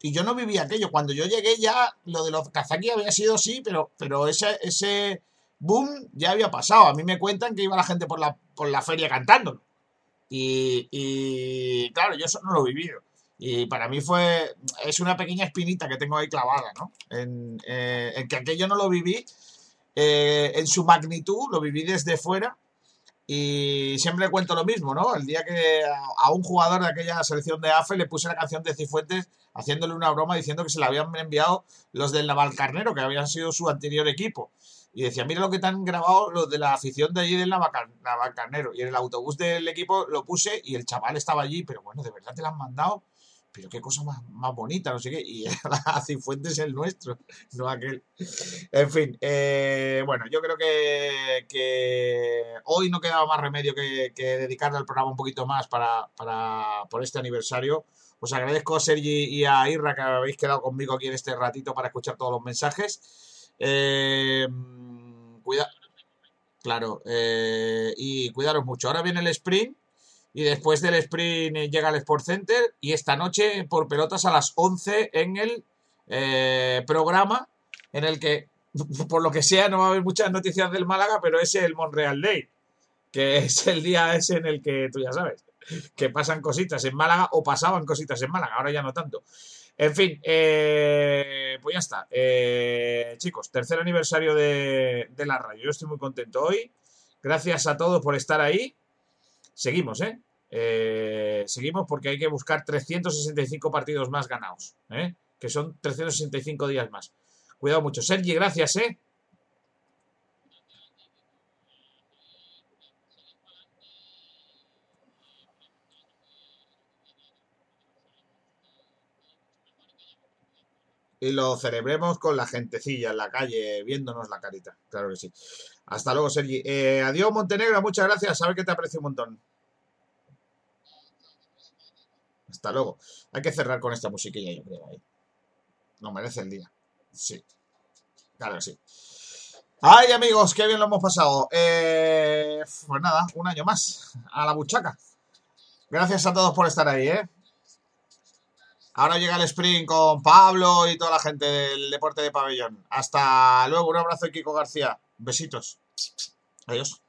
y yo no viví aquello. Cuando yo llegué ya, lo de los Kazaki había sido sí, pero, pero ese, ese boom ya había pasado. A mí me cuentan que iba la gente por la, por la feria cantando. Y, claro, yo eso no lo he vivido. Y para mí fue, es una pequeña espinita que tengo ahí clavada, ¿no? En, eh, que aquello no lo viví eh, en su magnitud, lo viví desde fuera. Y siempre cuento lo mismo, ¿no? El día que a, un jugador de aquella selección de AFE le puse la canción de Cifuentes haciéndole una broma diciendo que se la habían enviado los del Navalcarnero, que habían sido su anterior equipo. Y decía, mira lo que te han grabado los de la afición de allí del Navalcarnero. Y en el autobús del equipo lo puse y el chaval estaba allí, pero bueno, ¿de verdad te la han mandado? pero qué cosa más, más bonita, no sé qué, y la Cifuentes es el nuestro, no aquel. En fin, eh, bueno, yo creo que, que, hoy no quedaba más remedio que, dedicarle al programa un poquito más para, para, por este aniversario. Os agradezco a Sergi y a Irra que habéis quedado conmigo aquí en este ratito para escuchar todos los mensajes. Eh, cuida, claro, eh, y cuidaros mucho. Ahora viene el sprint y después del sprint llega el Sport Center y esta noche por pelotas a las 11 en el eh, programa en el que, por lo que sea, no va a haber muchas noticias del Málaga, pero es el Monreal Day, que es el día ese en el que tú ya sabes que pasan cositas en Málaga o pasaban cositas en Málaga, ahora ya no tanto. En fin, eh, pues ya está. Eh, chicos, tercer aniversario de, la radio. Yo estoy muy contento hoy. Gracias a todos por estar ahí. Seguimos, ¿eh? ¿eh? Seguimos porque hay que buscar 365 partidos más ganados, ¿eh? Que son 365 días más. Cuidado mucho. Sergi, gracias, ¿eh? Y lo celebremos con la gentecilla en la calle, viéndonos la carita. Claro que sí. Hasta luego, Sergi. Eh, adiós, Montenegro. Muchas gracias. Sabe que te aprecio un montón. Hasta luego. Hay que cerrar con esta musiquilla, yo creo. ¿eh? No merece el día. Sí. Claro que sí. Ay, amigos, qué bien lo hemos pasado. Eh, pues nada, un año más. A la buchaca. Gracias a todos por estar ahí, ¿eh? Ahora llega el sprint con Pablo y toda la gente del deporte de pabellón. Hasta luego, un abrazo, Kiko García. Besitos. Adiós.